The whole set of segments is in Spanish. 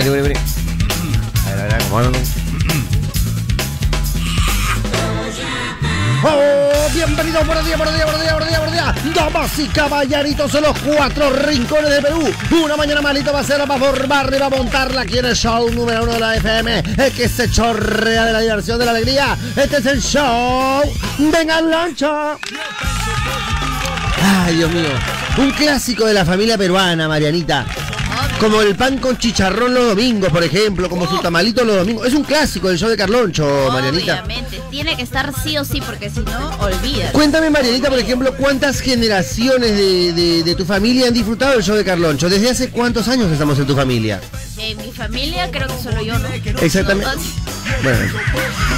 A a ver, ¿cómo Oh, bienvenidos, buenos días, buenos días, buenos días, buenos días, buenos días. Damas y caballeritos en los cuatro rincones de Perú. Una mañana malito va a ser para formar y va a montarla aquí en el show número uno de la FM. Es que se chorrea de la diversión, de la alegría. Este es el show. Venga, lancha. Ay, Dios mío. Un clásico de la familia peruana, Marianita. Como el pan con chicharrón los domingos, por ejemplo, como su tamalito los domingos. Es un clásico del show de Carloncho, Marianita. Obviamente, tiene que estar sí o sí, porque si no, olvida. Cuéntame, Marianita, por ejemplo, ¿cuántas generaciones de, de- de tu familia han disfrutado del show de Carloncho? ¿Desde hace cuántos años estamos en tu familia? En mi familia creo que solo yo, ¿no? Exactamente. Bueno,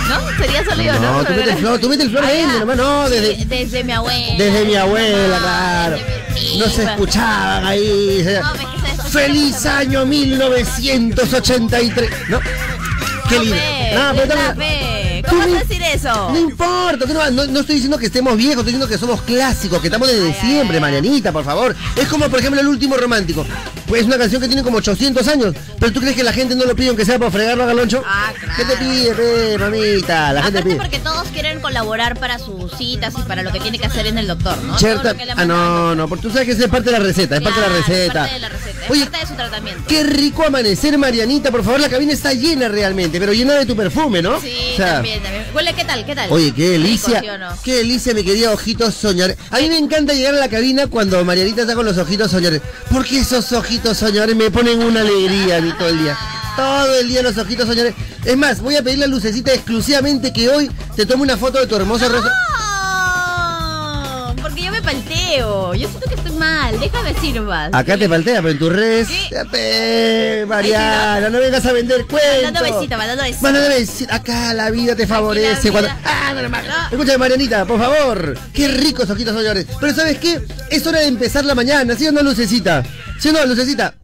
¿No? Sería solo yo, ¿no? no, tú metes flor, tú metes flor ahí, Ah, nomás, no, desde, desde mi abuela. desde mi abuela, claro. No se escuchaban ahí. No, ¡Feliz año 1983! ¿No? ¡Qué lindo! No, pero ¿Cómo vas a decir eso? No importa, no, no- no estoy diciendo que estemos viejos, estoy diciendo que somos clásicos, que estamos desde Ay, ay, siempre, ay. Marianita, por favor. Es como, por ejemplo, El Último Romántico. Pues es una canción que tiene como 800 años, pero ¿tú crees que la gente no lo pide aunque sea para fregarlo a Galoncho? Ah, claro. ¿Qué te pide, pe, mamita? La gente Aparte pide. porque todos quieren colaborar para sus citas y para lo que tiene que hacer en el doctor, ¿no? Le Ah, no, no, porque tú sabes que es parte de la receta, es parte de la receta. Es parte de la receta, es Oye, parte de su tratamiento. qué rico amanecer, Marianita, por favor, la cabina está llena realmente, pero llena de tu perfume, ¿no? Sí, O sea, también, también. Huele, ¿qué tal? ¿Qué tal? Oye, qué delicia. Rico, ¿sí o no? Qué delicia, mi querida Ojitos Soñores. A mí me encanta llegar a la cabina cuando Marianita está con los ojitos soñores. Porque esos ojitos soñores me ponen una alegría a todo el día. Todo el día los ojitos soñores. Es más, voy a pedirle a Lucecita exclusivamente que hoy te tome una foto de tu hermoso rostro. Yo siento que estoy mal. Déjame sirvas. Acá te faltea, pero en tus redes. Pe, Mariana, no vengas a vender cuentos. Mandando besito, mandando besito. Mandando besito. Acá la vida te favorece. Cuando... Ah, no, no. Escúchame, Marianita, por favor. Qué ricos ojitos soñores. Pero ¿sabes qué? Es hora de empezar la mañana, ¿sí o no, Lucecita? ¿Sí o no, Lucecita?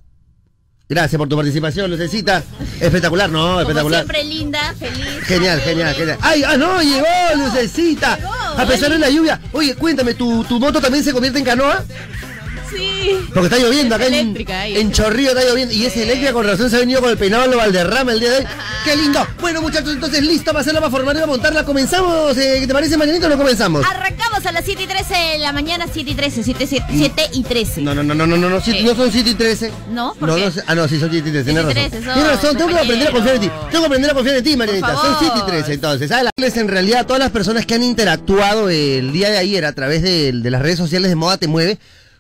Gracias por tu participación, Lucecita. Espectacular, ¿no? Como Espectacular. siempre, linda, feliz. Genial, genial, genial. ¡Ay, ah, no! ¡Llegó, Lucecita! Llegó, A pesar de la lluvia. Oye, cuéntame, ¿tu, tu moto también se convierte en canoa? Sí. Porque está lloviendo acá en, en Chorrillo, está lloviendo. Y es eléctrica, con razón se ha venido con el peinado lo Valderrama el día de hoy. ¡Qué lindo! Bueno, muchachos, entonces listo para hacerla, para formar y para montarla. ¿Comenzamos? Eh, ¿Qué te parece, Marianita, o no comenzamos? Arrancamos a las 7 y 13 de la mañana, 7 y 13, 7, 7 y 13. No, no, no, no, no, no, no, no son 7 y 13. No, ¿por no, qué? no sé- ah, no, sí, son 7 y 13, tienes 7 y razón. 13 son, Tienes razón, tengo que aprender a confiar en ti. Tengo que aprender a confiar en ti, Marianita. Son 7 y favor. 13, entonces. ¿sabes? En realidad, todas las personas que han interactuado el día de ayer a través de, de las redes sociales de Moda Te Mueve,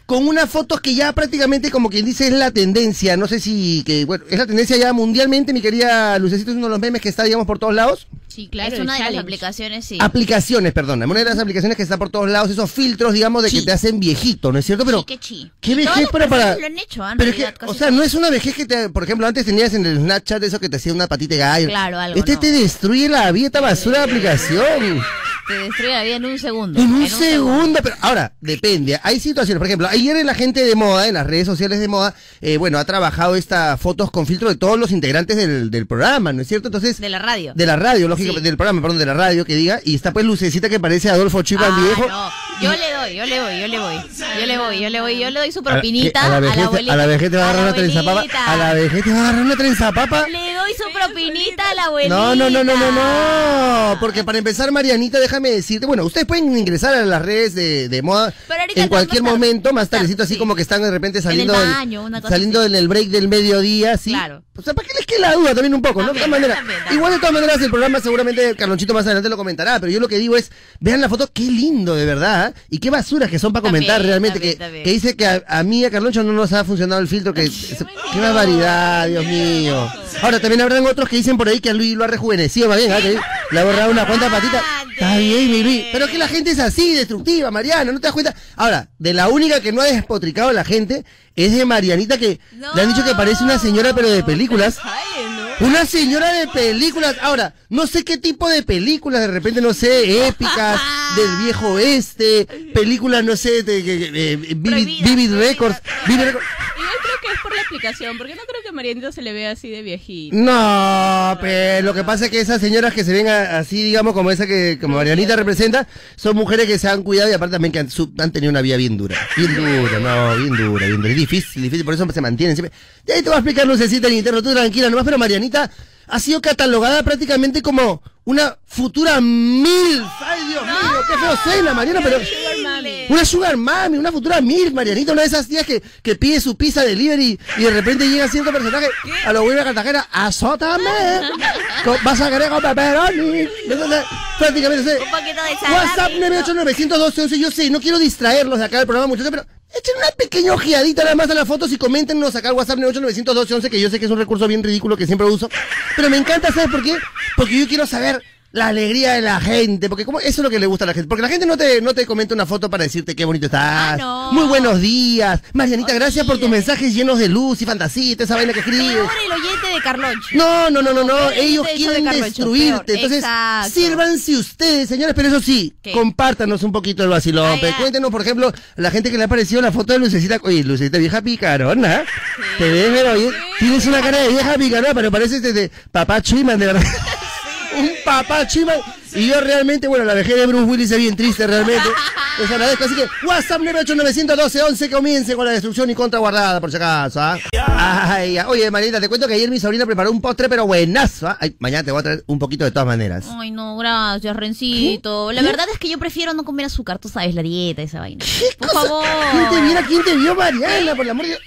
con unas fotos que ya prácticamente, como quien dice, es la tendencia. No sé si, que, bueno, es la tendencia ya mundialmente, mi querida Lucecita, es uno de los memes que está, digamos, por todos lados. Sí, claro. es una de las aplicaciones, sí. Aplicaciones, perdón. Una de las aplicaciones que está por todos lados, esos filtros, digamos, de que te hacen viejito, ¿no es cierto? Pero, Sí, qué chi. ¿qué vejez para, lo han hecho, en Pero es que, realidad, o sea, no es una vejez que te, por ejemplo, antes tenías en el Snapchat eso que te hacía una patita de gallo. Claro, algo, Este no. te destruye la vida, esta basura de aplicación. Te destruye la vida en un segundo. En un segundo, pero ahora, depende. Hay situaciones, por ejemplo, ayer la gente de moda, en las redes sociales de moda, eh, bueno, ha trabajado estas fotos con filtro de todos los integrantes del, del programa, ¿no es cierto? Entonces, De la radio. de la radio, lógicamente, Sí. del programa, perdón, de la radio, que diga, y está pues Lucecita que parece Adolfo Chipan Ah, viejo. no. Yo le doy, yo le voy, yo le voy. Yo le voy, yo le voy, yo le doy su A la- propinita a, la abuelita. a la vejez te va a agarrar una trenza papa. A la vejez te va a agarrar una trenza papa. Le doy su propinita a la abuelita. No, no, no, no, no, no. Porque para empezar, Marianita, déjame decirte, bueno, ustedes pueden ingresar a las redes de, de moda Pero ahorita en cualquier más momento, más tardecito, así Sí. como que están de repente saliendo, el del- baño, una cosa saliendo así. en el break del mediodía, sí. Claro. O sea, ¿para qué les quede la duda también un poco, no? De todas maneras, también. igual de todas maneras el programa seguramente Carlonchito más adelante lo comentará, pero yo lo que digo es, vean la foto, qué lindo de verdad, y qué basuras que son para También, comentar realmente, también, que, también. que dice que a, a mí, a Carloncho no nos ha funcionado el filtro, que qué barbaridad, Dios mío. Ahora también habrán otros que dicen por ahí que a Luis lo ha rejuvenecido, más bien, ¿ah? que le ha borrado una cuanta patita. Está bien, mi Luis. Pero es que la gente es así, destructiva, Mariana, ¿no te das cuenta? Ahora, de la única que no ha despotricado a la gente es de Marianita, que le han dicho que parece una señora, pero de películas. Una señora de películas. Ahora, no sé qué tipo de películas, de repente, no sé, épicas, del viejo oeste, películas, no sé, de, de- de- de- Vivid. Records. Vivid Records. Por la explicación, porque no creo que Marianita se le vea así de viejita. No, pero lo que pasa es que esas señoras que se ven a- así, digamos, como esa que como Marianita representa, son mujeres que se han cuidado y aparte también que han, su- han tenido una vida bien dura. Bien dura, no, bien dura, bien dura. Es difícil, difícil, por eso se mantienen siempre. Y ahí te voy a explicar, Lucecita, en interno, tú tranquila nomás, pero Marianita ha sido catalogada prácticamente como una futura mil. Ay, Dios mío, qué feo suena, Mariana, pero... Una sugar mami, una futura mil, Marianita, una de esas tías que, que pide su pizza delivery y de repente llega cierto personaje a lo buena Cartagena, azótame, vas a querer con pepperoni. Prácticamente, Un poquito de WhatsApp ¿no? 9891211, yo sé, no quiero distraerlos de acá del programa, muchachos, pero echen una pequeña ojeadita nada más a las fotos y coméntenos acá al WhatsApp 9891211, que yo sé que es un recurso bien ridículo que siempre uso, pero me encanta, ¿sabes por qué? Porque yo quiero saber la alegría de la gente, porque como eso es lo que le gusta a la gente, porque la gente no te, no te comenta una foto para decirte qué bonito estás, Ah, no. muy buenos días, Marianita, gracias por tus mensajes llenos de luz y fantasía, esa vaina que escribes. Peor el oyente de Carloncho. No, no, no, no, no. El Ellos de quieren destruirte. Peor. Entonces, Exacto. sírvanse ustedes, señores. Pero eso sí, ¿Qué? compártanos un poquito el vacilón. Ya. Cuéntenos, por ejemplo, la gente que le ha parecido la foto de Lucecita. Oye, Lucecita, vieja picarona. Te ves, pero oye, tienes una cara de vieja picarona, pero pareces de papá Chiman, de verdad. un papá Chiman. Y yo realmente, bueno, la vejez de Bruce Willis es bien triste, realmente. Les agradezco. Así que, WhatsApp 9891211, comience con la destrucción y contra guardada, por si acaso. ¿ah? Ay, oye, Marita, te cuento que ayer mi sobrina preparó un postre, pero buenazo. ¿ah? Ay, mañana te voy a traer un poquito de todas maneras. Ay, no, gracias, Rencito. La verdad es que yo prefiero no comer azúcar, tú sabes, la dieta, esa vaina. ¿Qué Por cosa? favor. ¿Quién te viera? ¿Quién te vio, Mariana? Por el amor de Dios.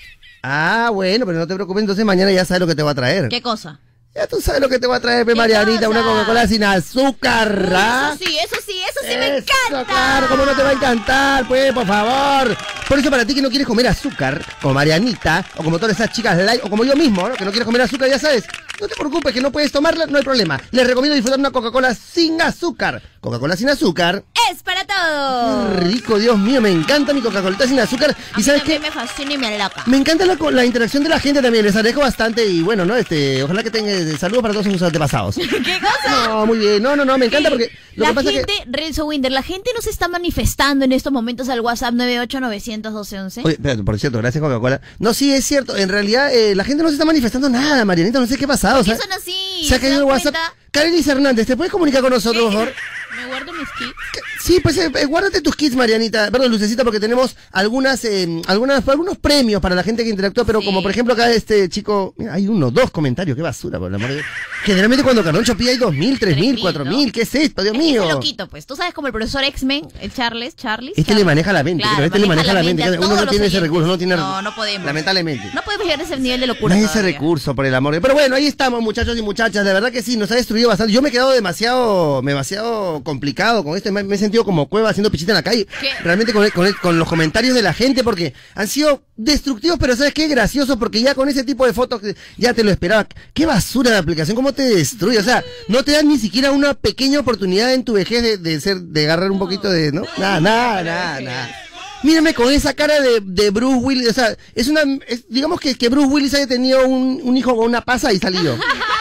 Ah, bueno, pero no te preocupes, entonces mañana ya sabes lo que te va a traer. ¿Qué cosa? Ya tú sabes lo que te va a traer, pe, ¿Qué Marianita, una? Coca-Cola sin azúcar, ¿ah? Eso sí, eso sí, eso sí me encanta. claro, ¿cómo no te va a encantar? Pues, por favor. Por eso, para ti que no quieres comer azúcar, como Marianita, o como todas esas chicas light, o como yo mismo, ¿no? que no quieres comer azúcar, ya sabes, no te preocupes, que no puedes tomarla, no hay problema. Les recomiendo disfrutar una Coca-Cola sin azúcar. Coca-Cola sin azúcar. Es para todo. Qué rico, Dios mío, me encanta mi Coca-Cola sin azúcar. A ¿Y mí sabes qué? también me fascina y me aloca. Me encanta la, la interacción de la gente también, les agradezco bastante y bueno, ¿no? Este, ojalá que tengan saludos para todos sus antepasados. ¿Qué cosa? No, muy bien, no, no, no, me encanta porque lo la que pasa gente, que... Renzo Winder, la gente no se está manifestando en estos momentos al WhatsApp 9891211. Oye, espérate, por cierto, gracias Coca-Cola. No, sí, es cierto, en realidad eh, la gente no se está manifestando nada, Marianita, no sé qué ha pasado. ¿Por qué o sea, son así? Se ha ¿Se caído el WhatsApp. Karelis Hernández, ¿te puedes comunicar con nosotros, por favor? Me guardo mis kits. Sí, pues eh, eh, guárdate tus kits, Marianita. Perdón, Lucecita, porque tenemos algunas, eh, algunas, algunos premios para la gente que interactúa, pero Sí. como por ejemplo acá este chico, mira, hay uno, dos comentarios, qué basura, por el amor de Dios. Generalmente cuando Carloncho pide hay dos mil, tres mil, 3.000, cuatro ¿no? mil, ¿qué es esto, Dios Es mío? se lo quito, pues. Tú sabes como el profesor X-Men, el Charles, Charles. Este le maneja la mente, Claro, pero este le maneja la mente. Uno no tiene ese recurso, no tiene No, no podemos. Lamentablemente. No podemos llegar a ese nivel de No locura. hay ese recurso, por el amor de Pero bueno, ahí estamos, muchachos y muchachas. De verdad que sí, nos ha destruido bastante. Yo me he quedado demasiado, demasiado complicado con esto. Me, me he sentido como cueva haciendo pichita en la calle. ¿Qué? Realmente con, con- con los comentarios de la gente, porque han sido destructivos, pero ¿sabes qué? Gracioso, porque ya con ese tipo de fotos ya te lo esperaba. Qué basura de aplicación, cómo te destruye. O sea, no te dan ni siquiera una pequeña oportunidad en tu vejez de, de ser, de agarrar un poquito de, ¿no? Nada, nada, nada, nada. Mírame con esa cara de, de Bruce Willis, o sea, es una, es- digamos que, que Bruce Willis haya tenido un, un hijo con una pasa y salió.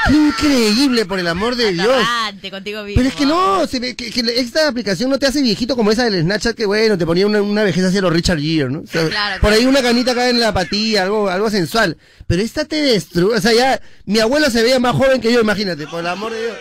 Qué increíble, por el amor de Dios. Adelante, contigo mismo. Pero es que no, se ve que, que esta aplicación no te hace viejito como esa del Snapchat que bueno, te ponía una, una vejez hacia los Richard Gere, ¿no? O sea, Claro, por ahí una canita acá en la patilla, algo, algo sensual. Pero esta te destruye, o sea, ya, mi abuelo se veía más joven que yo, imagínate, por el amor de Dios.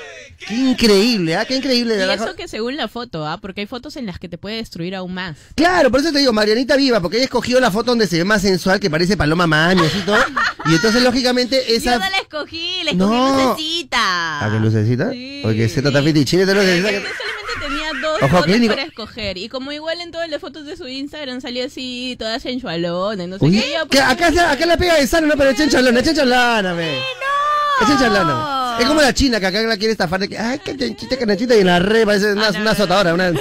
Qué increíble, ¿ah? Qué increíble, de Y eso que según la foto, ¿ah? Porque hay fotos en las que te puede destruir aún más. Claro, por eso te digo, Marianita viva, porque ella escogió la foto donde se ve más sensual, que parece paloma mami, así todo. Y entonces, lógicamente, esa... Yo no la escogí, la escogí No. Lucecita. ¿A qué lucecita? Sí. Oye, se trata fetichín, esta lucecita que- Yo solamente tenía dos Ojo fotos clínico. para escoger. Y como igual en todas las fotos de su Instagram salía así, toda sensualona, no sé qué. yo, que pues, acá, acá la pega de sano, no, pero echen chalona, echen chalona, Echen chalona. Es como la china que acá la quiere estafar de que, ay, que nachita, y en la red parece una, Ah, una azotadora, una,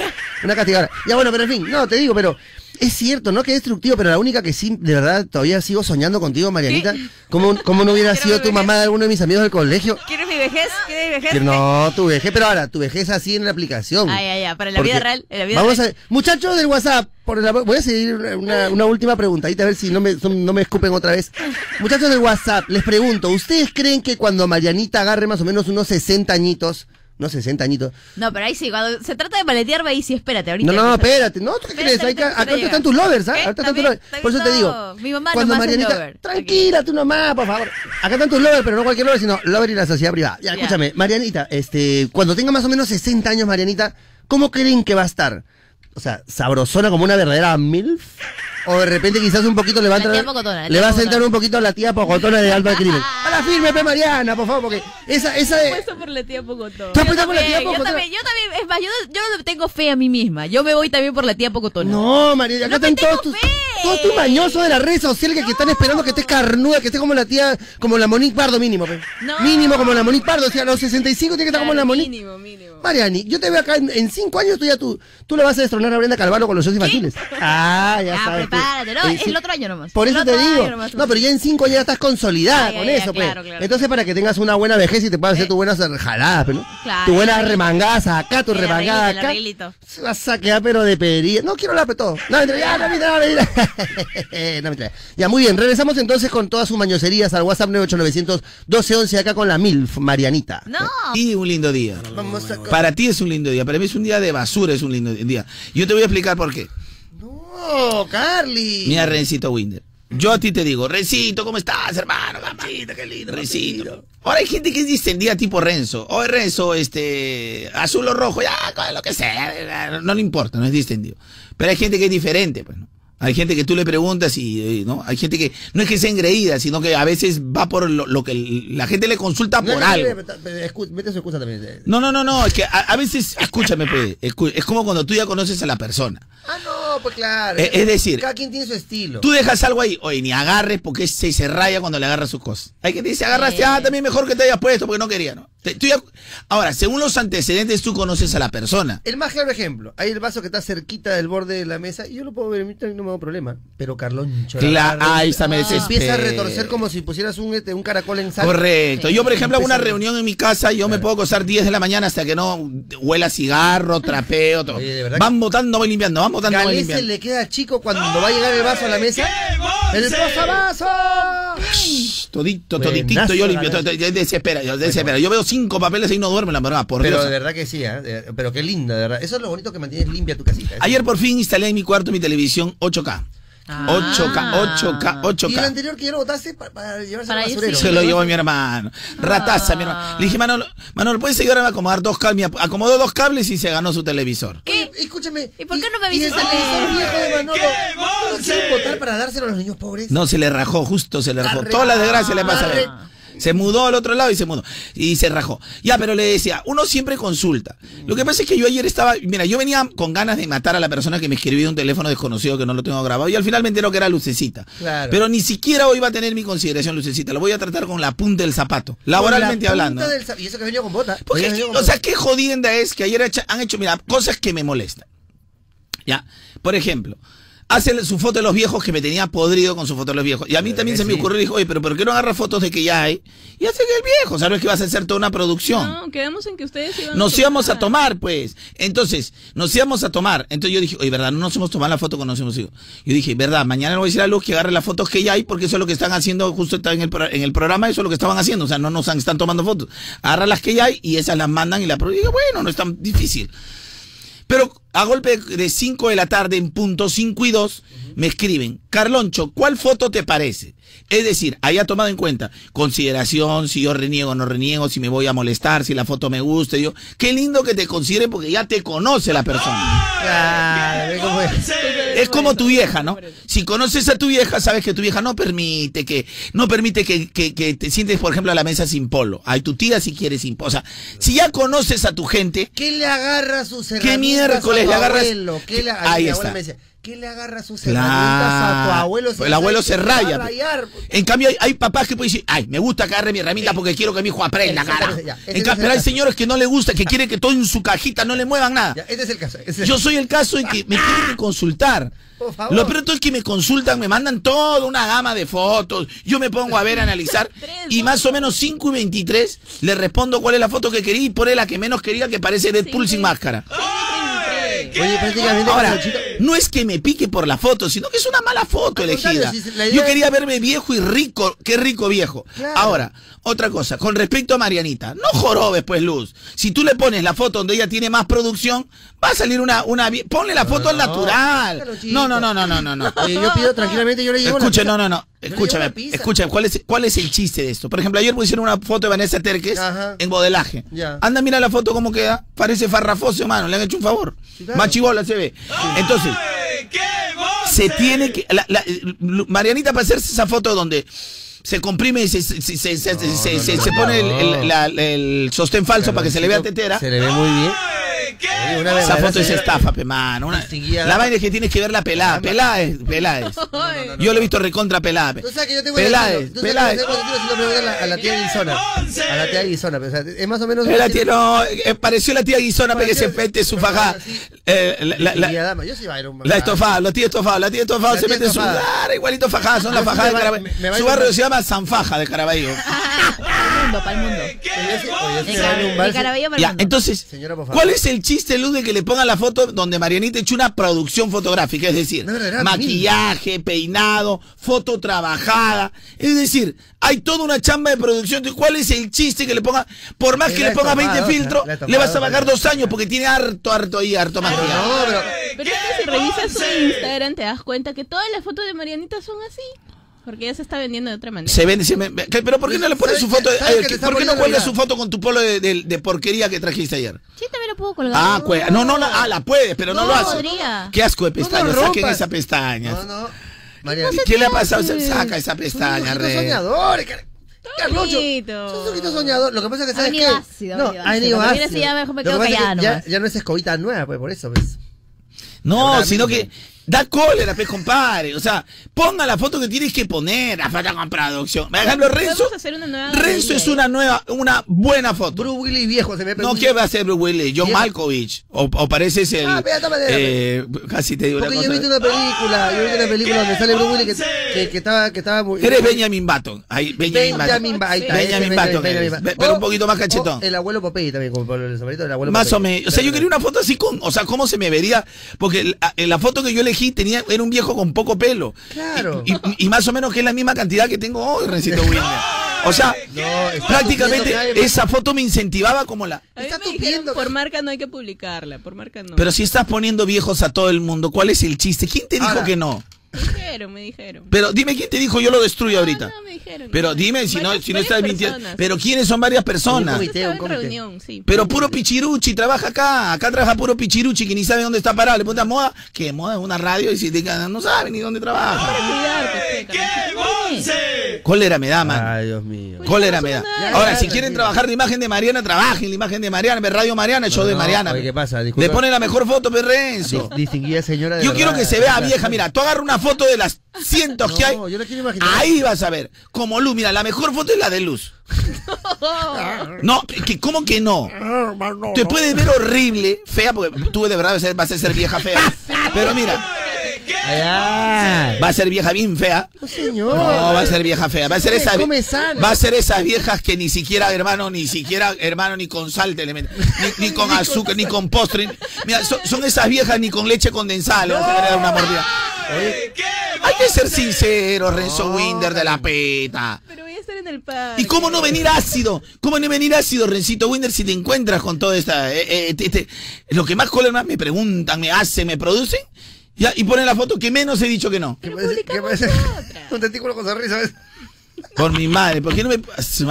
una castigadora. Ya bueno, pero en fin, no, te digo, pero es cierto, ¿no? Que es destructivo, pero la única que sí, de verdad, todavía sigo soñando contigo, Marianita. ¿Cómo, cómo no hubiera sido tu mamá de alguno de mis amigos del colegio? ¿Quieres mi vejez? ¿Quieres mi vejez? No, tu vejez, pero ahora, tu vejez así en la aplicación. Ay, ay, ay, para la vida real, en la vida Vamos real. a ver. Muchachos del WhatsApp, por amor- voy a seguir una, una- una última preguntadita a ver si no me, son- no me escupen otra vez. Muchachos del WhatsApp, les pregunto, ¿ustedes creen que cuando Marianita agarre más o menos unos 60 añitos, no 60 añitos. No, pero ahí sí, cuando se trata de maletear, ahí sí, espérate, ahorita. No, no, espérate. No, ¿tú qué crees? Acá están tus lovers, ¿ah? ¿Qué? Acá están tus También- lovers. también Por eso te digo. Mi mamá cuando nomás es lover. tranquila, tú nomás, por favor. Acá están tus lovers, pero no cualquier lover, sino lover y la sociedad privada. Ya, Ya. escúchame, Marianita, este, cuando tenga más o menos 60 años, Marianita, ¿cómo creen que va a estar? O sea, sabrosona como una verdadera MILF. O de repente quizás un poquito le va a La entrar. tía Pocotona, la le tía va a sentar Pocotona. un poquito a la tía Pocotona de Alba Crimen. A la firme, pe Mariana, por favor, porque esa, esa de. Puesto por la tía Pocotón. Tú Yo apuestas por la tía también, yo Pocotona. también, yo también, es más, yo, yo no tengo fe a mí misma. Yo me voy también por la tía Pocotona. No, María, acá No están todos tus, fe. todos tus mañosos de las redes sociales que, que están esperando que estés carnuda, que estés como la tía, como la Monique Pardo mínimo, pe. No. Mínimo como la Monique Pardo, o sea, a los 65 tiene que estar como la Monique. Mínimo, mínimo. Mariani, yo te veo acá en, en cinco años, tú ya tú, tú le vas a destronar a Brenda Calvaro con los shows infantiles. Ah, ya Ah, sabes. tú. prepárate, ¿no? Eh, Es el otro año nomás. Por eso te digo. nomás. No, pero ya en cinco años ya estás consolidada Ah, ya, con ya, eso, pues. claro, claro. Entonces, para que tengas una buena vejez y te puedas hacer tus buenas jaladas, pues, ¿no? Claro, tu buena el arreglito. remangada acá, tu remangada acá. vas a quedar pero de pedería. No quiero hablar de todo. No, mentira, ya, no, mentira, no, mentira. no, mentira. Ya, muy bien. Regresamos entonces con todas sus mañoserías al WhatsApp 98900 1211 acá con la MILF, Marianita. No. Y un lindo día. Vamos a... Para ti es un lindo día, para mí es un día de basura, es un lindo día. Yo te voy a explicar por qué. No, Carly. Mira, Rencito Winder. Yo a ti te digo, Rencito, ¿cómo estás, hermano? Papito, qué lindo. Rencito. Ahora hay gente que es distendida tipo Renzo. Oye, Renzo, este, azul o rojo, ya, lo que sea. No le importa, no es distendido. Pero hay gente que es diferente, pues, ¿no? Hay gente que tú le preguntas y, eh, ¿no? Hay gente que no es que sea engreída, sino que a veces va por lo, lo que la gente le consulta por no, algo. no, no, escu- Mete su excusa también. No, no, no, no, es que a, a veces, escúchame, pues, es como cuando tú ya conoces a la persona. Ah, no, pues claro. Eh, es decir, Cada quien tiene su estilo. Tú dejas algo ahí, oye, ni agarres porque se, se raya cuando le agarras sus cosas. Hay que te dice, agarraste, Eh. ah, también mejor que te hayas puesto porque no quería, ¿no? Ahora, según los antecedentes, tú conoces a la persona. El más claro ejemplo, hay el vaso que está cerquita del borde de la mesa y yo lo puedo ver, a mí también no me hago problema. Pero Carlón Cla- ahí está, me se empieza a retorcer como si pusieras un, este, un caracol en sal. Correcto. Sí. Yo, por ejemplo, hago una reunión en mi casa, yo me puedo acostar 10 de la mañana hasta que no huela a cigarro, trapeo, todo. Oye, de verdad Van botando, voy limpiando, van botando, voy limpiando. le queda chico cuando va a llegar el vaso a la mesa. ¡El vaso! Todito, Buenazo, toditito, yo limpio, desespera, yo desespera. Yo veo cinco papeles y no duermo, la verdad, por Pero Dios. de verdad que sí, ¿eh? Pero qué lindo, de verdad. Eso es lo bonito que mantienes limpia tu casita. Eso. Ayer por fin instalé en mi cuarto mi televisión 8K. Ah. 8K, 8K, ¿Y el 8K. anterior que ya lo botaste pa- para, llevarse Para al ir, basurero? sí. Se lo llevó mi hermano. Rataza, mi hermano. Le dije, Manolo, Manolo, ¿puedes ayudarme a acomodar dos cables? Acomodó dos cables y se ganó su televisor. Oye, escúchame. ¿Y por qué no me y el televisor viejo de Manolo? ¿No lo quieren botar para dárselo a los niños pobres? No, se le rajó, justo se le rajó. Arre- Toda la desgracia le pasa a él. Arre- Se mudó al otro lado y se mudó. Y se rajó. Ya, pero le decía, uno siempre consulta. Lo que pasa es que yo ayer estaba, mira, yo venía con ganas de matar a la persona que me escribió de un teléfono desconocido que no lo tengo grabado y al final me enteró que era Lucecita. Claro. Pero ni siquiera hoy va a tener mi consideración Lucecita. Lo voy a tratar con la punta del zapato. Laboralmente la hablando. del sa- y eso que venido con bota. Porque, con o sea, qué jodienda es que ayer han hecho, mira, cosas que me molestan. Ya, por ejemplo, hace su foto de los viejos que me tenía podrido con su foto de los viejos. Y a mí también se me ocurrió, dijo, oye, pero ¿por qué no agarra fotos de que ya hay? Y hace que el viejo, ¿sabes que vas a hacer toda una producción? No, quedamos en que ustedes iban Nos íbamos a tomar, pues. Entonces, nos íbamos a tomar. Entonces yo dije, oye, ¿verdad? No nos hemos tomado la foto cuando nos hemos ido. Yo dije, ¿verdad? Mañana le voy a decir a Luz que agarre las fotos que ya hay, porque eso es lo que están haciendo justo está en el, en el programa, eso es lo que estaban haciendo. O sea, no nos han- están tomando fotos. Agarra las que ya hay y esas las mandan y la y dije, bueno, no es tan difícil. Pero a golpe de 5 de la tarde, en punto 5 y 2, me escriben, Carloncho, ¿cuál foto te parece? Es decir, haya tomado en cuenta consideración, si yo reniego o no reniego, si me voy a molestar, si la foto me gusta. Yo, qué lindo que te considere porque ya te conoce la persona. Claro, es. Como tu vieja, ¿no? Si conoces a tu vieja, sabes que tu vieja no permite que, no permite que, que- que te sientes, por ejemplo, a la mesa sin polo. Hay tu tía si quieres sin polo. O sea, si ya conoces a tu gente, ¿Qué le agarra sus ¿Qué herramientas miércoles a tu le agarras? ¿Qué le- Ahí está. me decía, ¿qué le agarra sus Claro. herramientas a tu abuelo? Pues el abuelo se raya. rayar. En cambio, hay, hay papás que pueden decir, ay, me gusta que agarre mi herramienta porque quiero que mi hijo aprenda. Ese En cambio, pero hay señores que no le gusta, que quieren que todo en su cajita no le muevan nada. Ya, este es el caso. ese es el Yo soy el caso en que me tienen que consultar. Por favor. Lo peor es que me consultan, me mandan toda una gama de fotos. Yo me pongo a ver, a analizar. y más o menos 5 y 23 le respondo cuál es la foto que quería y pone la que menos quería que parece Deadpool sin máscara. Oye, prácticamente Ahora, no es que me pique por la foto, sino que es una mala foto Al elegida. si Yo es- quería verme viejo y rico, qué rico viejo. Claro. Ahora, otra cosa, con respecto a Marianita, no jorobes pues Luz. Si tú le pones la foto donde ella tiene más producción, va a salir una, una ponle la foto al no, natural. No, no, no, no, no, no, no. Yo pido tranquilamente, yo le llevo Escucha, no, no, no. Escúchame, escúchame, ¿cuál es, ¿cuál es el chiste de esto? Por ejemplo, ayer pusieron una foto de Vanessa Terques Ajá. en modelaje. Ya. Anda, mira la foto cómo queda. Parece farrafoso, hermano. Le han hecho un favor. Sí, claro. Más chibola se ve. Entonces, se tiene que. la- la- Marianita, para hacerse esa foto donde se comprime y se, se, se, se- se- se- se- se pone el, el- la- el sostén falso para que se le vea tetera. Se le ve muy bien. Oye, una Esa foto es estafa, pe mano. Una- Distinguida la vaina es que tienes que ver la pelada. Pelada es, pelada es. Yo lo he visto recontra pelada. pe. Tú sabes que yo tengo el el a la- tía Guisona. A la tía Guisona, pero, o sea, es más o menos. La tía, no, eh, pareció la tía Guisona pe, que se mete su fajada. Eh, la, estofada, la tía estofada, la tía estofada se mete su. Claro, igualito fajada, son las Yo sí fajadas de Caraballo. Su barrio se llama Sanfaja de Caraballo. Mundo. Vals. Caraballo pa'l Ya, mundo. entonces. ¿cuál es el chiste, Luz, de que le pongan la foto donde Marianita ha hecho una producción fotográfica? Es decir, No, verdad, maquillaje, peinado, foto trabajada. Es decir, hay toda una chamba de producción. Entonces, ¿Cuál es el chiste que le ponga? Por más que le pongas 20 estofada, filtros, le vas a la- dos años porque tiene harto, harto ahí, harto maquillaje. no, pero. Pero es que si revisas su Instagram te das cuenta que todas las fotos de Marianita son así. Porque ella se está vendiendo de otra manera. Se vende, se vende. Pero ¿por qué no le pones su ¿Sabes foto? que- eh, que ¿Por qué no cuelgas su foto con tu polo de, de- de porquería que trajiste ayer? Sí, también lo puedo colgar. Ah, cue- no, no, la, ah, la puedes, pero no, No, lo hace. podría. Qué asco de No pestañas, saquen rompas. esa pestaña. No, no. María, ¿Qué le ha pasado? Saca esa Son pestaña, dibujitos re. soñadores, Carlocho. Son dibujitos soñadores. Lo que pasa es que sabes ácido, ha no, ha venido ácido. Ya mejor me quedo que que ya, ya no es escobita nueva, pues por eso, pues. No, sino que da cólera, pues, compadre. O sea, ponga la foto que tienes que poner, la foto con producción. Por ejemplo, Renzo. Hacer una nueva Renzo es una nueva, una buena foto. Bruce Willis viejo se me No, ¿qué va a hacer Bruce Willis? John Viejo. Malkovich. O, o pareces el. Ah, espérate, espérate, eh, casi te digo una Porque yo he visto una película, yo he visto una película donde sale Bruce Willis que, que, que estaba, que estaba muy... Eres Benjamin Button. Ahí, Benjamin, Benjamin Button. Ba- Benjamin Button. Be- Pero un poquito más cachetón. o El abuelo Popeye también, como el sombrerito del abuelo Más Popeye. o menos. O sea, yo quería una foto así con, o sea, cómo se me vería, porque la, la foto que yo elegí tenía, era un viejo con poco pelo. Claro. Y, y- y más o menos que es la misma cantidad que tengo hoy, Rencito Wilmer. O sea, No, prácticamente esa foto me incentivaba como la... A mí Está me dijeron, tupiendo. por marca no hay que publicarla, por marca no. Pero si estás poniendo viejos a todo el mundo, ¿cuál es el chiste? ¿Quién te dijo Ahora. que no? Me dijeron, me dijeron. Pero dime quién te dijo, yo lo destruyo ahorita. No, me dijeron. Pero dime si no, si no estás mintiendo. Pero ¿quiénes son varias personas? Un comité, un comité. reunión, sí. Pero puro pichiruchi trabaja acá. Acá trabaja puro pichiruchi que ni sabe dónde está parado. Le pregunta moda, que moda es una radio y si te no sabe ni dónde trabaja. Cuidarte, che, Carlosito. Cólera me da, man. Ay, Dios mío. Cólera me da. Ahora, si quieren trabajar la imagen de Mariana, trabajen la imagen de Mariana. Ve Radio Mariana, el show de no, Mariana. oye, ¿qué pasa? Disculpa. Le ponen la mejor foto, Perrenzo. Dis- Distinguida señora de Yo quiero que se vea vieja. Mira, tú agarra una foto de las cientos que hay. No, yo la quiero imaginar. Ahí vas a ver. Como luz. Mira, la mejor foto es la de luz. No, que, ¿cómo que no? Te puedes ver horrible, fea, porque tú de verdad vas a ser vieja fea. Pero mira, Va a ser vieja bien fea. no, señor. No, va a ser vieja fea. Va a ser esa. Va a ser esas viejas que ni siquiera, hermano, ni siquiera, hermano, ni con sal te le meten. Ni, ni con azúcar, ni con postre. Mira, son, son esas viejas ni con leche condensada. Le vas a querer dar una mordida. Hay que ser sincero, Renzo Winder de la peta. Pero voy a estar en el parque. ¿Y cómo no venir ácido? ¿Cómo no venir ácido, Rencito Winder, si te encuentras con toda esta... eh, eh, te- te- lo que más colen más me preguntan, me hacen, me producen, ya, y ponen la foto que menos he dicho que no. ¿Qué Pero parece? Un tentículo con sonrisa. ¿ves? Por mi madre, ¿por qué no me...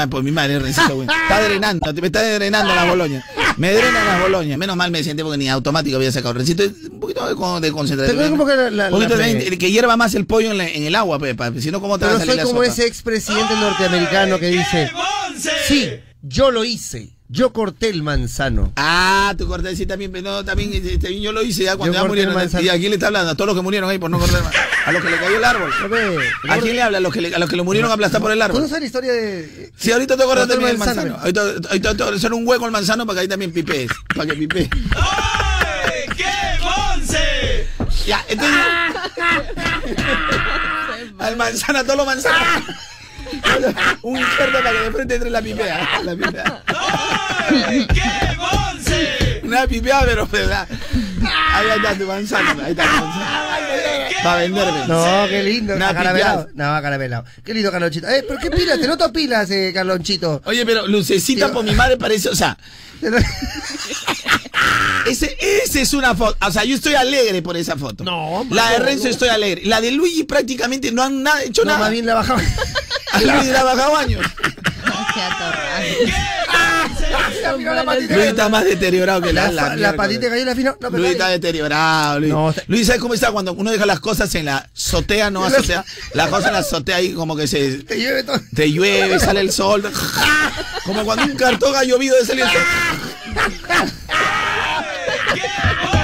Por mi madre, Rencito Winder. Está drenando, me está drenando las boloñas. Me drenan las boloñas. Menos mal me siente porque ni automático había sacado. Rencito, un poquito de, con- de concentración. Te como que la- la- Un poquito la de- que hierva más el pollo en, la- en el agua, Pepa. Si no, ¿cómo te va a Pero salir soy la como sopa? ese expresidente norteamericano que dice, sí, yo lo hice, yo corté el manzano. Ah, tu corté sí también, no, también, eh, también yo lo hice ya cuando Yo ya murieron. el manzano. ¿Y a quién le está hablando? A todos los que murieron ahí por no cortar el manzano. A los que le cayó el árbol. A ver, ¿A quién le habla? A los que le, a los que le murieron aplastados por el ¿Tú no árbol. sabes la historia de...? Sí, ahorita te el también del manzano. Ahorita, ahorita te voy a hacer un hueco al manzano para que ahí también pipees. Para que pipees. Ya, entonces. al manzano, a todos los manzanos. un cerdo para que de frente entre la pipea. La pipea. Una pipeada, pero ¿verdad? Ahí está tu manzana. Ahí está tu manzana. Va a venderme. No, qué lindo. Una Acarabelado. pipiás. No, acarabelado. Qué lindo, Carlonchito. Eh, pero qué pilas, te noto pilas, eh, Carlonchito. Oye, pero lucecita Tío. por mi madre parece, o sea, ese, ese es una foto. O sea, yo estoy alegre por esa foto. No, La de Renzo no. estoy alegre. La de Luigi prácticamente no han nada, hecho No, nada. más bien la bajaba. A Luigi le ha bajado años. No sea la Luis está más deteriorado que la, La, la, la patita de gallina fino. No, Luis está deteriorado, Luis. No, está- Luis, ¿sabes cómo está cuando uno deja las cosas en la azotea, no azotea? Las cosas en la azotea ahí como que se... Te llueve todo. Te llueve, sale el sol. Como cuando un cartón ha llovido de salir el sol.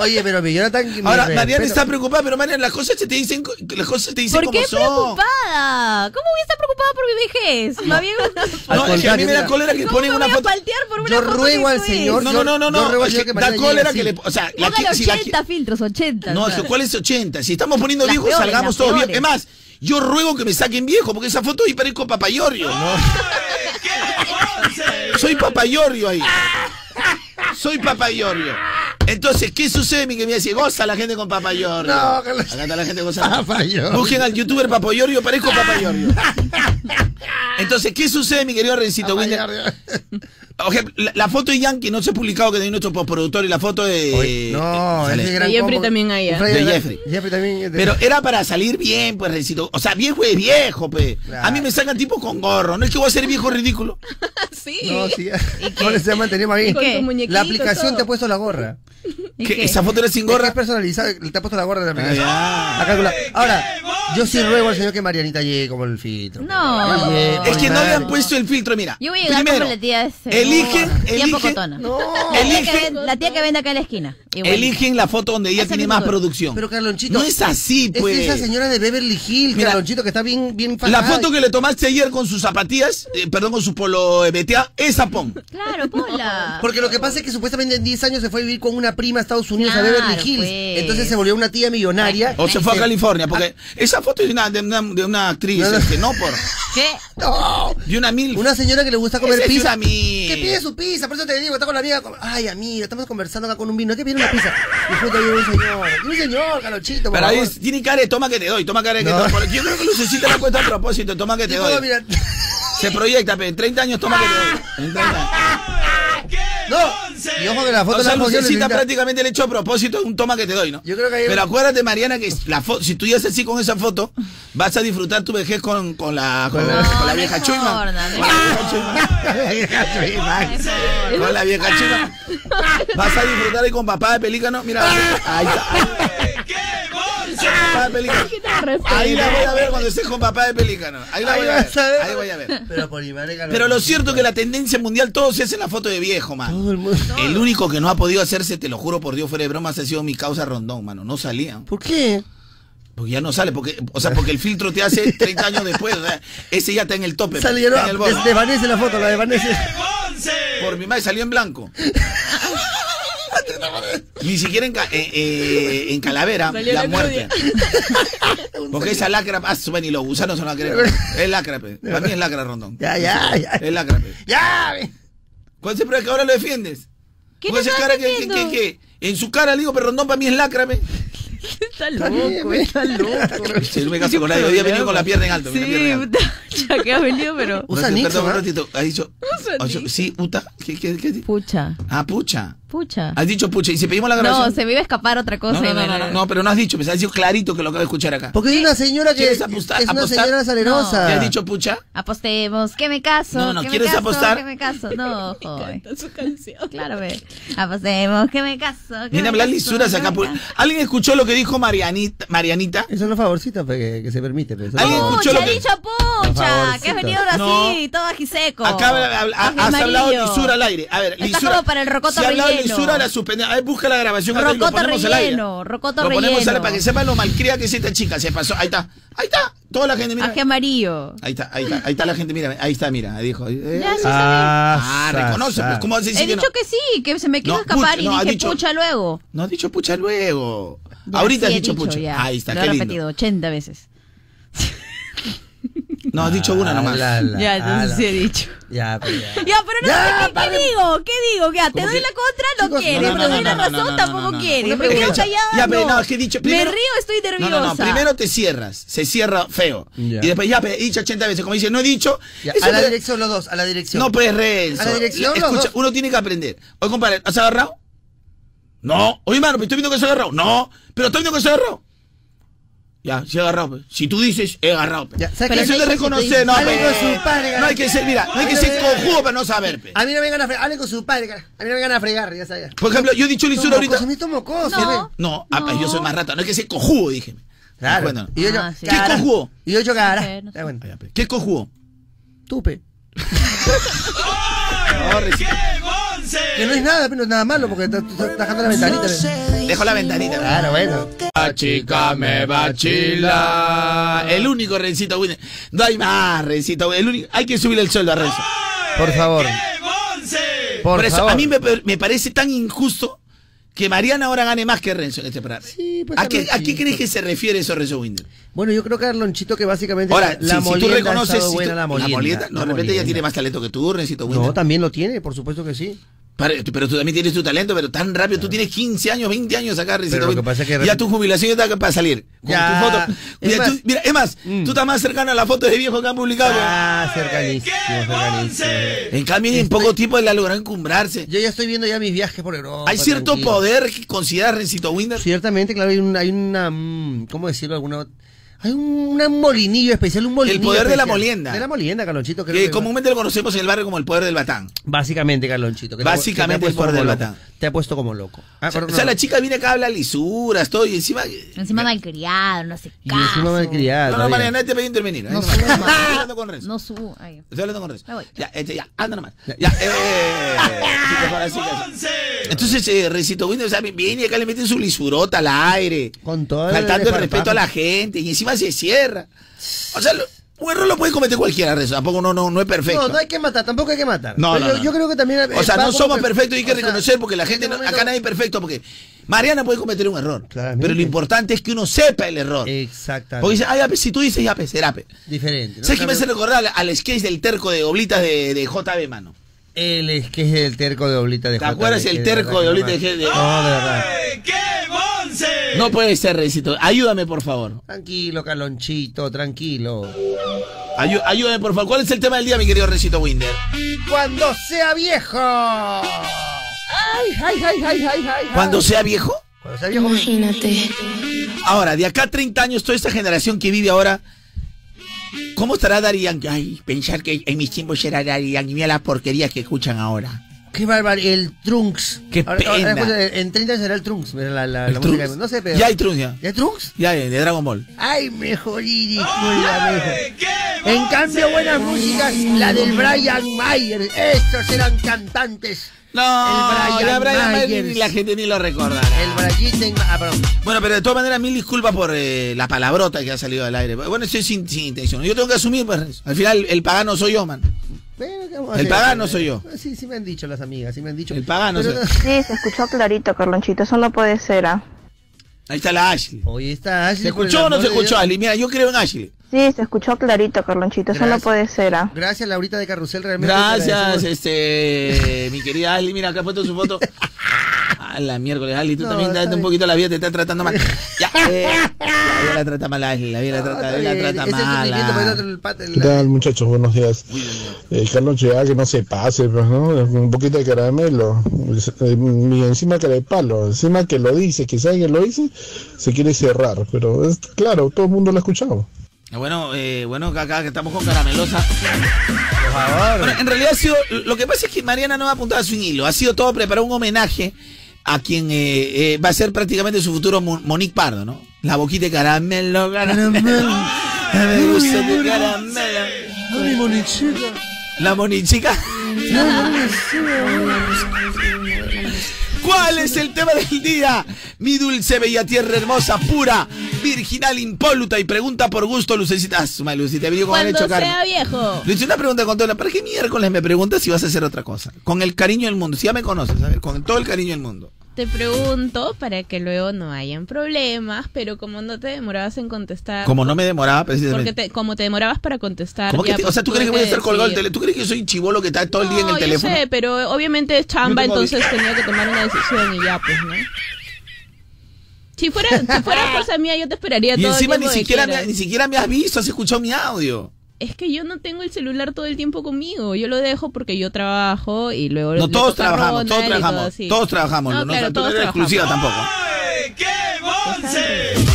Oye, pero mi Jonathan. mi Ahora, respeto. Mariana está preocupada, pero Mariana, las cosas se te dicen, las cosas se te dicen ¿Por como qué son. preocupada? ¿Cómo voy a estar preocupada por mi vejez? No, es que a mí me da cólera que ¿cómo ponen una foto. paltear por una Yo foto ruego al señor- No, no, no, no, no. es que que da cólera que le. O sea, la que- si la 80 filtros, 80. No. ¿cuál es 80? Si estamos poniendo Las viejos, peores, salgamos todos viejos. Es más, yo ruego que me saquen viejo, porque esa foto ahí parezco papayorrio. Soy papayorrio ahí. Soy papayorrio. Entonces, ¿qué sucede, mi querida? Si goza la gente con papayorrio. No, Carlos. Acá está la gente gozando. Papayorrio. Busquen al youtuber papayorrio, parezco papayorrio. Entonces, ¿qué sucede, mi querido Rencito Winder? Ejemplo, la, la foto de Yankee no se ha publicado que de nuestro postproductor y la foto de. Oye, no, sale. ese gran De Jeffrey combo. también hay, ¿eh? De Jeffrey. Jeffrey también. Pero era para salir bien, pues, Rencito. O sea, viejo es viejo, pues. Claro. A mí me sacan tipo con gorro. No es que voy a ser viejo ridículo. Sí. No, sí. No se ha mantenido más bien. La aplicación todo. te ha puesto la gorra. ¿Y ¿Qué? qué? ¿Esa foto era sin gorra? Es personalizada, te ha puesto la gorra de la aplicación. Ah, calcula. Ahora, yo sí ruego al señor que Marianita llegue como el filtro. No. Oye, Es que no madre. habían puesto el filtro, mira. Yo voy a llegar Primero, como la tía ese. Eligen, Tiempo eligen, cotona. No. La tía, que eligen, la tía que vende acá en la esquina. Igual. eligen la foto donde ella Ese tiene más duro. producción. Pero Carlonchito. No es así, pues. Es esa señora de Beverly Hills, Mira, Carlonchito, que está bien, bien La foto que le tomaste ayer con sus zapatillas, eh, perdón, con su polo BTA, esa pon. Claro, pola. Porque lo que pasa es que supuestamente en 10 años se fue a vivir con una prima a Estados Unidos a Beverly Hills. pues. Entonces se volvió una tía millonaria. O se fue a Sí. California, porque esa foto es de una, de una, de una actriz, No, no. este, no por. ¿Qué? No. De una mil. Una señora que le gusta comer es pizza. una mi- Que pide su pizza, por eso te digo, está con la amiga. com- Ay, amiga, estamos conversando acá con un vino. ¿Qué pide una pizza? Y justo viene un señor. Y un señor, Carlonchito, por Pero ahí favor. tiene cara de toma que te doy, toma cara de que No. te doy. Yo creo que Lucecita la cuesta a propósito, toma que te doy. mira. Se proyecta, pe, en 30 años toma que te doy. En 30. No. Y ojo que la foto O sea, la foto Lucecita necesita- prácticamente le hecho a propósito un toma que te doy, ¿no? Yo creo que hay- Pero acuérdate, Mariana, que la fo- si tú ya así con esa foto, vas a disfrutar tu vejez con, con la, con, la- la- con la No, vieja no, Con la vieja Chuyman. Con la vieja Chuyman. Vas a disfrutar ahí con papá de pelícano. Mira, ahí está. Papá de pelícano. Ahí la voy a ver cuando estés con papá de pelícano. Ahí la voy a ver. Ahí voy a ver. Pero por lo cierto es que la tendencia mundial todo se hace en la foto de viejo, man. Todo el único que no ha podido hacerse, te lo juro por Dios, fuera de bromas, ha sido mi causa Rondón, mano. No salía. ¿Por qué? Porque ya no sale, porque, o sea, porque el filtro te hace 30 años después. O sea, ese ya está en el tope. Sale, en el desvanece la foto, la desvanece. Por mi madre salió en blanco. Ni siquiera en, eh, eh, en calavera, Salió la la muerte. Porque esa lacra, ah, su- y los gusanos son lacra. Es lacra, pe. Para mí es lacra, Rondón. Ya, ya, ya. Es lacra, pe. Ya, ve. ¿Cuál es el problema que ahora lo defiendes? ¿Qué estás cara que, que, que- que- en su cara le digo, pero Rondón para mí es lacra, pe. Está loco, está loco. Sí, no me caso con nadie. Hoy día he venido con la pierna en alto. Sí, puta, ya que has venido, pero... Usa Nixon, perdón, un ¿ah? ratito. Ha dicho. Usa. Sí, Uta. ¿Qué, qué, qué? Pucha. Ah, pucha. Pucha. Has dicho pucha. Y si pedimos la grabación. No, se me iba a escapar otra cosa. No, no, no, me- no, no, no, pero no has dicho, pues has dicho clarito que lo acabo de escuchar acá. Porque hay una señora que es ¿Quieres apostar- una señora salerosa. ¿Qué has dicho pucha? Apostemos, que me caso. No, no, me ¿quieres apostar? Que me caso. No, joder. Su canción. Claro, ve. Apostemos, que me caso. Viene me a hablar lisuras acá. me. ¿Alguien escuchó lo que dijo Marianita? Marianita? Esos son los favorcitos pues, que, que se permite. ¿Alguien No. escuchó Pucha, lo que- dicho pucha, que has venido ahora No. así, todo ajiseco. Acá ha- ha- has hablado lisura al aire. A ver, Está lisura. como para el rocoto si ha hablado relleno. lisura, la suspendemos. A ver, busca la grabación lo Rocoto ponemos al aire. relleno, rocoto Lo ponemos al aire relleno. para que sepan lo malcria que es esta chica. Se pasó. Ahí está. Ahí está. Toda la gente, mira. Ají amarillo. Ahí está, ahí está. Ahí está la gente, mira. Ahí está, mira. Dijo. eh, Ya, sí, Ah, reconoce, pues. ¿Cómo vas a decir He que no? dicho que sí, que se me quiso No, escapar pucha, y no, dije dicho- pucha luego. No has dicho pucha luego. Ya, Ahorita sí has he dicho, pucha. ya. Ahí está, Lo qué he lindo. repetido 80 veces. No, has dicho una nomás. Ala, ala, Ya, entonces ala. sí he dicho. Ya, pues ya. Ya, pero no Ya, sé, ¿qué, qué digo? ¿Qué digo? Ya, te ¿Cómo doy que? la contra, no Chicos, quieres. no, Te no, doy la razón, no, no, tampoco no, no. quieres. Me quedo callada. Ya, pero no. es que he dicho Me río, estoy nerviosa. no, no. Primero te cierras. Se cierra feo. Ya. Y después ya pe, he dicho 80 veces. Como dice, no he dicho. A la dirección los dos, a la dirección. No, pues, Renzo. A la dirección, los Escucha, dos. uno tiene que aprender. Oye, compadre, ¿has agarrado? No. Oye, mano, pero estoy viendo que se ha agarrado. No. Pero estoy viendo que se ha agarrado. Ya, se ha agarrado. pues. Si tú dices, he agarrado. pues. Ya, ¿sabes Pero qué? eso no de hay cosa que reconocer, no, Hable pues. con su padre, No hay que ser, mira, no hay que ser cojudo para no saber, pe. A mí no me vengan a fregar. Hablen con su padre, cara. A mí no me vengan a fregar, ya sabes. Por ejemplo, yo he dicho lisura ahorita. A mí tomo cosas. No. No, ah, pues, yo soy más rata. No hay que ser cojudo, dije. Claro. Bueno. Y yo, Ah, sí. ¿Qué cojudo? Y yo, yo cara. no sé. Bueno. Pe. ¿Qué cojudo? Tupe. Que no es nada, pero no es nada malo porque estás dejando la ventanita. Dejo la ventanita. Claro, bueno. La chica me vacila. El único Rencito Winner. No hay más, Rencito. El único. Hay que subir el sueldo a Renzo. Por favor. Por, Por eso, favor. a mí me, me parece tan injusto que Mariana ahora gane más que Renzo en este programa. Sí, pues, ¿A, qué, ¿A qué Carlonchito. crees que se refiere eso, Renzo Winder? Bueno, yo creo que Arlonchito que básicamente Ahora, la, la si, si tú ha reconoces. si buena tú- la molienda. no, la de repente ya molienda. tiene más talento que tú, Rencito Winder. No, también lo tiene, por supuesto que sí. Pero tú también tienes tu talento, pero tan rápido. Tú tienes 15 años, 20 años acá, Rencito Pero lo que Winder. pasa es que Ya tu jubilación ya está para salir. Con Ya. tu foto. Es Mira, más- tú, mira, es más, Mm. tú estás más cercano a las fotos de viejos que han publicado. Ah, cercanísimo, cercanísimo. En cambio, en poco tiempo él la logró encumbrarse. Yo ya estoy viendo ya mis viajes por Europa. Hay cierto tranquilo. poder que considera Rencito Winder. Ciertamente, claro, hay, un- hay una. mm, ¿Cómo decirlo? Alguna. Hay un, un molinillo especial, un molinillo. poder de la molienda. De la molienda, Carlonchito. creo Que que- comúnmente lo conocemos en el barrio como el poder del batán. Básicamente, Carlonchito. que Básicamente el poder del como batán. loco. Te ha puesto como loco. Ah, o sea, o la chica viene acá, habla lisuras, todo, y encima... Encima malcriado, no sé Y encima malcriada. No, no. Mariana, te pedí intervenir. Ahí No subo Estoy hablando con Renzo. No subo. Ay. Estoy hablando con Renzo. Me voy. Ya, este, ya, anda nomás. Ya, eh, ahora sí. Entonces, eh, Rencito Winder, o sea, viene y acá le meten su lisurota al aire. Con todo el Faltando el respeto a la gente, y encima se cierra. O sea, lo- un error lo puede cometer cualquiera. Tampoco no, no, no es perfecto. No, no hay que matar, tampoco hay que matar. No, Pero no, yo, no. yo creo que también. O sea, no somos que- perfectos y hay que o sea, reconocer porque la en gente, este no- momento- acá nadie es perfecto porque Mariana puede cometer un error. Claramente. Pero lo importante es que uno sepa el error. Exactamente. Porque dice, ay, ape, si tú dices, ya, será. Diferente. ¿no? ¿Sabes qué me hace recordar al, sketch del terco de oblitas de, de JB, mano? El es que es el terco de Oblita de ¿Te JB, acuerdas el que de terco verdad de Oblita no de me- G- No, puede ser, Recito. Ayúdame, por favor. Tranquilo, Carlonchito, tranquilo. Ayú- ayúdame, por favor. ¿Cuál es el tema del día, mi querido Recito Winder? Cuando sea viejo. Ay, ay, ay, ay, ay, ay. ¿Cuando sea viejo? Cuando sea viejo. Imagínate. Ahora, de acá a 30 años, toda esta generación que vive ahora, ¿cómo estará Yankee? Ay, pensar que en mis tiempos era Daddy Yankee. Mira las porquerías que escuchan ahora. Qué bárbaro, el Trunks. Qué pena. escucha, en 30 será el Trunks, la, la, la El música. Trunks. No sé, pero. Ya hay Trunks, ya. ¿Ya hay Trunks? Ya, de Dragon Ball. Ay, mejor ridícula. En cambio, buenas músicas, la del Brian Mayer. Estos eran cantantes. No, El Brian Brian Mayer ni la gente ni lo recordará. El Brian. Ah, perdón. Bueno, pero de todas maneras, mil disculpas por eh, la palabrota que ha salido al aire. Bueno, estoy sin, sin intención. Yo tengo que asumir, pues. Al final, el pagano soy yo, man. Bueno, ¿qué vamos a El pagano soy yo. Sí, sí me han dicho las amigas, sí me han dicho. El pagano soy- no- Sí, se escuchó clarito, Carlonchito. Eso no puede ser, ¿ah? Ahí está la Ashley. Oye, está Ashley. ¿Se escuchó o no se escuchó. Ashley? Mira, yo creo en Ashley. Sí, se escuchó clarito, Carlonchito. Eso no puede ser, ¿ah? Gracias, Laurita de Carrusel, realmente. te Gracias, este, mi querida Ashley. Mira, acá ha puesto su foto. A la miércoles, Ashley, tú No, también date un poquito la vida, te está tratando mal. Eh, la vida la trata mal. La vida la trata, la trata mal. otro, el pat- el- ¿Qué tal muchachos? Buenos días. Eh, Carlos ya que no se pase, pues, ¿no? Un poquito de caramelo. Eh, Y encima que de palo, encima que lo dice, que sabe que lo dice, se quiere cerrar. Pero es claro, todo el mundo lo ha escuchado. Bueno, eh, bueno, acá que estamos con Caramelosa. Por favor. Bueno, en realidad ha sido, lo que pasa es que Mariana no ha apuntado a su hilo, ha sido todo preparar un homenaje a quien eh, eh, va a ser prácticamente su futuro Mo- Monique Pardo, ¿no? La boquita de caramelo, caramelo. Me gusta tu caramelo. Ay, monichita. La monichica. ¿Cuál es el tema del día? Mi dulce, bella tierra hermosa, pura, virginal, impoluta y pregunta por gusto, Lucecita. Ah, su madre, Lucecita, como han Cuando hecho sea viejo. Le hice una pregunta con toda la... ¿Para qué miércoles me preguntas si vas a hacer otra cosa? Con el cariño del mundo. Si ya me conoces, a ver, con todo el cariño del mundo. Te pregunto para que luego no hayan problemas, pero como no te demorabas en contestar. Como no me demoraba, Porque precisamente. te, como te demorabas para contestar. ¿Cómo que ya, te- o sea, ¿tú crees que voy a estar colgado decir. teléfono? ¿Tú crees que yo soy chivolo que está todo el día en No, el teléfono? Yo sé, pero obviamente es chamba, entonces tenía que tomar una decisión y ya, pues, ¿no? Si fuera, si fuera cosa mía, yo te esperaría Y todo encima el ni tiempo siquiera, me, ni siquiera me has visto, has escuchado mi audio. Es que yo no tengo el celular todo el tiempo conmigo. Yo lo dejo porque yo trabajo y luego. No, todos trabajamos, todos todo trabajamos, todos trabajamos. No, No, claro, no todos eres exclusiva trabajamos. tampoco.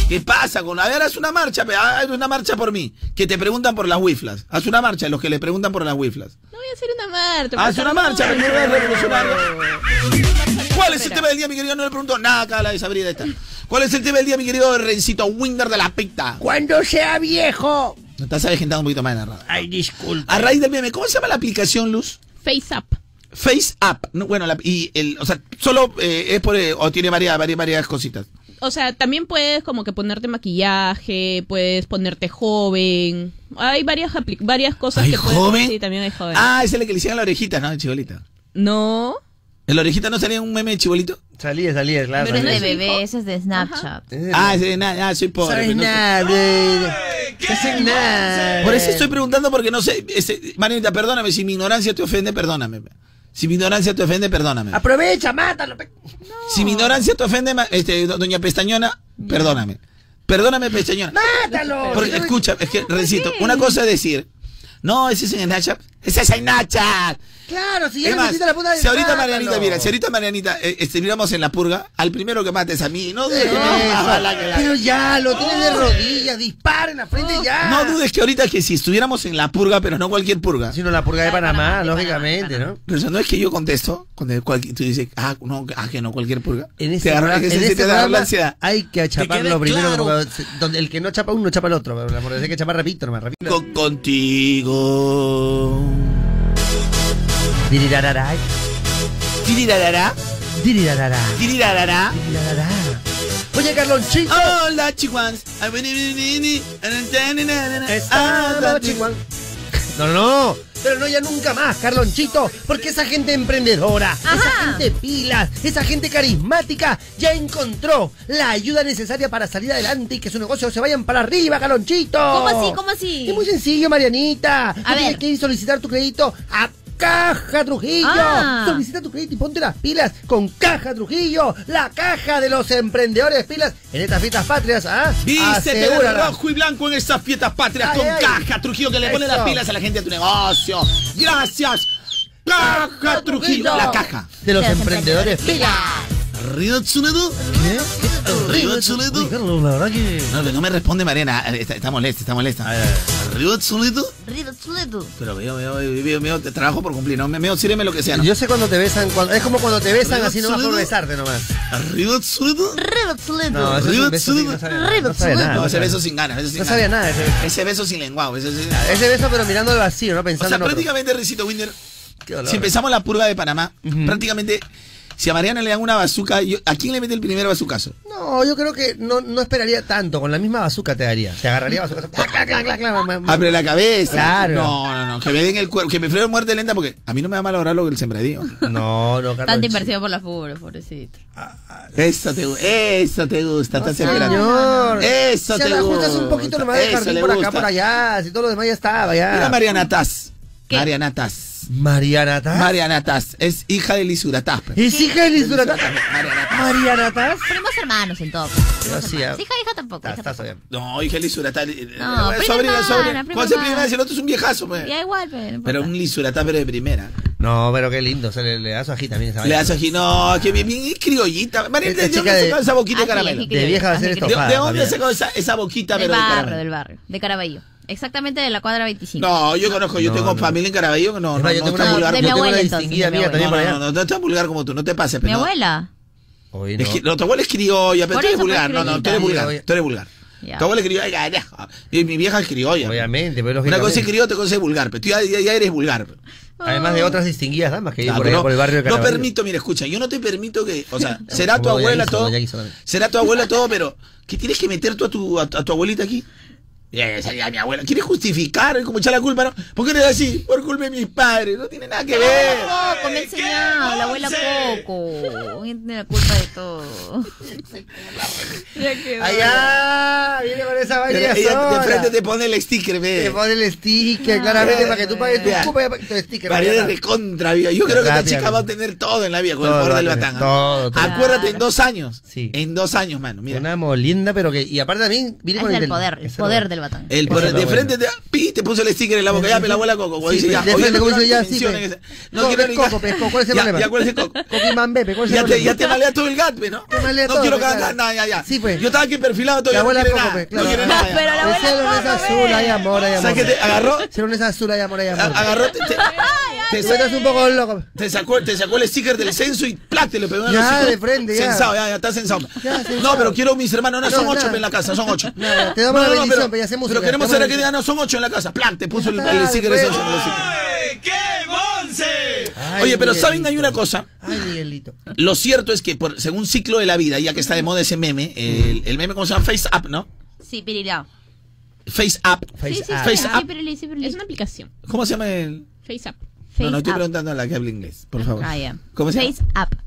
¿Qué pasa con A ver, haz una marcha, pe, haz una marcha por mí. Que te preguntan por las wiflas. Haz una marcha, los que le preguntan por las wiflas. No voy a hacer una marcha. Haz una marcha, revolucionario. ¿Cuál es el tema del día, mi querido? No le pregunto nada acá a la desabrida esta. ¿Cuál es el tema del día, mi querido Rencito Winder de la Picta? Cuando sea viejo. No estás avejentando un poquito más en la radio. Ay, disculpa. A raíz del meme, ¿cómo se llama la aplicación, Luz? Face up. Face App. No, bueno, la- y el, o sea, solo eh, es por, eh, o tiene varias, varias, varias cositas. O sea, también puedes como que ponerte maquillaje, puedes ponerte joven. Hay varias varias cosas ¿Hay que puedes- joven? Sí, también hay joven. Ah, es el que le hicieron la orejita, ¿no? El chibolito. No. ¿En la orejita no salía un meme de chibolito? Salía, salía, claro. Pero es de bebé, ese es de Snapchat. Ah, ese de nada, ah, soy pobre. Sé. nada. Por eso estoy preguntando porque no sé. Ese, Marianita, perdóname, si mi ignorancia te ofende, perdóname. Si mi ignorancia te ofende, perdóname. Aprovecha, mátalo. pe- Si mi ignorancia te ofende, ma- este, do- doña Pestañona, perdóname. Perdóname, Pestañona. Mátalo. Porque, escucha, es que, recito, una cosa es decir, no, ese es en Snapchat, ese es en Snapchat. Claro, si ya Es más, necesita la punta de si ahorita mátalo. Marianita, mira, si ahorita Marianita eh, estuviéramos en la purga, al primero que mates a mí, no dudes que que la- Pero ya, lo tiene de rodillas, dispara en la frente ya. No dudes que ahorita que si estuviéramos en la purga, pero no cualquier purga. Sino la purga de Panamá, lógicamente, Panamá. ¿no? Pero eso no es que yo contesto, cuando cual- tú dices, ah, no, ah, que no, cualquier purga. En te este agarra, programa, que se, en se este te agarra la ansiedad. hay que achaparlo quede primero, claro. donde el que no chapa uno, chapa el otro. Por eso hay que chapar repito nomás, repito. Con- contigo. Dirirararay, Tirirarara, dirirarara, tirirarara. dirirarara. Oye, Carlonchito. Hola, chihuans. Estaba chihuahua. No, no, no. Pero no ya nunca más, Carlonchito, porque esa gente emprendedora, esa gente pilas, esa gente carismática ya encontró la ayuda necesaria para salir adelante y que su negocio se vayan para arriba, Carlonchito. ¿Cómo así? ¿Cómo así? Es muy sencillo, Marianita. Tú tienes ver. que ir a solicitar tu crédito a Caja Trujillo. Ah. Solicita tu crédito y ponte las pilas con Caja Trujillo, la caja de los emprendedores pilas en estas fiestas patrias. ¿ah? Vístete de rojo y blanco en estas fiestas patrias Ay, con ay. Caja Trujillo que le pone las pilas a la gente de tu negocio. Gracias. Caja Trujillo. La caja. de los emprendedores pilas. Río Chuledo. Arriba, Chuledo. Oye, Carlos, la verdad que... No, no me responde Mariana. Está, está molesta, está molesta. Arriba Chuledo. Rido, chuledo. Pero veo, veo, veo, te trabajo por cumplir, ¿no? Me veo, síreme lo que sea, ¿no? Yo sé cuando te besan, cuando- es como cuando te besan así nomás por besarte nomás. Rido, chuledo. No, eso es un beso así, no. No. No, no ese beso sin ganas. No sabía nada ese beso. Ese beso sin lenguado. Ese, beso pero mirando al vacío, ¿no? O Pensando sea, en otro. prácticamente, Ricito Winder, Qué si empezamos la purga de Panamá, prácticamente, si a Mariana le dan una bazuca, ¿a quién le mete el primer bazucazo? No, yo creo que no, no esperaría tanto. Con la misma bazuca te daría. Te agarraría bazuca. clac, clac, clac, clac, clac, ma- ma- Abre la cabeza. Claro. No, no, no. Que me den el cuerpo, que me frene muerte lenta porque a mí no me va a malograr lo que el sembradío. No, no, Carlos. Tanta inversión por la fútbol, pobrecito. Eso te, eso te gusta, estás esperando. Señor. Eso si te le ajustas gusta. un poquito nomás de jardín por acá, gusta. por allá. Si todo lo demás ya estaba, ya. Mira Mariana Taz. ¿Qué? Mariana Taz. Mariana Taz. Mariana Taz. Es hija de Lisurataz. pues. ¿Es hija de Lisura Taz? Mariana Taz. Mariana Taz. Primos hermanos en todo. Yo sí, ah. Hija, hija tampoco. Taz, hija Taz, tampoco. bien. No, hija de Lisurataz. No, Eh, prima sobrina, sobrina. ¿Cuál es el primera? Si el otro es un viejazo, pues. Ya igual, pero no Pero un Lisurataz, pero de primera. No, pero qué lindo. Se le, le da su ají también esa Le vaina. das aquí, no, que bien, bien criollita. Mariana, Esta ¿de chica dónde de- sacó esa boquita de Ají, caramelo? ají, De vieja va a ser Ají, esto. ¿De, dónde sacó esa, esa boquita, Del pero barrio, del barrio. De Caraballo. Exactamente de la cuadra 25. No, yo conozco, yo No, tengo no. familia en Caraballo que no, Es no, yo no tengo está una, No, vulgar. de mi abuela, distinguida mi también No, no, no, no, está vulgar como tú, no te pases, Mi pero no. abuela. Oye, Es no. que, no, tu abuela es criolla, pero tú eres vulgar. No, no, tú eres vulgar. Tú eres vulgar. Ya. Tu abuela es criolla. ay, ya. Y mi vieja es criolla. Obviamente, pero Una cosa es criolla, otra cosa es vulgar. Pero tú ya, ya, ya eres vulgar. Además de otras distinguidas damas que hay Ah, por por el barrio de no permito, mira, escucha, yo no te permito que, o sea, será tu abuela todo, será tu abuela todo, pero ¿qué tienes que meter tú a tu, a, a tu abuelita aquí? Mi abuela. ¿Quieres justificar? Como echar la culpa, ¿no? ¿Por qué eres así? Por culpa de mis padres. No tiene nada que ver. Coco, me ha enseñado, la abuela Coco. Tiene la culpa de todo. Allá, viene con esa vaina. De frente te pone el sticker, ve. Te pone el sticker, claramente, Ah. para que tú pagues tu y tu sticker. Paredes de contra, vida. Yo creo que esta chica va a tener todo en la vida con Todo el poder del batán. ¿ah? todo, todo. Acuérdate, en dos años. Sí. En dos años, mano. Mira. Una molienda, pero que. Y aparte también viene Es con el poder, el poder no. del batán. El de frente te, pi, te puso el sticker en la boca. Ya, me la abuela Coco. Como Sí, dice, ya. de oye, frente, no como quiero dice, ya, ni sí, menciones pe. ese- No Coco, quiero pe, ni Coco, pe, Coco, ¿cuál es el problema? ya, ¿cuál es el Coco? Coco y Mambe, ¿cuál es el Ya te, problema? ya te malea todo el gat, pe, ¿no? Te malea no quiero claro. nada, ya, ya. Sí, pues. Yo estaba aquí perfilado La todavía. abuela no quiere Coco, claro. No quiere nada. ya. Pero la abuela no es Coco, azul, hay amor, hay amor. ¿Sabes qué te agarró? Es azul, hay amor, hay amor. Agarró, te, estás un poco loco. Te sacó, te sacó el sticker del censo y Ya, hocico. de frente, ya. Censado, ya, ya está censado. No, pero quiero mis hermanos, no, No, son ocho nada. pe, en la casa, son ocho. Nada, te damos la bendición, pero, ya hacemos pero queremos saber la digan, no, son ocho en la casa. ¡Plac! Te puso el, el sticker de el hocico. Ay, Oye, pero ¿saben hay una cosa? Ay, Miguelito. Lo cierto es que por, según ciclo de la vida, ya que está de moda ese meme, el, el meme, ¿cómo se llama? Face Up, ¿no? Sí, pirilao. Face Up. Face Sí, sí, up. Face sí. Es una aplicación. ¿Cómo se llama el...? Face Up. no, no, estoy Face up. preguntando a la que habla inglés, por favor. Ah, ya. ¿Cómo se Face llama? up.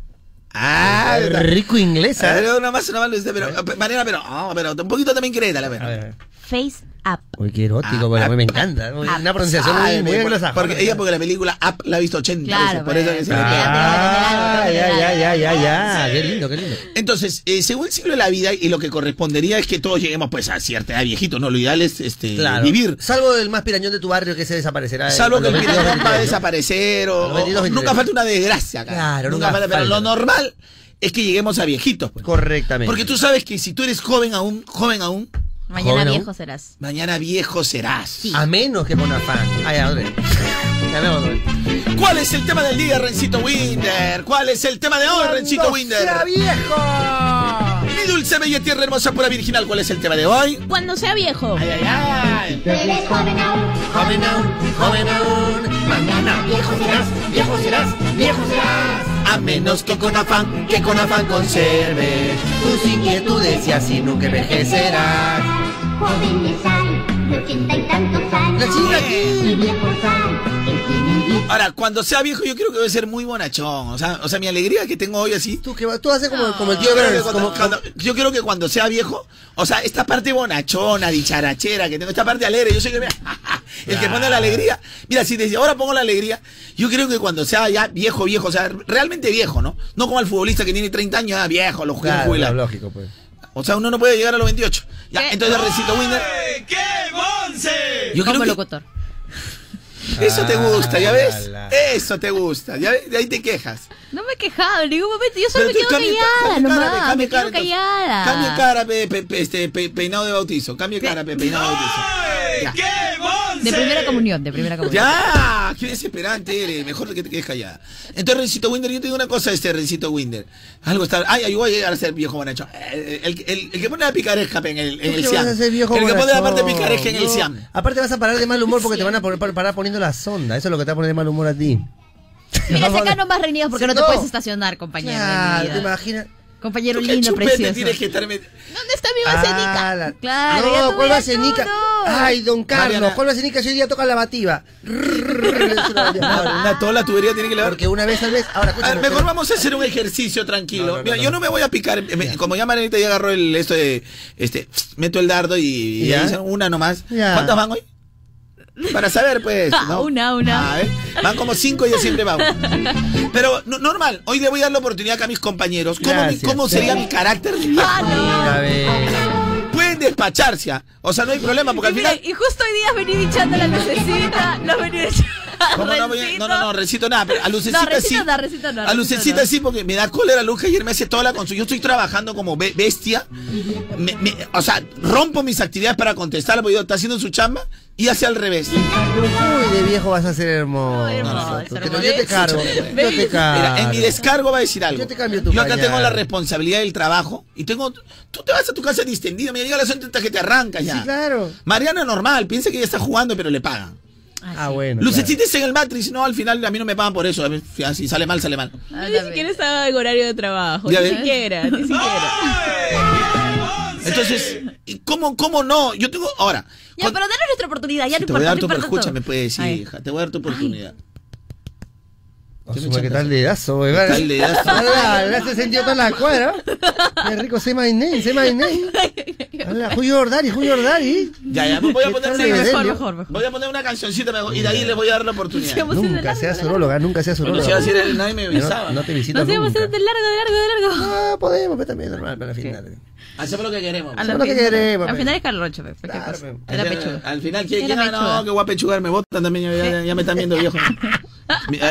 Ah. Rico inglés, ¿eh? una más, una más, pero, Mariana, pero, oh, pero un poquito también créetela, a ver. Face up. Uy, qué erótico, Ah, porque me encanta. Una pronunciación muy, Ay, muy anglosajona. porque ella porque la película Up la ha visto 80 Claro, veces, por eso que se le Ah. pega. Ah, ya, ya, ya, ya, ya. Qué lindo, qué lindo. Entonces, eh, según el ciclo de la vida y lo que correspondería es que todos lleguemos pues a cierta edad viejito, ¿no? Lo ideal es este Claro. vivir. Salvo el más pirañón de tu barrio que se desaparecerá. Salvo que el 22, pirata va a 23, ¿no? desaparecer o, A los 22, o 23. nunca falta una desgracia acá. Claro, nunca nunca falta, pero falta. lo normal es que lleguemos a viejitos. pues. Correctamente. Porque tú sabes que si tú eres joven aún, joven aún, Mañana Joven viejo aún. serás. mañana viejo serás. A menos que. Ya vemos otra vez. ¿Cuál es el tema del día, Rencito Winder? ¿Cuál es el tema de hoy, Rencito ¡Cuando Winder? sea viejo! Mi dulce, bella tierra hermosa, pura virginal, ¿cuál es el tema de hoy? Cuando sea viejo. Ay, ay, ay. Joven aún, joven aún. Mañana viejo serás, viejo serás, viejo serás. A menos que con afán, que con afán conserve. Tus inquietudes y así nunca envejecerás. Jóvenes hay de ochenta y tantos años. La chica Y viejos hay que tienen diez. Ahora, cuando sea viejo, yo creo que voy a ser muy bonachón. O sea, o sea mi alegría que tengo hoy así. Tú, que va- tú haces como, como el tío Yo creo, que Burns. cuando, yo creo que cuando sea viejo, o sea, esta parte bonachona, dicharachera que tengo, esta parte alegre, yo soy que, el que pone la alegría. Mira, si desde ahora pongo la alegría, yo creo que cuando sea ya viejo, viejo, o sea, realmente viejo, ¿no? No como el futbolista que tiene 30 años, ya viejo, lo quieren Claro, lógico, pues. O sea, uno no puede llegar a los 28. Ya, ¿Qué? entonces Recito Winder. Yo creo Como que locutor. Eso te gusta, ¿ya ves? Ala. Eso te gusta, ¿ya ves? De ahí te quejas. No me he quejado en ningún momento. Yo solo Pero me quedo callada nomás. Me cara, quedo callada. Cambia cara, pe- pe- pe- este, pe- peinado de bautizo. Cambia cara, pe- peinado de bautizo. Ya. De primera comunión, de primera comunión. Ya, qué desesperante eres. Mejor que te quedes callada. Entonces, Rencito Winder, yo te digo una cosa, este Rencito Winder. Algo está. Ay, ay, voy a llegar a ser viejo bonacho. Eh, El, el- el que pone la picaresca en el, en ¿Tú el Siam. El que pone la parte picaresca en el. Siam. Aparte vas a parar de mal humor porque te van a poner- parar poniendo la sonda. Eso es lo que te va a poner de mal humor a ti. Mira, acá no más reñidos porque Sí, no te no. puedes estacionar, compañero. de mi Claro, vida. te imaginas. Compañero ¿Tú qué lindo, precioso. tienes que estarme. ¿Dónde está mi vasenica? Ah, la- Claro, No, ¿cuál vasenica? Ay, don Carlos, Mariana. ¿cuál vasenica hoy día toca la bativa? Una, toda la tubería tiene que levar. Porque una vez al vez. Ahora, A ver, mejor pero- vamos a hacer un ejercicio tranquilo. No, no, no, Mira, no. yo no me voy a picar. me- como ya Marenita ya agarró el esto de este, meto el dardo y, una nomás. Ya. ¿Cuántas van hoy? Para saber, pues. ¿no? Una, una. A ver, Van como cinco y yo siempre vamos. Pero no- normal, hoy le voy a dar la oportunidad acá a mis compañeros. ¿Cómo, mi- Gracias. cómo sería mi carácter ve. Pueden despacharse, ¿ah? o sea, no hay problema, porque Y, al mira, final. y justo hoy día has venido hinchando la lucecita, lo has venido hinchando. ¿Cómo no, voy a- no, no, no, recito nada, pero a lucecita No, recito sí. no, recito no, a lucecita no. sí, porque me da cólera Luz, que ayer me hace toda la consulta. Yo estoy trabajando como be- bestia. Me- me- o sea, rompo mis actividades para contestarle, porque yo está haciendo su chamba y hace al revés. Uy, de viejo vas a ser hermoso. Muy hermoso, hermoso. Yo te cargo. Yo te Mira, cargo. en mi descargo va a decir algo. Yo te cambio tu Yo acá pañal. tengo la responsabilidad del trabajo y tengo. Tú te vas a tu casa distendido, me llega la zona que te arrancas ya. Sí, claro. Mariana normal, piensa que ella está jugando, pero le pagan. Ah, bueno. Lucecitas en el Matrix, no, al final a mí no me pagan por eso. A ver, Si sale mal, sale mal. Ah, Yo ni siquiera estaba en horario de trabajo. Ya Ni ves. siquiera, ni siquiera. Entonces, ¿y ¿cómo, ¿cómo no? Yo tengo, ahora, Ya, pero dale nuestra oportunidad, ya no Te voy a importa, dar no tu importa escúchame, pues, Ay. hija. Te voy a dar tu oportunidad. Suma, ¿Qué tal dedazo, güey? ¿Qué tal dedazo? Hola, le hace sentido toda la cuadra. Qué rico, say my name, say my name. Hola, Julio Ordari, Julio Ordari. Ya, ya, voy a ¿Qué poner. Delio? mejor, mejor. Voy a poner una cancioncita mejor, y de ahí les voy a dar la oportunidad. Nunca seas uróloga, nunca seas Cuando uróloga. se iba a decir el nadie me No, avisaba. no te visito Nos íbamos a nunca. hacer de largo, de largo, de largo. No, podemos, pero también normal, para la final. Hacemos lo que queremos. Es lo que queremos, Al pues. final es Carlocho, pues, Claro, pues. Era Al- pechuga. Al final, ¿quién, ah. No, que voy a pechugar, me botan también, ya, ya- ya me están viendo viejo.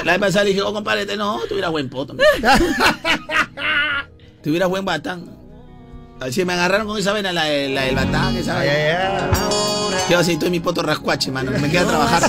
La vez pasada le dije, oh, compadre, no, tuviera buen poto. tuviera buen batán. Así me agarraron con esa vena, la, la del batán, esa vena. ay, ay. Quedo así, todo mi poto rascuache, mano. Me queda trabajar.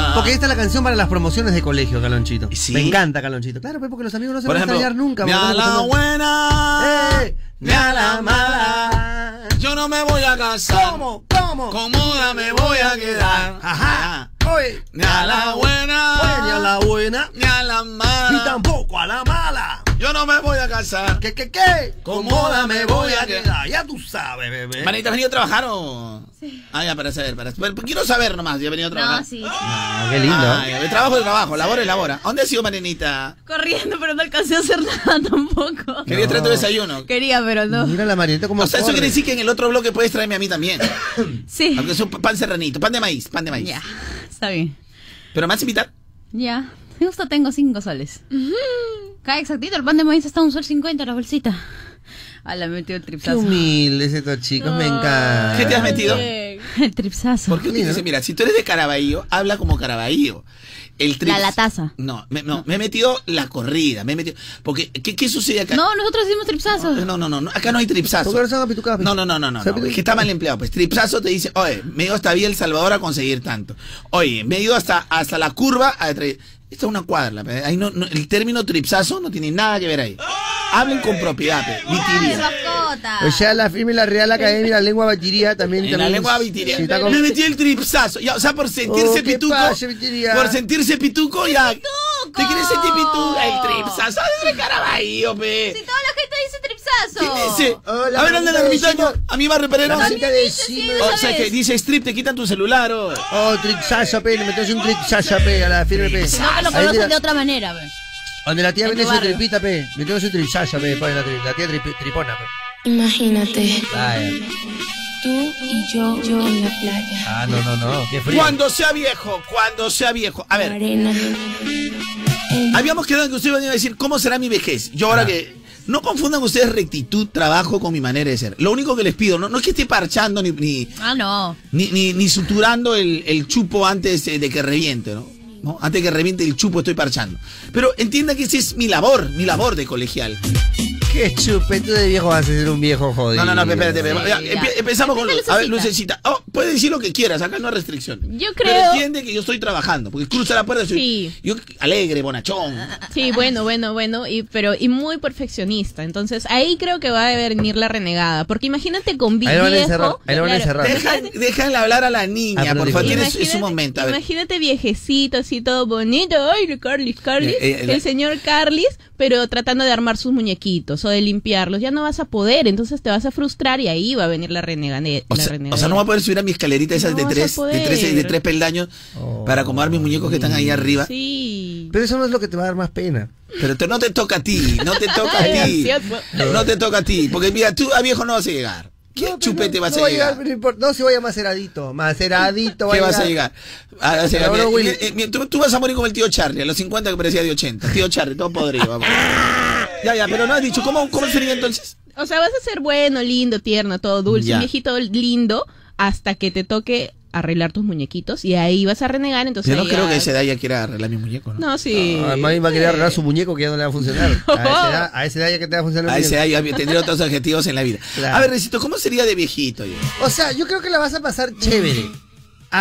Ah. Porque esta es la canción para las promociones de colegio, Calonchito. ¿Sí? Me encanta, Calonchito. Claro, pues porque los amigos no se Por van a ejemplo, extrañar nunca. ni a la buena, ¡Eh! ni a la mala. Yo no me voy a casar. ¿Cómo? ¿Cómo? Cómoda me voy a quedar. Ajá. Oye. Ni a la buena. Oye, ni a la buena. Ni a la mala. Ni tampoco a la mala. Yo no me voy a casar. ¿Qué, qué, qué? Cómoda me voy a quedar. Ya tú sabes, bebé. Manita, ¿has venido a trabajar o...? Sí. Ah, ya, para saber, para saber. Quiero saber nomás, ya he venido a trabajar. No, sí. Ah, qué lindo. Ah, ya, de trabajo de trabajo, labora es labora. ¿Dónde has sido, Marinita? Corriendo, pero no alcancé a hacer nada tampoco. Quería traer tu desayuno. Quería, pero no. Mira la Marieta como O sea, eso quiere decir que en el otro bloque puedes traerme a mí también. Sí. Aunque es un pan serranito, pan de maíz, pan de maíz. Ya, está bien. ¿Pero me vas a invitar? Ya. Justo tengo cinco soles. Cae exactito, el pan de maíz está un sol cincuenta la bolsita. A la metió el Qué tripsazo. humildes estos chicos, me encanta. ¿Qué te has metido? El tripsazo. Porque usted dice, mira, si tú eres de Caraballo, habla como Caraballo. El trips- La lataza. No, me, no, me he metido la corrida, me he metido... Porque, ¿qué, qué sucede acá? No, nosotros hicimos tripsazo. No, no, no, no, acá no hay tripsazo. ¿Por qué no? No, no, no, no, no, ¿Se no, apituca- es que está mal empleado. Pues tripsazo te dice, oye, me he ido hasta Vía El Salvador a conseguir tanto. Oye, me he ido hasta, hasta la curva a traer. Esta es una cuadra, pe. ahí no, no- el término tripsazo no tiene nada que ver ahí. Hablen con propiedad, pe. Vitiría. O sea, la firme y la Real Academia de la Lengua Batiría también. En la también lengua es- vitiria. sí, está con- Me metí el tripsazo. Ya, o sea, por sentirse Oh, ¿qué pituco. pasa, por sentirse pituco, ya. ¿Te quieres sentir pituco? El tripsazo de Caraballo, pe. Si toda la gente dice tripsazo. ¿Quién dice? Hola, a ver, anda el ermitaño. A mi barrio Perero. Mamita, decime. O sea, que dice strip, te quitan tu celular, oh. Oh, tripsasa, pe, le metes un tripsasa, pe, a la firme, pe. Si no, que lo conocen de otra manera, pues. Donde la tía en vende su tripita, pe. Metemos un tripsasa, pe, la, tía tripona, pe. Imagínate, Ay, tú y yo, yo en la playa, ah, no, no, no, qué frío. Cuando sea viejo, cuando sea viejo. A ver, arena. Habíamos quedado en que ustedes iban a decir cómo será mi vejez. Yo ahora que. No confundan ustedes rectitud, trabajo con mi manera de ser. Lo único que les pido, no, no es que esté parchando ni, ni, Ah, no. ni, ni, ni suturando el, el chupo antes eh, de que reviente, ¿no? ¿no? Antes de que reviente el chupo estoy parchando. Pero entienda que esa es mi labor, mi labor de colegial. Qué chupete de viejo vas a ser un viejo jodido. No, no, no, espérate, espérate. Sí, Ya, empezamos con... Empieza, A ver, Lucecita. Lucecita. Oh, puedes decir lo que quieras, acá no hay restricción. Yo Pero creo- entiende que yo estoy trabajando, porque cruza la puerta y soy... Sí. Yo alegre, bonachón. Sí, bueno, bueno, bueno, y, pero y muy perfeccionista. Entonces ahí creo que va a venir la renegada. Porque imagínate con vi- Ahí lo van a viejo. encerrar, ahí lo van a claro, encerrar. Deja, déjale hablar a la niña, Ah, pero por favor, tienes un momento. A ver. Imagínate viejecito, así todo bonito. Ay, Carlis, Carlis. Eh, eh, la- el señor Carlis, pero tratando de armar sus muñequitos o de limpiarlos. Ya no vas a poder, entonces te vas a frustrar y ahí va a venir la renegade. O la sea, renegadera. o sea, no voy a poder subir a mi escalerita esas No de a tres, de tres, de tres peldaños para acomodar mis muñecos que están ahí arriba. Sí. Pero eso no es lo que te va a dar más pena. Pero te- no te toca a ti, no te toca a ti. Cierto. No te toca a ti, porque mira, tú a viejo no vas a llegar. ¿Qué No, pero chupete no, vas no a va llegar? no si vaya maceradito. Maceradito. ¿Qué vas a llegar? A llegar. Ahora, Mira, Willy. mira, tú, tú vas a morir como el tío Charlie, a los 50 que parecía de 80. Tío Charlie, todo podrido, vamos. Ya, ya, pero no has dicho, ¿cómo, cómo sería entonces? O sea, vas a ser bueno, lindo, tierno, todo dulce, Ya. un viejito lindo, hasta que te toque arreglar tus muñequitos y ahí vas a renegar, entonces Yo no ahí creo ya- que a esa edad ya quiera arreglar mis muñecos, ¿no? No, sí. Ah, Además va a querer arreglar su muñeco que ya no le va a funcionar. A esa edad, a esa edad ya que te va a funcionar. A el esa muñeco. edad ya tendría otros objetivos en la vida. Claro. A ver, Recito, ¿cómo sería de viejito yo? O sea, yo creo que la vas a pasar chévere.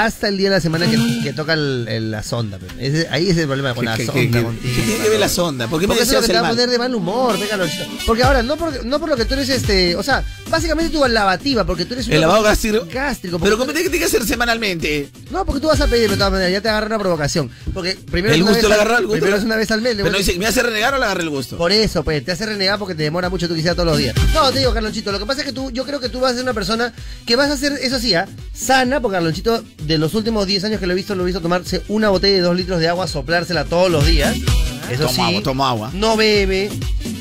Hasta el día de la semana que, que toca el- el- la sonda. Ese- ahí es el problema con la ¿Qué- qué- sonda qué- contigo. tiene que ver la sonda? ¿Por qué me Porque eso es lo que te va a poner de mal humor, venga, Lonchito. Porque ahora, no por, no por lo que tú eres este. O sea, básicamente tu lavativa, porque tú eres un El lavado gástrico. gástrico. Pero ¿cómo tiene que hacer semanalmente? No, porque tú vas a pedir de todas maneras, ya te agarra una provocación. Porque primero El gusto al- agarra el gusto. Primero es una vez al mes. Pero no dice, ¿me hace renegar o le agarré el gusto? Por eso, pues, te hace renegar porque te demora mucho tú quisieras todos los días. No, te digo, Carlonchito, lo que pasa es que tú, yo creo que tú vas a ser una persona que vas a ser, eso sí, ¿ah? sana, porque Carlonchito, de los últimos 10 años que lo he visto, lo he visto tomarse una botella de 2 litros de agua, soplársela todos los días. Eso Tomo sí. tomo agua. No bebe,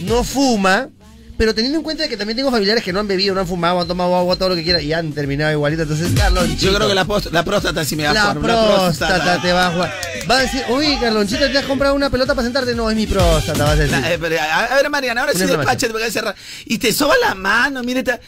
no fuma. Pero teniendo en cuenta que también tengo familiares que no han bebido, no han fumado, han tomado agua, todo lo que quieran y han terminado igualito. Entonces, Carlonchito. Yo creo que la, la próstata sí me va a La jugar. próstata te va a jugar. Va a decir, uy, Carlonchito, ¿te has comprado una pelota para sentarte? No, es mi próstata, vas a decir. La- eh, pero, a, ver, Mariana, ahora sí despáchate porque cerrar. Y te soba la mano, mire. Te...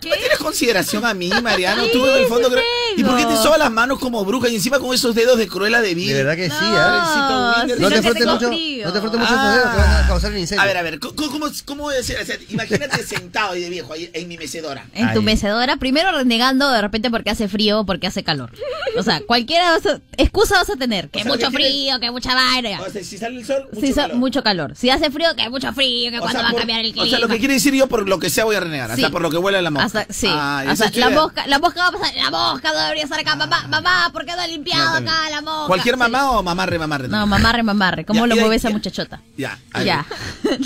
¿Tú me tienes consideración a mí, Mariano? Tú en el fondo creo... ¿Y por qué te soba las manos como bruja y encima con esos dedos de cruela de vida? De verdad que sí, No, si No te frotes mucho, frío. no te frotes mucho Ah. esos dedos que van a causar un incendio. A ver, a ver, ¿cómo, cómo, cómo voy a decir? O sea, imagínate sentado ahí de viejo, ahí en mi mecedora. En tu mecedora, primero renegando de repente porque hace frío o porque hace calor. O sea, cualquiera vas a- excusa vas a tener. Que O sea, mucho ¿qué frío, que mucha vaina. O sea, si sale el sol, mucho Si so- calor. mucho calor. Si hace frío, que mucho frío, que O cuando sea, va a cambiar el clima. O sea, lo que quiere decir yo, por lo que sea voy a renegar. Hasta por lo que huele la mosca. Hasta, sí. Ah, Hasta la mosca, la mosca va a pasar. La mosca no debería estar acá. Mamá, mamá, ¿por qué no ha limpiado No, acá la mosca? ¿Cualquier Sí. mamá o mamarre, mamarre? No, mamarre, mamarre. ¿Cómo Ya, lo mueve esa ya. muchachota? Ya. ahí. Ya.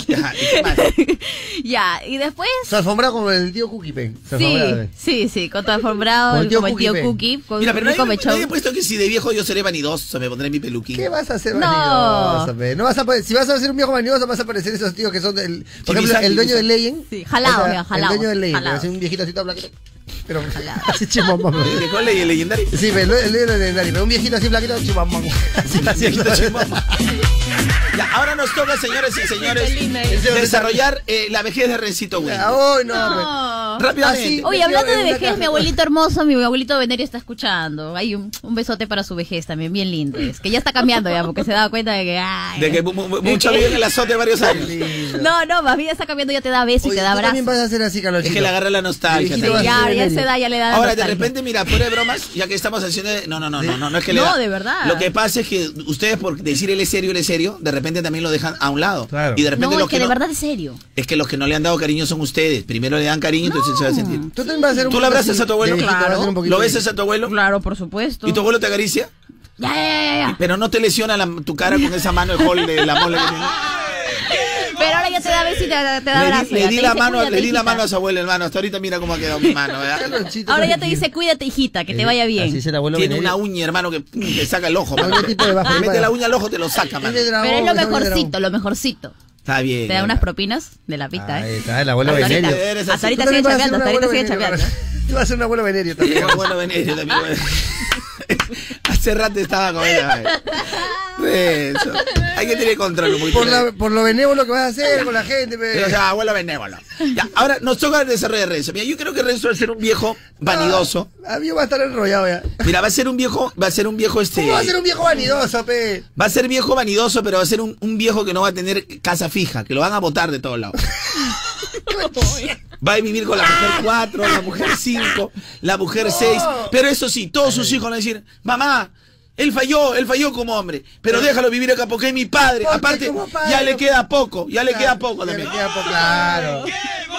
Ya, ¿y qué más? ya, y después. Se alfombra como el tío Cookie Pen. Sí, alfombrado. sí, sí, con tu alfombrado, Como el tío el Cookie, tío pe. Cookie, con Mira, un pero nadie, nadie ha puesto que si de viejo yo seré vanidoso, me pondré mi peluquín. ¿Qué vas a hacer No. vanidoso, pe? No vas a poder- si vas a ser un viejo vanidoso, vas a parecer esos tíos que son del. Por ejemplo, el dueño de Legend. Sí, jalado, o sea, mira, jalado, El dueño de así un viejito así todo blanquito. Pero así chimamón. ¿De cuál es el legendario? Sí, pero el Legendary, pero un viejito así blanquito, chimamón. Así haciendo. Ya, ahora nos toca, señores y señores, desarrollar eh, la vejez de Rencito Willy. Ah, uy, no. No. Rápidamente. Así. Oye, hablando de vejez, caja. mi abuelito hermoso, mi abuelito Venerio está escuchando. Hay un, un besote para su vejez también, bien lindo. Es que ya está cambiando ya, porque se da cuenta de que... ay, De que mu- mu- mucho vive en el azote de varios años. No, no, más bien está cambiando, ya te da beso y te da tú también abrazo. vas a hacer así, Carlos. Es que le agarra la nostalgia. A Ya, ya se da, ya le da Ahora, de repente, mira, fuera de bromas, ya que estamos haciendo... No, no, no, no, no, no es que le No, da- de verdad. Lo que pasa es que ustedes, por decir él es serio, él es serio, de repente también lo dejan a un lado. Claro. Y de repente No, los es que de no- verdad es serio. Es que los que no le han dado cariño son ustedes. Primero le dan cariño, entonces se va a sentir. Tú también vas a hacer un ¿Tú le abrazas así a tu abuelo? poquito ¿Lo besas a tu abuelo? Claro, por supuesto. ¿Y tu abuelo te acaricia? Ya, ya, ya, ya. Pero no te lesiona la- tu cara con esa mano de hall de la mole que tiene. Pero ahora ya te da beso y te, da- abrazo. di, le di la dice, mano, "Cuídate, le di la hijita". mano a su abuelo, hermano. Hasta ahorita mira cómo ha quedado mi mano, Ahora ya te dice, cuídate, hijita, que te Eh, vaya bien. Así es el abuelo Tiene Venerio. una uña, hermano, que te saca el ojo, Te mete para- la uña al ojo, te lo saca, mano. Pero es lo mejorcito, lo mejorcito. Está bien. Te da unas propinas de la pista, Ahí ¿eh? está, el abuelo Hasta ahorita, Venerio. Hasta ahorita sigue un hasta ahorita abuelo sigue Venerio, chapeando. Carlos. Tú vas a ser un abuelo Venerio también. Venir, yo también. Rato estaba con ella. Eso. Hay que tener control un poquito. Por, la, por lo benévolo que vas a hacer con la gente. pe. O sea, abuelo benévolo. Ya, ahora nos toca el desarrollo de Renzo. Mira, yo creo que Renzo va a ser un viejo vanidoso. Ah, amigo va a estar enrollado ya. Mira, va a ser un viejo, va a ser un viejo este. ¿Cómo va a ser un viejo vanidoso, pe? Va a ser viejo vanidoso, pero va a ser un, un viejo que no va a tener casa fija, que lo van a botar de todos lados. Va a vivir con la mujer 4, la mujer 5, la mujer 6. Pero eso sí, todos sus hijos van a decir, mamá, él falló, él falló como hombre, pero déjalo vivir acá porque es mi padre. Aparte, ya le queda poco, ya le queda poco también. le queda poco, claro.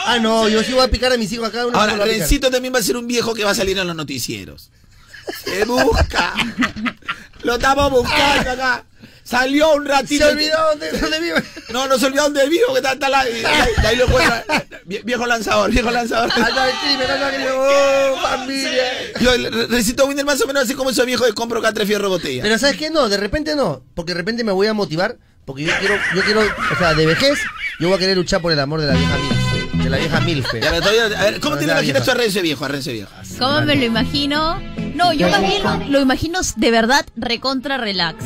Ah, no, yo sí voy a picar a mis hijos acá. Ahora. Rencito también va a ser un viejo que va a salir en los noticieros. Se busca. Lo estamos buscando acá. Salió un ratito. Se olvidó dónde, dónde vive. No, no se olvidó dónde vivo, que está, está la, ahí lo encuentra. Vie- Viejo lanzador, viejo lanzador. Crimen, crimen. Oh, familia. Yo recito Winder más o menos así como esos viejos de compro acá tres fierro botella. Pero ¿sabes qué? No, de repente no. Porque de repente me voy a motivar. Porque yo quiero, yo quiero, o sea, de vejez, yo voy a querer luchar por el amor de la vieja Milfe. De la vieja Milfe. Ya, pero todavía- a ver, ¿cómo te imaginas tú a Renzo viejo, a Renzo viejo? ¿Cómo me lo imagino? No, yo más bien lo, lo imagino de verdad recontra relax.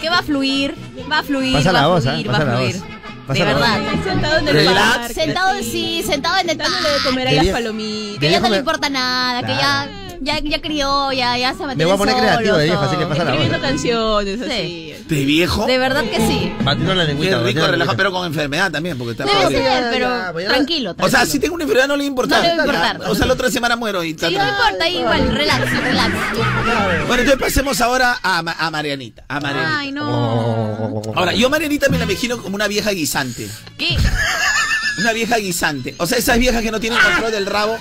Que va a fluir, va a fluir, Pasa va la a voz, fluir, ¿ah? va a fluir. voz. De Pasa la voz. verdad. Sentado en el Relax. parque. Sentado en sí, sentado en el de comer a De las palomitas. Que de ya no le importa nada, que ya, ya, ya crió, ya, ya se Me mantiene voy a poner solo, creativo de viejo, así que pasa la. Escribiendo canciones Sí. así. ¿De viejo? De verdad que sí. Batiendo la Qué lengüita. rico, relajado, pero con enfermedad también, porque está Debe podrido. ser, pero ya, pues ya- tranquilo, O sea, si tengo una enfermedad no le importa. No le va a importar. O sea, la otra semana muero y está Sí, no importa, igual, relax, relax. Bueno, entonces pasemos ahora a, Ma- a Marianita. A Marianita. Ay, no. Ahora, yo a Marianita me la imagino como una vieja guisante. ¿Qué? Una vieja guisante. O sea, esas viejas que no tienen control del rabo.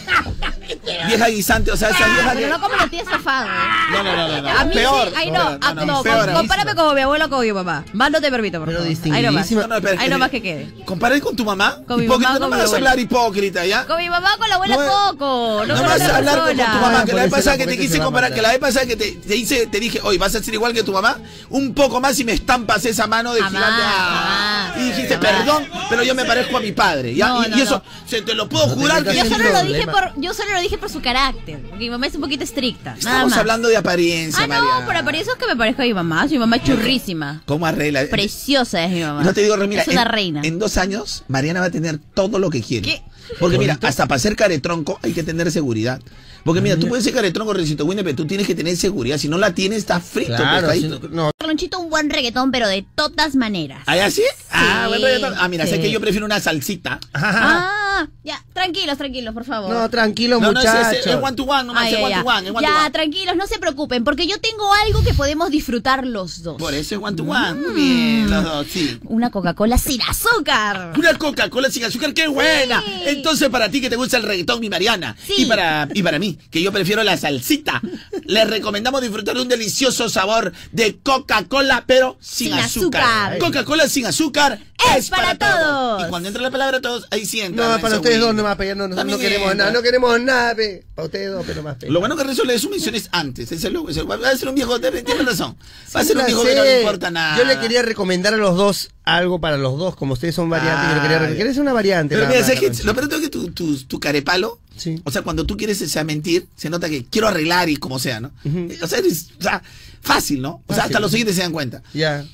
vieja guisante, o sea, esa vieja que... Pero no como la tía zafado. No, no, no, no, no. A mí peor. sí, ahí no, no, no, peor compárame como mi abuelo o como mi mamá. Más no te permito, por Pero favor. Ahí nomás. distinguidísima. No, no, espera, Ahí nomás que quede. Comparé con tu mamá. Con mi hipócrita, mamá, no con me vas a hablar hipócrita, ¿ya? Con mi mamá, con la abuela No, poco. No, No con vas a hablar con tu mamá, que la vez pasada que te quise comparar, que la vez pasada que te, te hice, te dije, oye, vas a ser igual que tu mamá, un poco más y me estampas esa mano de gigante. Ah. y dijiste, perdón, pero yo me parezco a mi padre, ¿ya? No, y, no, y eso, no. se te lo puedo jurar que Yo solo lo dije por, yo solo lo dije por su carácter, porque mi mamá es un poquito estricta. nada Estamos más. hablando de apariencia, Ah, no, por apariencia es que me parezco a mi mamá. Mi mamá es churrísima. ¿Cómo arregla? Preciosa es mi mamá. No te digo, mira, es una en, reina. en dos años, Mariana va a tener todo lo que quiere. ¿Qué? Porque mira, hasta para ser caretronco hay que tener seguridad. Porque mira, Mm. tú puedes ser caretronco, Recito Winner, pero tú tienes que tener seguridad. Si no la tienes, está frito, Claro, si no- no, Carlonchito, un buen reggaetón, pero de todas maneras. ¿Ah, así? Ah, Sí, bueno, reggaetón. Ah, mira, sé sí. que yo prefiero una salsita. Ah, ya, tranquilos, tranquilos, por favor. no, tranquilo, No, no, es, muchachos. es, es one to one, nomás, Ay, es one to one, es one ya, to one. tranquilos, no se preocupen, porque yo tengo algo que podemos disfrutar los dos. Por eso es one to one. Muy bien, los dos, sí. Una Coca-Cola sin azúcar. Una Coca-Cola sin azúcar, qué buena. Sí. Entonces, para ti que te gusta el reggaetón, mi Mariana, Sí. y para y para mí, que yo prefiero la salsita, les recomendamos disfrutar de un delicioso sabor de Coca-Cola, pero sin, Sin azúcar. azúcar. Coca-Cola sin azúcar Es para todos. Y cuando entra la palabra todos, ahí sí entra. No, para ustedes dos nomás, pero no, no, no queremos entra. nada, no queremos nada, pe. Para ustedes dos, pero más pe. Lo bueno que dé sus menciones antes. Ese es lo- ese- va a ser un viejo, tiene tiene razón. Va a ser un viejo sé. que no le importa nada. Yo le quería recomendar a los dos algo para los dos, como ustedes son variantes, yo quería Ah. ¿Querés una variante? Pero mira, ¿sabes? Carlonchito? Lo peor es que tu, tu, tu carepalo, Sí. o sea, cuando tú quieres o sea, mentir, se nota que quiero arreglar y como sea, ¿no? Eh, O sea, es, o sea, fácil, ¿no? O sea, hasta los siguientes se dan cuenta. Ya,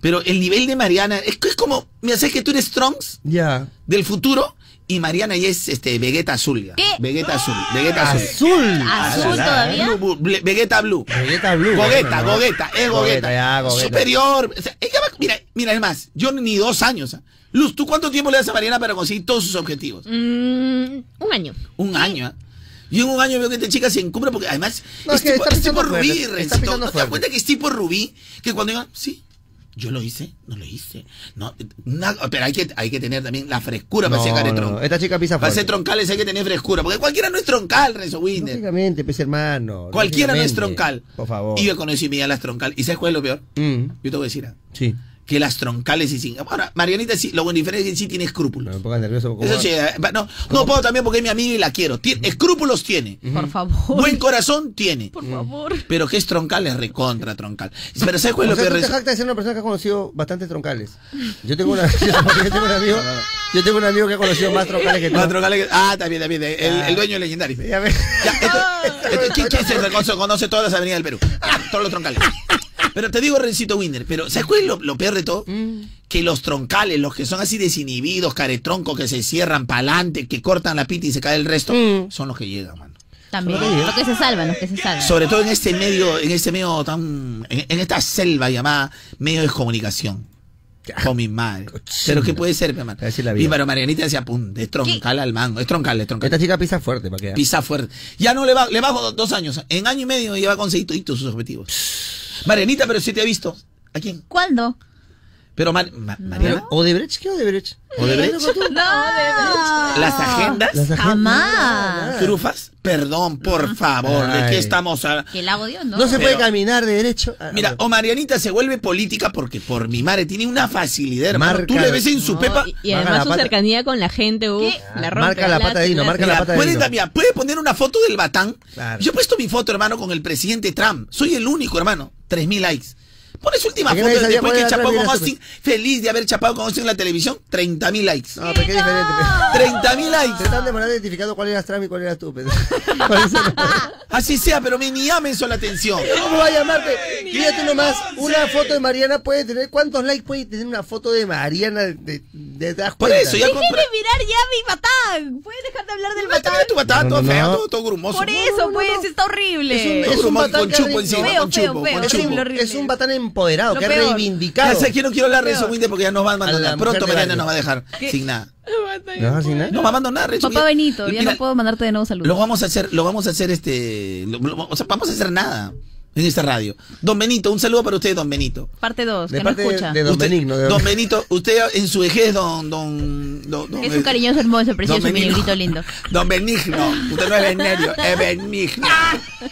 Pero el nivel de Mariana, es, que es como, mira, ¿sabes que tú eres Strongs ya. del futuro? Y Mariana ya es este Vegeta azul ya. ¿Qué? Vegeta azul, Vegeta azul. Azul. ¿Azul Ah, todavía? Blue, blue, ble- Vegeta Blue. Vegeta Blue. Gogeta, ¿no? Gogeta, es Gogeta. Gogeta, ya, Gogeta. Superior. O sea, ella va- mira, mira, es más, yo ni dos años. ¿ah? Luz, ¿tú cuánto tiempo le das a Mariana para conseguir todos sus objetivos? Mm, un año. Un año, ¿ah? Yo en un año veo que esta chica se encumbra porque además No, es que tipo, está es tipo Rubí, está ¿No te das cuenta que es tipo Rubí? Que cuando digan, sí, yo lo hice, no lo hice. No, na- pero hay que, hay que tener también la frescura para No, ser no, caretrón. no, esta chica pisa Para ser fuerte. troncales hay que tener frescura, porque cualquiera no es troncal, Renzo Winder. Lógicamente, pez hermano. Cualquiera no es troncal. Por favor. Y yo conocí mi las troncal. ¿Y sabes cuál es lo peor? Mm, Yo te voy a decir, ah, sí. Que las troncales y sin. Ahora, Marianita sí, lo bueno diferente es que sí tiene escrúpulos. No me pongas nervioso. Eso sí, eh, no, no puedo también porque es mi amiga y la quiero. Tiene, escrúpulos tiene. Por favor. Buen corazón tiene. Por favor. Pero que es troncal, es recontra troncal. Pero ¿sabes cuál es O lo sea, peor? tú te jactas de ser una persona que ha conocido bastantes troncales. Yo tengo, una, yo tengo un amigo, yo tengo un amigo que ha conocido más troncales que tú. Más troncales que- Ah, también, también. El, Ah. el dueño legendario. Ya ves. Ya, esto- esto- ¿quién, quién se reconoce, conoce todas las avenidas del Perú? Ya, todos los troncales. Pero te digo, Rencito Winder, pero ¿sabes cuál es lo, lo peor de todo? Mm. Que los troncales, los que son así desinhibidos, caretroncos, que se cierran pa'lante, que cortan la pita y se cae el resto, Mm. son los que llegan, mano. También. Los que se salvan, los que se salvan. Sobre todo en este medio, en este medio tan, en, en esta selva llamada medio de comunicación. Con mi madre. Pero ¿qué puede ser, mi hermano? Y para Marianita se apunta, es troncal al mango, es troncal, es troncal. Esta chica pisa fuerte para que Pisa fuerte. Ya no le va, le bajo do- dos años. En año y medio ya va a conseguir toditos sus objetivos. Marianita, pero si te ha visto. ¿A quién? ¿Cuándo? Pero Mar- Ma- Mariana, ¿Odebrecht? ¿Qué Odebrecht? ¿Odebrecht? No, las agendas, Las agendas- Jamás. trufas. Perdón, por favor, ¿de qué estamos hablando? Que la odio, ¿no? No se puede Pero- caminar de derecho. Ah, Mira, o Marianita se vuelve política porque por mi madre tiene una facilidad, hermano. Marca- Tú le ves en su No, pepa. y, además su pata. cercanía con la gente, la rompe. Marca la pata de Dino, marca la pata de puede, Dino. también, puede poner una foto del batán. Claro. Yo he puesto mi foto, hermano, con el presidente Trump. Soy el único, hermano. 3.000 likes. Pon esa última foto después que chapó con Austin. Feliz de haber chapado con Austin en la televisión. 30.000 likes. No, pero qué diferente. pe. 30.000 Se likes. están demorando identificando cuál era Trump y cuál era tú. Por Así sea, pero me ni llamen eso la atención. ¿Cómo va a llamarte? Fíjate nomás, una foto de Mariana puede tener. ¿Cuántos likes puede tener una foto de Mariana? De, de, de- das Por eso, ya Dejen de mirar ya mi batán. ¿Puedes dejar de hablar del batán? tu batán, No, todo no, feo, todo, todo grumoso. Por eso, pues, está horrible. Es un- batán con chupo encima, Feo, con feo, chupo, Es chupo. un, horrible. es un batán empoderado, Lo que ha reivindicado. Ya sé que no quiero hablar de eso. Winter, porque ya nos va a mujer Pronto Baño. nos va a dejar sin nada. ¿No vas sin nada? No va a abandonar, Renzo. Papá Benito, ya mira, no puedo mandarte de nuevo saludos. Lo vamos a hacer, lo vamos a hacer este, lo- lo- o sea, vamos a hacer nada. En esta radio. Don Benito, un saludo para usted, don Benito. Parte 2, De que parte escucha. de Don Usted- Benigno. de Don Benito, usted en su vejez, don... don, don, don- Es un cariñoso, hermoso, precioso, mi negrito lindo. Don Benigno. Usted no es Benigno, es Benigno.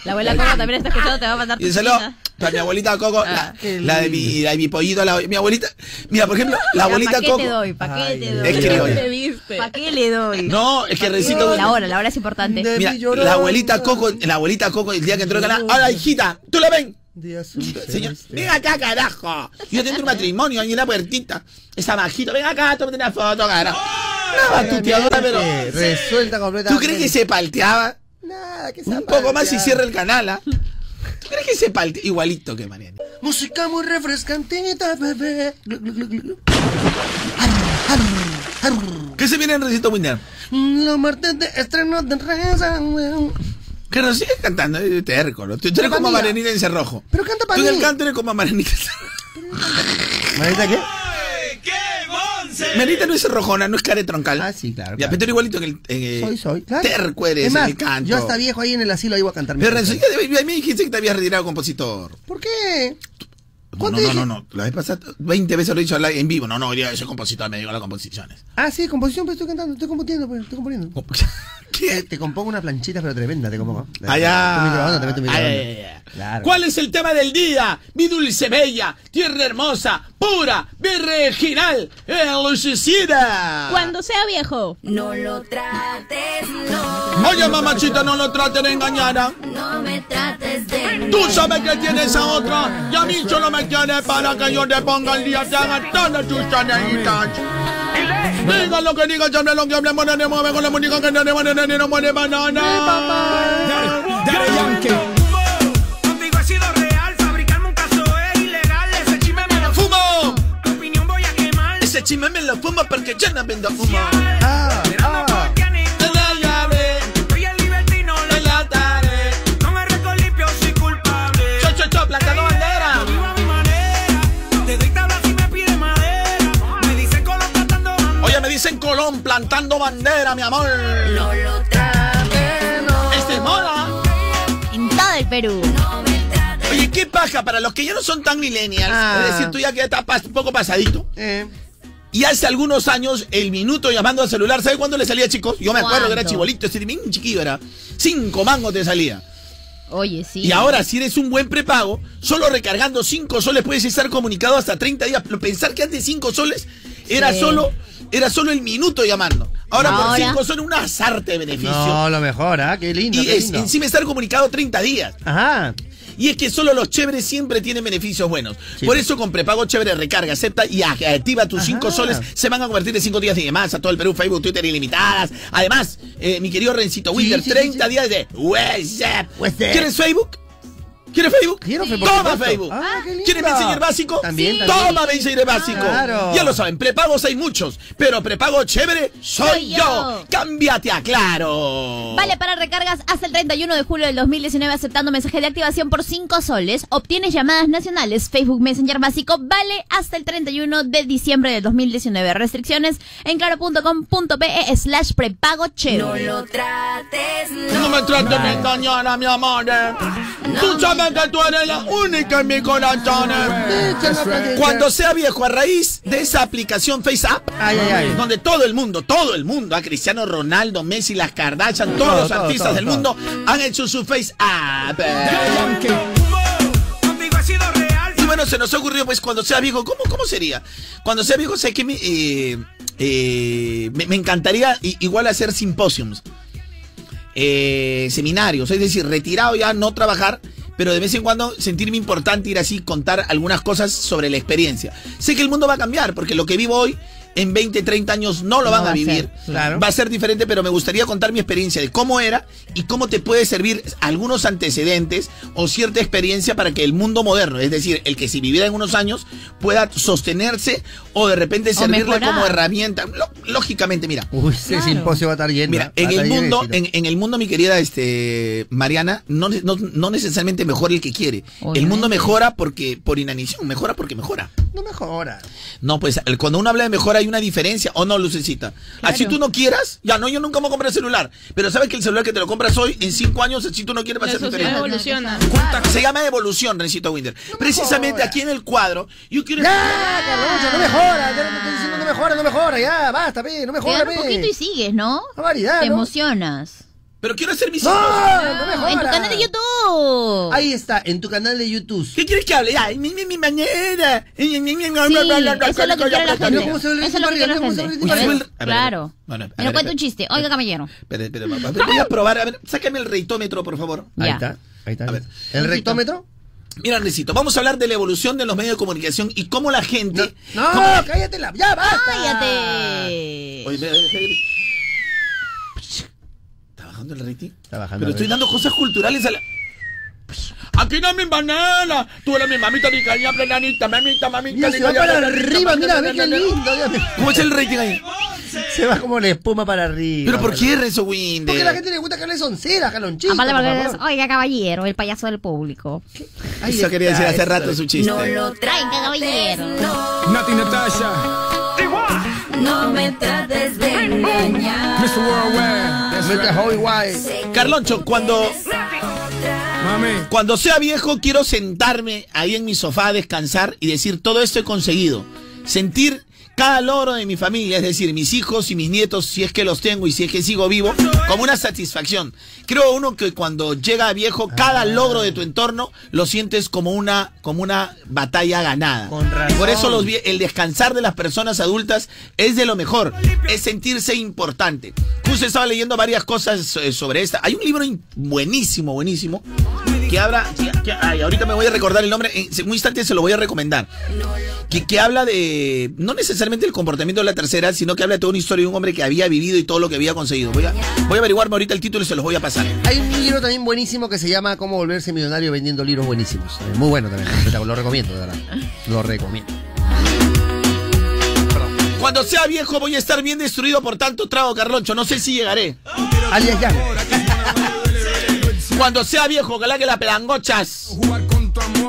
La abuela Coco también está escuchando, te va a mandar Y un saludo para mi abuelita Coco, la, la de mi, la de mi pollito, la- mi abuelita. Mira, por ejemplo, la abuelita ¿Para qué Coco. te doy? ¿Para qué te doy? ¿Para qué le doy? No, es que recito. La hora, la hora es importante. Mira, la abuelita Coco, la abuelita Coco, el día que entró al canal, hola hijita, ¿tú la ven? Señor, ven acá, carajo. Yo tengo un matrimonio ahí en la puertita. Esa majita, ven acá, tómate una foto, carajo. Una batuteadora, pero. Resuelta ¿Tú completamente. crees que se palteaba? Nada, que Un poco más y cierra el canal, ¿ah? ¿Tú crees que se paltea? Igualito que Mariana. Música muy refrescantita, bebé. ¿Qué se viene en Recito Winner? Los martes de estreno de Reza, weón. Que nos sigues cantando, eh, terco, ¿no? Tú, tú eres como amiga. Marianita en Cerrojo. Pero canta para Tú en el canto eres como Marianita en Cerrojo. ¿Marita qué? Marianita no es cerrojona, no es care troncal. Ah, sí, claro. Ya, claro. pero igualito que el. eh, Soy, soy. Claro. Terco eres Es más, en el canto. Yo hasta viejo ahí en el asilo iba a cantar Pero Renzo, a mí me dijiste que te habías retirado compositor. ¿Por qué? No, ¿Cuándo no, no, no, no. La vez pasada, 20 veces lo he dicho en vivo. No, no, yo soy compositor, me digo las composiciones. Ah, sí, composición, pero estoy cantando, estoy componiendo, pues, estoy componiendo. Te, te compongo una planchita, pero tremenda, te compongo. Allá. Tu Ay, ay. Claro. ¿Cuál es el tema del día? Mi dulce bella, tierra hermosa, pura, virginal, lucicida. Cuando sea viejo. No lo trates, no. Oye, mamachita, no lo traten de engañar. ¿ah? No me trates de Tú sabes que tienes a otra y a mí solo me quieres para que yo te ponga el día. Te haga todas tus tareitas. Diga lo que diga, hable lo que hable, muere, ne, mueve con la muñeca que no ne, muere, ne, no muere banana. Yankee. Contigo he sido real, fabricarme un caso es ilegal. Ese chisme me lo ¡Fumo! Tu opinión voy a quemar. Ese chisme me lo fumo porque yo no vendo humo. Ah, Mirando dicen Colón plantando bandera, mi amor. No lo trates, no. Este es moda. En todo el Perú. No me trates. Oye, qué paja para los que ya no son tan millennials. Ah. Es decir, tú ya que estás un poco pasadito. Eh, Y hace algunos años, el minuto llamando al celular, ¿sabes cuándo le salía, chicos? Yo me acuerdo que era chibolito, ese bien chiquillo era. Cinco mangos te salía. Oye, sí. Y ahora, si eres un buen prepago, solo recargando cinco soles puedes estar comunicado hasta 30 días. Pero Pensar que antes cinco soles era Sí. solo era solo el minuto llamando. Ahora, por Ahora- cinco soles una azarte de beneficio. no, lo mejor, ¿ah? Qué lindo, y qué es, encima estar comunicado 30 días. Ajá. Y es que solo los chéveres siempre tienen beneficios buenos. Sí, Por eso con prepago chévere recarga, acepta y activa tus Ajá. 5 soles. Se van a convertir en 5 días y demás a todo el Perú, Facebook, Twitter ilimitadas. Además, eh, mi querido Rencito Winter, sí, sí, 30 sí. días de WhatsApp. WhatsApp. ¿Quieres Facebook? ¿Quieres Facebook? Quiero Facebook, Toma. Facebook. Ah, qué lindo. ¿Quieres Messenger básico? También, Sí. también. Toma Messenger básico. Claro. Ya lo saben, prepagos hay muchos, pero prepago chévere soy, Soy yo. yo. Cámbiate a Claro. Vale para recargas hasta el 31 de julio del 2019 aceptando mensaje de activación por 5 soles. Obtienes llamadas nacionales. Facebook Messenger básico vale hasta el 31 de diciembre del 2019. Restricciones en claro.com.pe slash prepago No chévere. lo trates, no. No me trates de engañar mi amor. eh. Tú la única en mi corazón. Cuando sea viejo, a raíz de esa aplicación FaceApp, Ay, ay, ay. donde todo el mundo, todo el mundo, a Cristiano Ronaldo, Messi, las Kardashian, todos Todo, los artistas todo, del todo. mundo han hecho su FaceApp. Y bueno, se nos ha ocurrido, pues, cuando sea viejo, ¿cómo, cómo sería? Cuando sea viejo, sé que me, eh, eh, me, me encantaría igual hacer simposiums, eh, seminarios, es decir, retirado ya, no trabajar, pero de vez en cuando sentirme importante ir así, contar algunas cosas sobre la experiencia. Sé que el mundo va a cambiar, porque lo que vivo hoy, en 20, 30 años no lo No van va a a vivir. ser, claro. Va a ser diferente, pero me gustaría contar mi experiencia de cómo era y cómo te puede servir algunos antecedentes o cierta experiencia para que el mundo moderno, es decir, el que si viviera en unos años pueda sostenerse o de repente servirle como herramienta. Lógicamente, mira. Uy, ese simposio va a estar lleno. Mira, va a en el mundo, en, en el mundo, mi querida este Mariana, no, no, no necesariamente mejora el que quiere. El mundo mejora porque por inanición, mejora porque mejora. No mejora. No, pues cuando uno habla de mejora hay una diferencia, ¿o no, Lucecita? Así tú no quieras, ya no, yo nunca me voy a comprar celular. Pero sabes que el celular que te lo compras hoy, en cinco años, si tú no quieres, va a ser diferente. evoluciona. Se llama evolución, Rencito Winder. Precisamente aquí en el cuadro, yo quiero. Ya, no mejora. Ya no te estoy diciendo no mejora, no mejora. Ya, basta, pe, no Te mejora, dan un poquito y sigues, ¿no? Una variedad, Te ¿no? emocionas. Pero quiero hacer mis No. En tu canal de YouTube. Ahí está, en tu canal de YouTube. ¿Qué quieres que hable? Ay, mi, mi, mi manera. Sí, eso es lo que quiere la gente. Cómo se ve el Eso es lo que quiere la cómo se ve gente. Claro. Bueno, cuento un chiste. Oiga, caballero. Espera, espera, voy a probar. A ver, sácame el reitómetro, por favor. Ahí está, ahí está. A ver. ¿El rectómetro? Mira, Necito, vamos a hablar de la evolución de los medios de comunicación y cómo la gente. No, cállate la. Ya, basta. Cállate. Oye, ve, ve, ve. ¿Está bajando el rating? Está bajando Pero el estoy rating. dando cosas culturales a la. Aquí no mi banana. Tú eres mi mamita, mi caña, plananita, mamita, mamita. Mira, se va para arriba, mira, ve qué lindo. ¿Cómo es el rating ahí? Se va como la espuma para arriba. ¿Pero por qué, Renzo Winder? Porque a la gente le gusta que hable soncera, es, oiga, caballero, el payaso del público. Eso quería decir hace eso. rato su chiste. No lo Traiga, caballero. no, Nati Natasha, no me trates de engañar. Mr. Worldwide. Carloncho, cuando, Mami. cuando sea viejo, quiero sentarme ahí en mi sofá a descansar y decir todo esto he conseguido. Sentir cada logro de mi familia, es decir, mis hijos y mis nietos, si es que los tengo y si es que sigo vivo, como una satisfacción. Creo uno que cuando llega a viejo, cada logro de tu entorno lo sientes como una, como una batalla ganada. Por eso los, el descansar de las personas adultas es de lo mejor, es sentirse importante. Justo estaba leyendo varias cosas eh, sobre esta. Hay un libro buenísimo, buenísimo, que habla, que- ay, ahorita me voy a recordar el nombre, en un instante se lo voy a recomendar, que, que habla de, no necesariamente el comportamiento de la tercera, sino que habla de toda una historia de un hombre que había vivido y todo lo que había conseguido. Voy a, voy a averiguarme ahorita el título y se los voy a pasar. Hay un libro también buenísimo que se llama Cómo volverse millonario vendiendo libros buenísimos. Eh, Muy bueno también. Lo recomiendo, de verdad. Lo recomiendo. Cuando sea viejo voy a estar bien destruido por tanto trago, Carloncho, no sé si llegaré. Alias Yang. Cuando sea viejo, ojalá que las pelangochas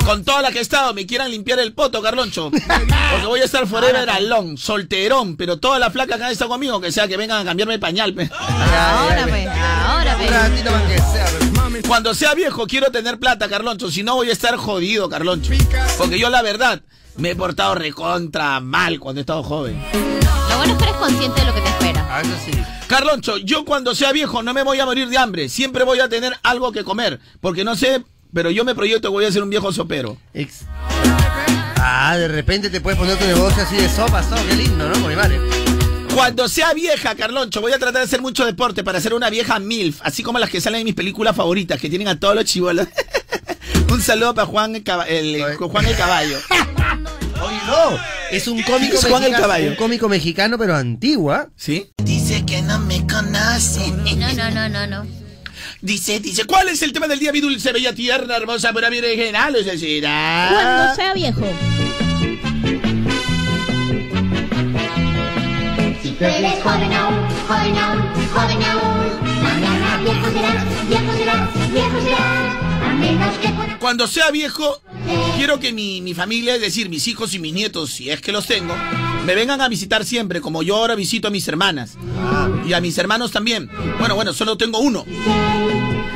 con todas las que he estado me quieran limpiar el poto, Carloncho. Porque voy a estar forever alone, solterón, pero todas las flacas que han estado conmigo, que sea que vengan a cambiarme el pañal. pe. Ahora, pues. Ahora, Un pues. ratito más que sea. pero- Mami. Cuando sea viejo quiero tener plata, Carloncho, si no voy a estar jodido, Carloncho. Porque yo la verdad me he portado recontra mal cuando he estado joven. Lo bueno es que eres consciente de lo que te espera. Ah, eso sí. Carloncho, yo cuando sea viejo no me voy a morir de hambre, siempre voy a tener algo que comer, porque no sé, pero yo me proyecto que voy a ser un viejo sopero. Ex- Ah, de repente te puedes poner tu negocio así de sopas, todo. Qué lindo, ¿no? Muy vale. Cuando sea vieja, Carloncho, voy a tratar de hacer mucho deporte para ser una vieja MILF, así como las que salen en mis películas favoritas, que tienen a todos los chivolos. un saludo para Juan el, Caba- el- Juan el Caballo. Oye, no. Es un cómico Es Juan el. Caballo. Un cómico mexicano, pero antigua. ¿Sí? Dice que no me conoce. No, no, no, no, no. Dice, dice, ¿cuál es el tema del día, mi dulce, bella, tierna, hermosa, pura virginal? Es decir, Cuando sea viejo. Si tú eres joven aún, joven aún, joven aún, mañana viejo serás, viejo serás, viejo serás, Cuando sea viejo, quiero que mi, mi familia, es decir, mis hijos y mis nietos, si es que los tengo, me vengan a visitar siempre, como yo ahora visito a mis hermanas. Y a mis hermanos también. Bueno, bueno, solo tengo uno.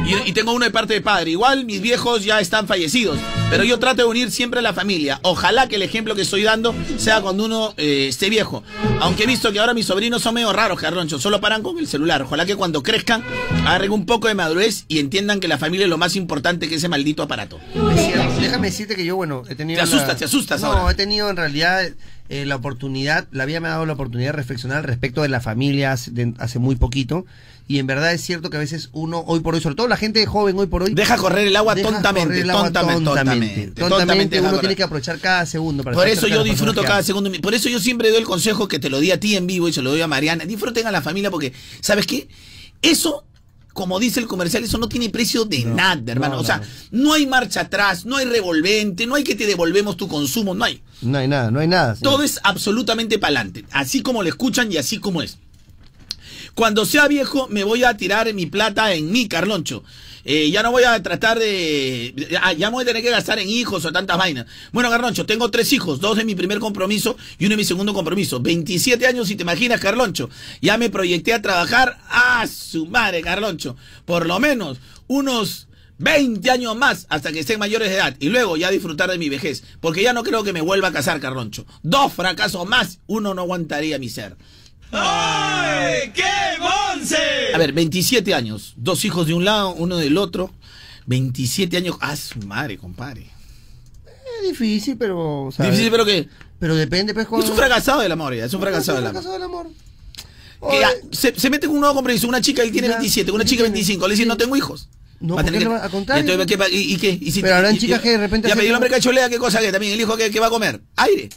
Y, tengo uno de parte de padre. Igual mis viejos ya están fallecidos. Pero yo trato de unir siempre a la familia. Ojalá que el ejemplo que estoy dando sea cuando uno eh, esté viejo. Aunque he visto que ahora mis sobrinos son medio raros, Carroncho. Solo paran con el celular. Ojalá que cuando crezcan agarren un poco de madurez y entiendan que la familia es lo más importante que ese maldito aparato. Déjame decirte que yo, bueno, he tenido. Te la- asustas, te asustas No, ahora. he tenido en realidad eh, la oportunidad, la vida me ha dado la oportunidad de reflexionar al respecto de la familia hace, de- hace muy poquito. Y en verdad es cierto que a veces uno, hoy por hoy, sobre todo la gente joven hoy por hoy. Deja correr el agua tontamente, el agua tontamente, tontamente, tontamente. tontamente uno tiene que aprovechar cada segundo. Para Por eso yo disfruto cada segundo. Por eso yo siempre doy el consejo que te lo di a ti en vivo y se lo doy a Mariana. Disfruten a la familia porque, ¿sabes qué? Eso, como dice el comercial, eso no tiene precio de nada, hermano. o sea, no hay marcha atrás, no hay revolvente, no hay que te devolvemos tu consumo, no hay. No hay nada, no hay nada. señor. Todo es absolutamente pa'lante, así como lo escuchan y así como es. Cuando sea viejo, me voy a tirar mi plata en mí, Carloncho. Eh, ya no voy a tratar de. ah, ya me voy a tener que gastar en hijos o tantas vainas. Bueno, Carloncho, tengo tres hijos, dos de mi primer compromiso y uno de mi segundo compromiso. 27 años, si te imaginas, Carloncho. Ya me proyecté a trabajar. ¡A su madre, Carloncho! Por lo menos unos 20 años más hasta que estén mayores de edad y luego ya disfrutar de mi vejez. Porque ya no creo que me vuelva a casar, Carloncho. Dos fracasos más, uno no aguantaría mi ser. ¡Ay, qué bonce! A ver, 27 años, dos hijos de un lado, uno del otro. 27 años, ah, su madre, compadre. Es difícil, pero. Difícil, pero que Pero depende, pues, con. es un fracasado del amor, ya, es un fracasado del amor. fracasado del amor. Que ya, se, se mete con un nuevo compromiso, una chica que tiene Ya, 27, una chica de 25, le dice no tengo hijos. No, Va a ¿por tener qué que- no? Al contrario. Y, entonces, ¿qué y- y qué? ¿Y si- Pero habrán y- chicas que de repente Ya, pero ¿y el hombre cacholea, ¿qué cosa que también? ¿El hijo que, que va a comer? Aire.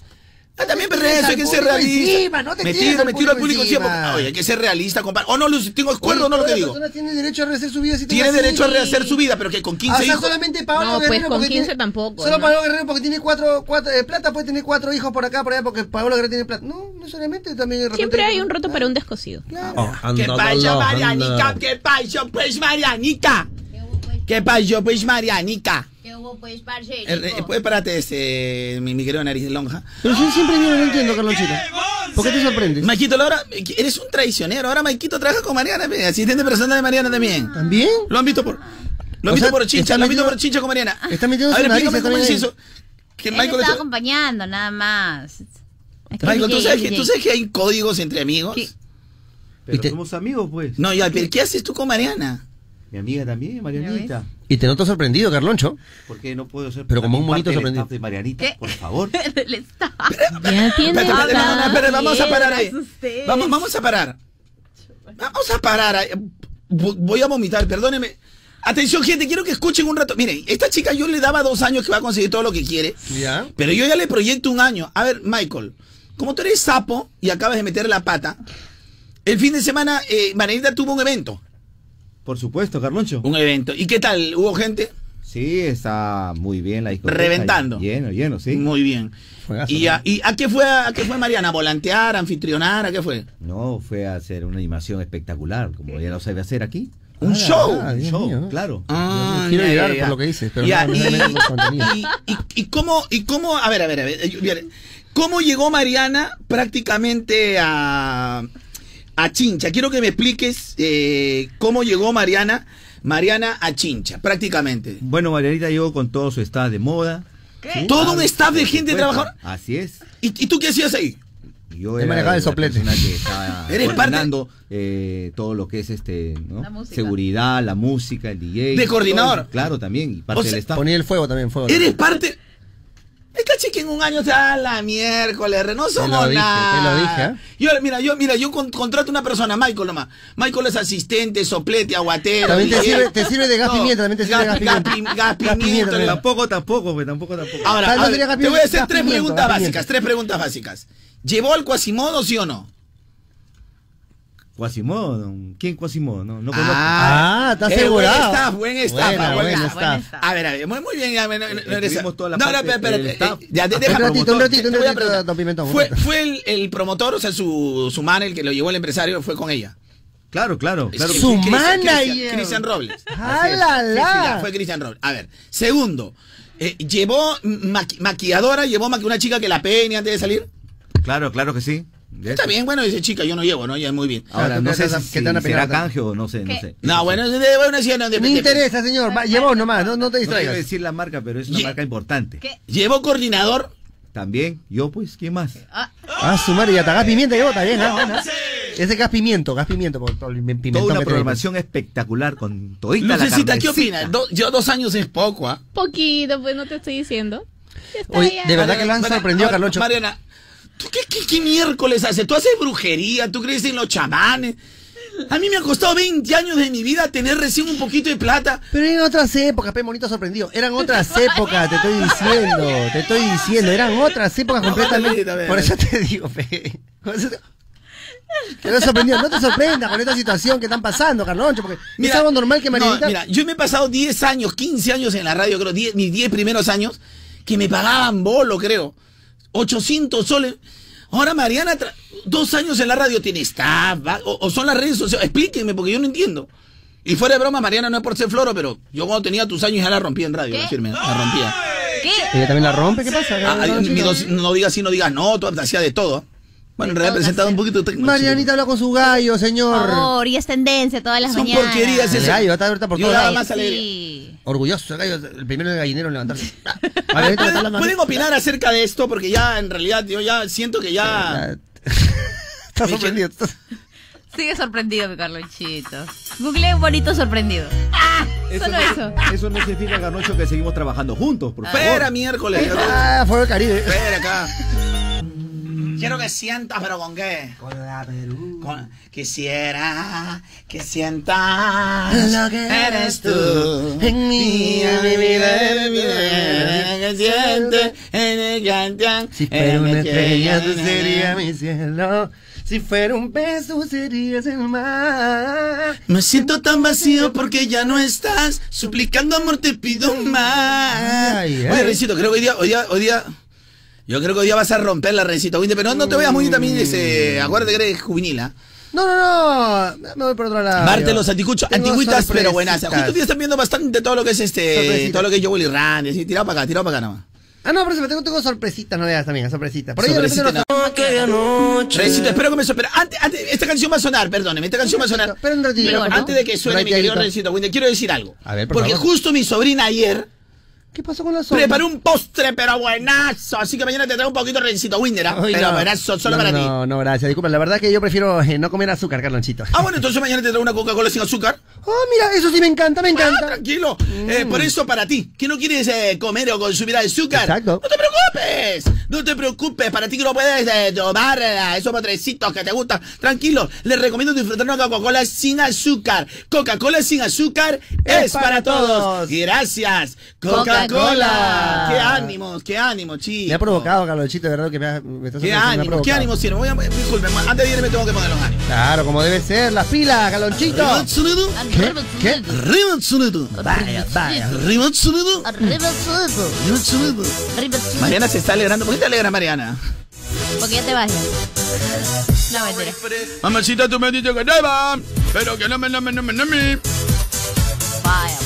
Ah, también, pero eso, hay que ser realista. encima, no te me tiro, al me tiro al público encima. Oye, hay que ser realista, compadre. O no, Lucy, tengo acuerdo o no lo que digo. tienen derecho a rehacer su vida si Tiene derecho a rehacer su vida, pero que con 15 o sea, hijos. solamente Pablo No, pues, Guerrero con porque 15 tiene- tampoco, Solo ¿no? Pablo Guerrero porque tiene cuatro, cuatro eh, plata, puede tener cuatro hijos por acá, por allá, porque Pablo Guerrero tiene plata. No, no solamente también repente- Siempre hay un roto para un descosido. Claro. ¿Qué pasa, Marianica? ¿Qué pasa, pues, Marianica? ¿Qué pasó, pues, Marianica? ¿Qué hubo, pues, parce? Eh, eh, pues, espérate, este, mi, mi querido nariz de lonja. Pero si siempre viene, no entiendo, Carlonchito. ¿Por qué te sorprendes? Maquito, ahora eres un traicionero. Ahora Maquito trabaja con Mariana, asistente personal de Mariana también. ¿También? Lo han visto por. Lo han visto sea, por chincha, lo han visto por chincha con Mariana. Está metiendo A ver, su nariz explícame cómo es eso. Que Michael estaba está- acompañando, nada más. Michael, ¿tú sabes, que. ¿tú sabes que hay códigos entre amigos? Pero te- somos amigos, pues. No, ya, pero ¿qué haces tú con Mariana? Mi amiga también, Marianita. Y te noto sorprendido, Carloncho. ¿Por qué no puedo ser Pero como un del sorprendido. de Marianita, ¿Qué? por favor? Ya tiene vamos a parar ahí. Vamos, vamos a parar. Vamos a parar ahí. Voy a vomitar, perdóneme. Atención, gente, quiero que escuchen un rato. Miren, esta chica yo le daba dos años que va a conseguir todo lo que quiere. ¿Ya? Pero yo ya le proyecto un año. A ver, Michael, como tú eres sapo y acabas de meter la pata, el fin de semana eh, Marianita tuvo un evento. Por supuesto, Carloncho. Un evento. ¿Y qué tal? ¿Hubo gente? Sí, está muy bien la discoteca. Reventando. Lleno, lleno, sí. Muy bien. ¿Y a, y a qué fue a, qué fue Mariana? ¿A volantear, a anfitrionar? ¿A qué fue? No, fue a hacer una animación espectacular, como ella lo sabe hacer aquí. Un Ah, show. ah, Un show, mío. claro. Ah, Quiero ya, llegar ya, ya. por lo que dices, pero Ya, no, no y, y, y- y cómo, y cómo, a ver, a ver, a ver, eh, ¿cómo llegó Mariana prácticamente a, a Chincha? Quiero que me expliques eh, cómo llegó Mariana, Mariana a Chincha, prácticamente. Bueno, Marianita llegó con todo su staff de moda. ¿Qué? Todo un Ah, staff de gente trabajadora. Así es. ¿Y, y tú qué hacías ahí? Yo era manejaba el soplete. que estaba Eres parte- coordinando eh, todo lo que es este, ¿no? La música. Seguridad, la música, el DJ. De coordinador. todo, claro, también. Y parte O sea, del staff. Ponía el fuego también, fuego. Eres parte... En un año te da la miércoles, re, no somos lo dije, nada. te lo dije, ¿eh? Yo, mira, yo, mira, yo con- contrato una persona, Michael nomás. Michael es asistente, soplete, aguatero. También te sirve, te sirve de gas No, pimienta, también te sirve de gas pimienta. gas Gas. Tampoco, tampoco, pues tampoco, tampoco. Ahora, Ah, no a ver, te voy a hacer tres preguntas básicas, tres preguntas básicas. ¿Llevó al Quasimodo, sí o no? Quasimodo. ¿Quién Quasimodo? No, no conozco. Ah, está eh, asegurado. Buen staff, buen staff, Buena, buen buena staff. staff. A ver, a ver, muy, muy bien. ya, no, no, no eres- toda la no, no, parte espera, staff. eh, ya, de- Un deja ratito, un ratito, un Te voy a ratito, preguntar. don Pimentón, un Fue, ratito. fue el, el promotor, o sea, su, su man, el que lo llevó el empresario, fue con ella. Claro, claro, claro. Sí, Su Cristian- manager. Cristian- Cristian Robles. ¡Ah, la, Sí, sí, la! ya, fue Cristian Robles. A ver, segundo, eh, llevó maqui- maquilladora, llevó maqui- una chica que la peine antes de salir. Claro, claro que sí. Está bien, bueno, dice chica, yo no llevo, ¿no? Ya muy bien. Ahora, ¿tú no qué sé te vas a- si, qué será canje o no sé, no ¿Qué? sé. No, bueno, de, bueno, decía, no, de- Me interesa, señor. Va, llevó nomás, no, no te No quiero distraigas. decir la marca, pero es una marca importante. ¿Qué? Llevó coordinador. También, yo pues, ¿quién más? Ah, su madre, y hasta gas pimienta llevó, está bien, ah. Ese gas pimiento, gas pimiento, por todo el pimentón Toda una programación espectacular con todita la Lucecita, ¿qué carnecita. opinas? Do- yo dos años es poco, ¿ah? Poquito, pues no te estoy diciendo. Oye, de verdad que lo han sorprendido, ahora, Carloncho. Mariana, ¿tú qué, qué, qué miércoles haces? ¿Tú haces brujería? ¿Tú crees en los chamanes? A mí me ha costado 20 años de mi vida tener recién un poquito de plata. Pero eran otras épocas, pe, bonito sorprendido. Eran otras épocas, te estoy diciendo, te estoy diciendo, eran otras épocas No, completamente. Por eso te digo, pe. Quedó sorprendido. No te sorprendas con esta situación que están pasando, Carloncho, porque es algo normal que no, Marianita... mira, yo me he pasado 10 años, 15 años en la radio, creo, 10 mis 10 primeros años, que me pagaban bolo, creo. 800 soles. Ahora Mariana, dos años en la radio, tiene staff, va- o, o son las redes sociales. Explíquenme, porque yo no entiendo. Y fuera de broma, Mariana, no es por ser floro, pero yo cuando tenía tus años ya la rompía en radio, la firme, la rompía. ¿Qué? ¿Ella también la rompe? ¿Qué pasa? Ah, no digas sí, no digas no, tú hacía de todo. Bueno, en realidad presentado un poquito de tecno. Marianita habla con su gallo, Por señor. favor, y es tendencia todas las Son mañanas. porquerías El ese. gallo está ahorita por Yo todos más. Sí. Orgulloso, el gallo, el primero de gallinero en levantarse. Marianita está hablando ¿Pueden opinar acerca de esto? Porque ya, en realidad, yo ya siento que ya... Está sorprendido. Sigue sorprendido, mi Carlonchito. Google un bonito sorprendido. Eso Solo no, eso. eso no significa, Garnocho, que seguimos trabajando juntos, por favor. Espera, miércoles. Ah, fue el Caribe. Espera acá. Quiero que sientas, pero ¿con qué? Con la Perú. quisiera que sientas Lo que eres tú en mí, en mi vida, en mi vida. Que sientes en el cantan. Si fuera una estrella, tú serías mi cielo. Si fuera un tú serías el mar. Me siento tan vacío porque ya no estás. Suplicando amor te pido más. Ay, ay. Oye, Rencito, creo que hoy día, hoy día, hoy día. Yo creo que hoy día vas a romper la Rencito. Oye, Pero no, no te vayas muy también ese. Acuérdate que eres juvenil, ¿ah? No, no, no. Me voy por otro lado. Marte los anticuchos, antigüitas, pero buenas. Justo están viendo bastante todo lo que es este. Todo lo que es Joel y Randy. Así, tirado para acá, tirado para acá nomás. Ah, no, pero se me tengo, tengo sorpresitas, no veas también, sorpresitas. Por ahí de repente Sorpresita, nos- Rencito, espero que me suene. Antes, antes, esta canción va a sonar, perdóneme, esta canción va a sonar. Espera un ratito. Pero ¿no? antes de que suene, mi querido ratito. Rencito, Winder, quiero decir algo. A ver, por Porque favor. justo mi sobrina ayer ¿Qué pasó con la sopa? preparó un postre, pero buenazo. Así que mañana te traigo un poquito Rencito Winder, ¿ah? Ay, Pero no. buenazo, solo No, para no, ti. No, no, gracias. Disculpa, la verdad es que yo prefiero eh, no comer azúcar, Carlonchito. Ah, bueno, entonces mañana te traigo una Coca-Cola sin azúcar. Oh, mira, eso sí me encanta, me Ah, encanta. tranquilo. Eh, por eso para ti, que no quieres eh, comer o consumir azúcar. Exacto. No te preocupes. No te preocupes. Para ti que no puedes tomar esos potrecitos que te gustan. Tranquilo. Les recomiendo disfrutar una Coca-Cola sin azúcar. Coca-Cola sin azúcar es, para, todos. Gracias. Coca-Cola. Coca-Cola. Qué ánimos, qué ánimos, chicos. Me ha provocado, Carlonchito, de verdad que me, ha, me está Qué sorprendiendo, me ha ánimos, qué ánimos tiene. Voy a, disculpen, antes de irme me tengo que poner los ánimos. Claro, como debe ser, las pilas, Carlonchito. Arriba, Tsunedu. ¿Qué? ¿Qué? Arriba, Tsunedu. Vaya, vaya. Arriba, Tsunedu. Arriba el sudo. Arriba, Tsunedu. Arriba el sudo. Mariana se está alegrando. ¿Por qué te alegra, Mariana? Porque ya te vas. No, mentira. Mamacita, tú me has dicho que te va, pero que no me, no me, no me, no me. Vaya,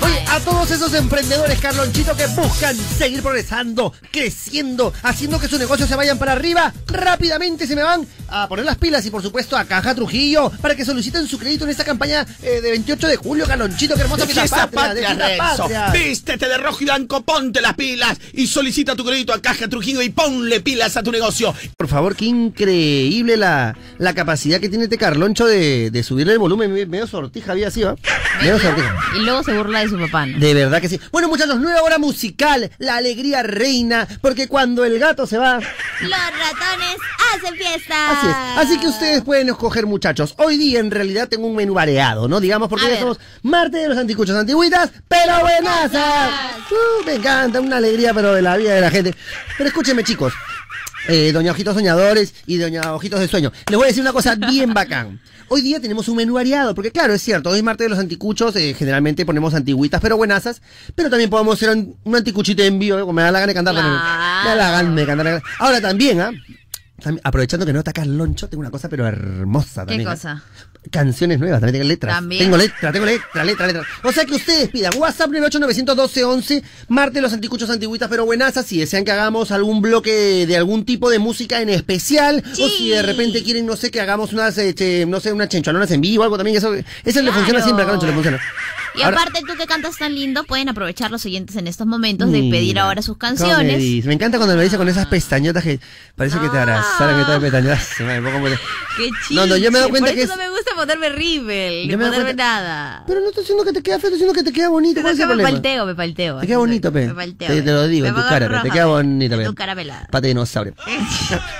Oye, a todos esos emprendedores, Carlonchito, que buscan seguir progresando, creciendo, haciendo que sus negocios se vayan para arriba, rápidamente se me van a poner las pilas y, por supuesto, a Caja Trujillo para que soliciten su crédito en esta campaña eh, de 28 de julio, Carlonchito. Qué hermosa De fiesta fiesta patria, de patria, patria. Vístete de rojo y blanco, ponte las pilas y solicita tu crédito a Caja Trujillo y ponle pilas a tu negocio. Por favor, qué increíble la, la capacidad que tiene este Carloncho de, de subirle el volumen. Me- Medio sortija había así, ¿va? Medio sortija. Y luego se burla de su papá. ¿no? De verdad que sí. Bueno, muchachos, nueva hora musical. La alegría reina. Porque cuando el gato se va. Los ratones hacen fiesta. Así es. Así que ustedes pueden escoger, muchachos. Hoy día en realidad tengo un menú variado, ¿no? Digamos porque ya somos martes de los anticuchos antiguitas, pero buenazas. Uh, me encanta, una alegría, pero de la vida de la gente. Pero escúchenme, chicos. Eh, doña Ojitos Soñadores y Doña Ojitos de Sueño. Les voy a decir una cosa bien bacán. Hoy día tenemos un menú variado, porque claro, es cierto, hoy es martes de los anticuchos, eh, generalmente ponemos antigüitas, pero buenazas, pero también podemos hacer un, un anticuchito en vivo, eh, me da la gana de cantar también. Me da la gana de cantar. Ahora también, ¿ah? Aprovechando que no está Carloncho, tengo una cosa pero hermosa ¿Qué también. ¿ah? cosa? Canciones nuevas, también tengo letras. También. Tengo letra, tengo letra, letra, letra. O sea que ustedes pidan WhatsApp 9891211, Marte los anticuchos antigüitas pero buenazas, si desean que hagamos algún bloque de algún tipo de música en especial, o si de repente quieren, no sé, que hagamos unas, este, no sé, unas chenchalonas en vivo, algo también, eso, eso le funciona siempre a le funciona. Y Ahora- aparte, tú que cantas tan lindo, pueden aprovechar los oyentes en estos momentos de pedir ahora sus ¿cómo me canciones. Me encanta cuando me dice con esas pestañotas que parece que te abrazaran que te pestañotas. Qué No, no, yo me chiste, cuenta por que eso es- no me gusta ponerme rímel, doy ponerme cuenta- nada. Pero no estoy diciendo que te queda feo, estoy diciendo que te queda bonito. ¿Cuál es el me problema? palteo, me palteo. Te queda bonito, pe. Me palteo. Te, te lo digo en tu cara, pe. Te roja, queda bonito, pe. Tu cara pelada. Pata de dinosaurio.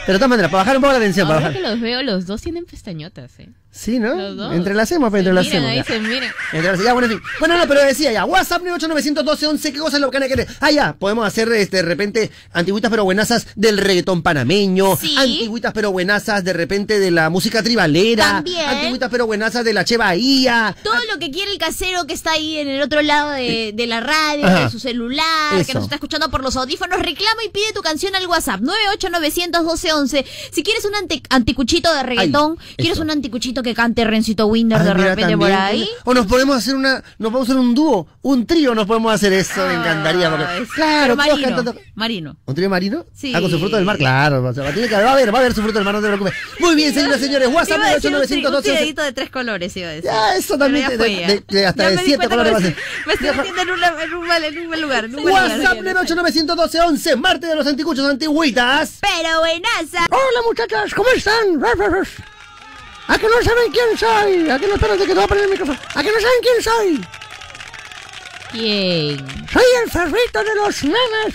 Pero de todas maneras, para bajar un poco la tensión, para bajar. que los veo, los dos tienen pestañotas, ¿eh? Sí, ¿no? Los dos. Entrelacemos, pe, entrelacemos. miran ahí, ya. se miran. Entrelacemos. Ya, bueno, en fin. Bueno, no, pero decía ya, WhatsApp 9891211, ¿qué cosas lo que van a querer? Ah, ya, podemos hacer, este, de repente, antiguitas pero buenazas del reggaetón panameño, Sí. antiguitas pero buenazas de repente de la música tribalera, También. antiguitas pero buenazas de la Che Bahía, Todo lo que quiere el casero que está ahí en el otro lado de, de la radio, Ajá. de su celular, que nos está escuchando por los audífonos, reclama y pide tu canción al WhatsApp 9891211. Si quieres un anticuchito de reggaetón, quieres un anticuchito que cante Rencito Winder de mira, repente por ahí. O nos podemos hacer una, nos podemos hacer un dúo, un trío, nos podemos hacer eso, me encantaría. Porque, claro, marino, cantando- marino. ¿Un trío marino? Sí. Ah, con su fruto del mar, claro. o sea, tiene que va a haber, va a haber su fruto del mar, no te preocupes. Muy bien, señoras y señores, WhatsApp Iba a decir un, tri- un 9891211. tiradito de tres colores, iba a decir. Ya, eso también, ya de- de- de hasta Ya de siete colores va a ser. Me estoy metiendo en, en un lugar. En un. WhatsApp 9891211, martes de los anticuchos antiguitas. Pero buenaza. Hola muchachas, ¿cómo están? ¿A que no saben quién soy? ¿A que no espérate que te voy a poner el micrófono? ¿A que no saben quién soy? ¿Quién? Soy el ferrito de los memes.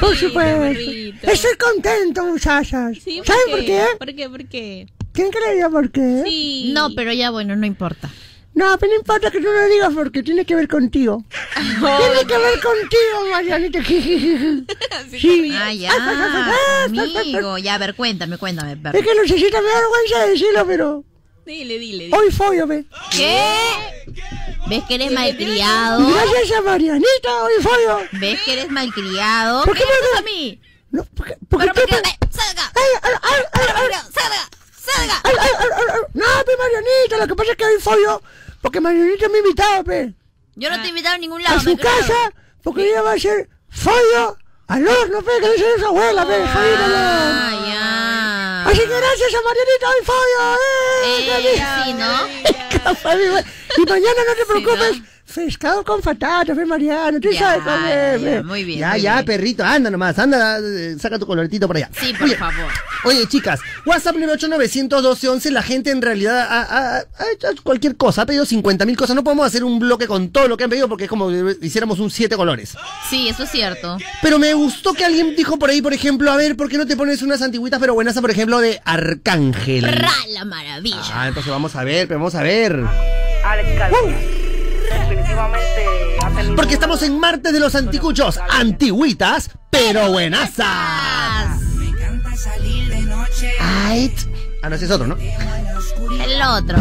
Por supuesto. Estoy contento, muchachas. Sí, ¿por ¿Saben qué? por qué? ¿Por qué? ¿Por qué? ¿Quién creía por qué? Sí. No, pero ya bueno, no importa. No, pero no importa que tú no digas porque tiene que ver contigo. tiene que ver contigo, Marianita. sí. Ah, ya, amigo. Ya, a ver, cuéntame, cuéntame, perro. Es que necesita me da vergüenza de decirlo, pero Dile, dile, dile. hoy follo, ve. ¿Qué? ¿Ves que eres malcriado? Gracias a Marianita, hoy follo. ¿Ves que eres malcriado? ¿Por qué ¿Qué me a mí? No, porque, porque Pero porque... ¡Eh, ¡Salga! Ay, ay, ay, ay, ay, ¡Salga! ¡Salga! ay, ay, ay, ay. No, pe Marianita, lo que pasa es que hoy follo porque Marianita me invitaba, pe. Yo no te he invitado a ningún lado. A su me creo. casa, porque ella va a hacer follo al horno, pe, que dice su abuela, pe, follo al horno. Ah, ya. Así que gracias a Marianita hoy follo, eh. Eh, sí, ¿no? Y mañana no te preocupes. Pescado con patata, fe Mariano, tú Ya, sabes comer. muy bien, Ya, muy ya, bien. perrito, anda nomás, anda, eh, saca tu coloretito por allá. Sí, por Oye, favor. Oye, chicas, WhatsApp 9891211, la gente en realidad ha, ha- ha hecho cualquier cosa, ha pedido 50 mil cosas. No podemos hacer un bloque con todo lo que han pedido porque es como si hiciéramos un siete colores. Sí, eso es cierto. Pero me gustó que alguien dijo por ahí, por ejemplo, a ver, ¿por qué no te pones unas antiguitas pero buenas, por ejemplo, de Arcángel? ¡Ra, la maravilla! Ah, entonces vamos a ver, vamos a ver. Alex Calvo. Definitivamente ha tenido Porque estamos en martes de los anticuchos, antiguitas pero buenazas. Me encanta salir de noche. Ay, ah, no, ese es otro, ¿no? El otro.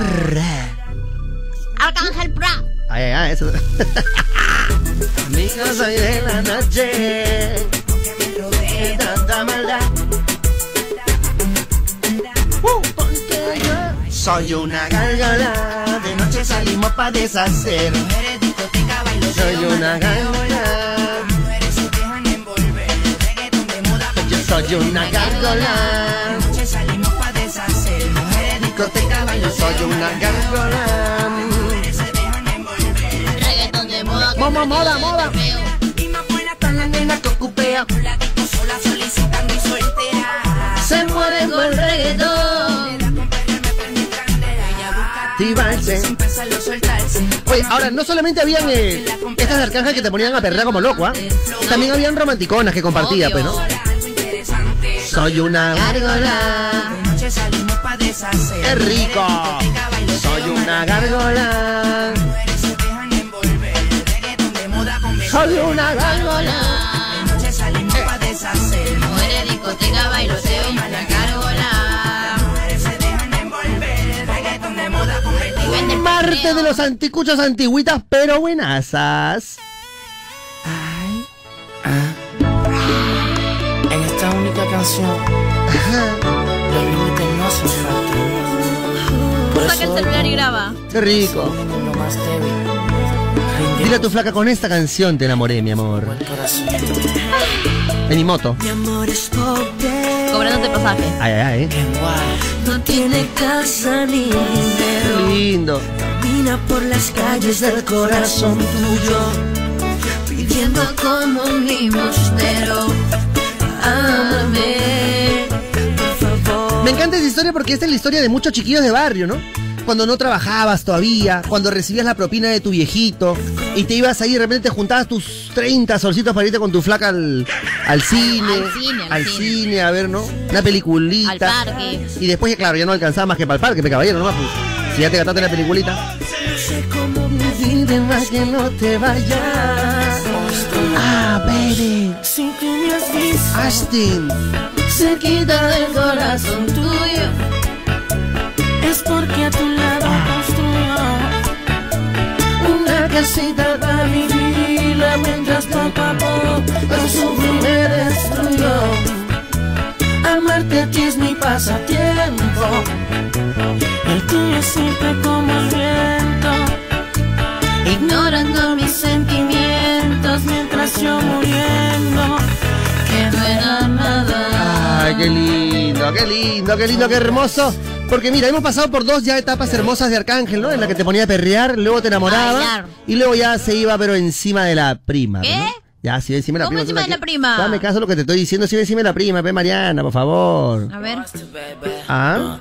Arcángel Pra. Ay, ay, ay, eso. Amigos, hoy de la noche. De tanta maldad. Uh, porque yo soy una gárgola. De noche salimos pa' deshacer. Soy una gárgola. mujeres se dejan envolver. Reggaeton de moda, Yo soy una gárgola. noche salimos pa' deshacer. Mujeres, Discoteca, bailo, soy una gárgola. mujeres se dejan envolver. Reggaetón de moda. Moda, moda, moda. Y más buena están las nenas que ocupea. La disco sola solicitando y soltera. Se muere con el reggaetón. Activarse. Sin pensarlo, soltarse. Oye, ahora no solamente habían eh, estas de Arcángel que te ponían a perder como loco, ¿ah? También habían romanticonas que compartía, pues, ¿no? Soy una gárgola. ¡Qué rico! Soy una gárgola. Soy una gárgola. Noche salimos deshacer. Discoteca, Marte de los anticuchos antiguitas, pero buenazas. En esta única canción, los límites no hacen falta. Por Saca el eso celular y graba. Qué rico. Dile a tu flaca, con esta canción te enamoré, mi amor. El corazón. En mi moto. Mi amor es pobre. Cobrándote pasaje. Ay, ay, ay. No tiene casa ni dinero. Qué lindo. Camina por las calles del corazón tuyo, pidiendo como un limosnero. Favor. Me encanta esa historia porque esta es la historia de muchos chiquillos de barrio, ¿no? Cuando no trabajabas todavía, cuando recibías la propina de tu viejito y te ibas ahí, de repente te juntabas tus 30 solcitos para irte con tu flaca al, al cine, al cine, al cine. cine, a ver, ¿no? Una peliculita. Al parque. Y después, claro, ya no alcanzaba más que para el parque, pe caballero, nomás, pues. Si ya te gastaste la peliculita. Más que no te vayas. Ah, baby. Sin que me has visto. Ashton. Cerquita del corazón tuyo. Es porque a tu lado construyo una casita para vivirla mientras poco a poco el sufrir me destruyó. Amarte a ti es mi pasatiempo. El tuyo siempre como el viento. Ignorando mis sentimientos mientras yo muriendo. Quedo en amada. Ay, qué lindo, qué lindo, qué lindo, qué hermoso. Porque mira, hemos pasado por dos ya etapas hermosas de Arcángel, ¿no? En la que te ponía a perrear, luego te enamoraba Bailar. y luego ya se iba, pero encima de la prima. ¿Qué? ¿no? Ya, si encima de la ¿Cómo prima. encima tú de la prima? Dame caso a lo que te estoy diciendo, si encima de la prima, ve Mariana, por favor. A ver. Ah,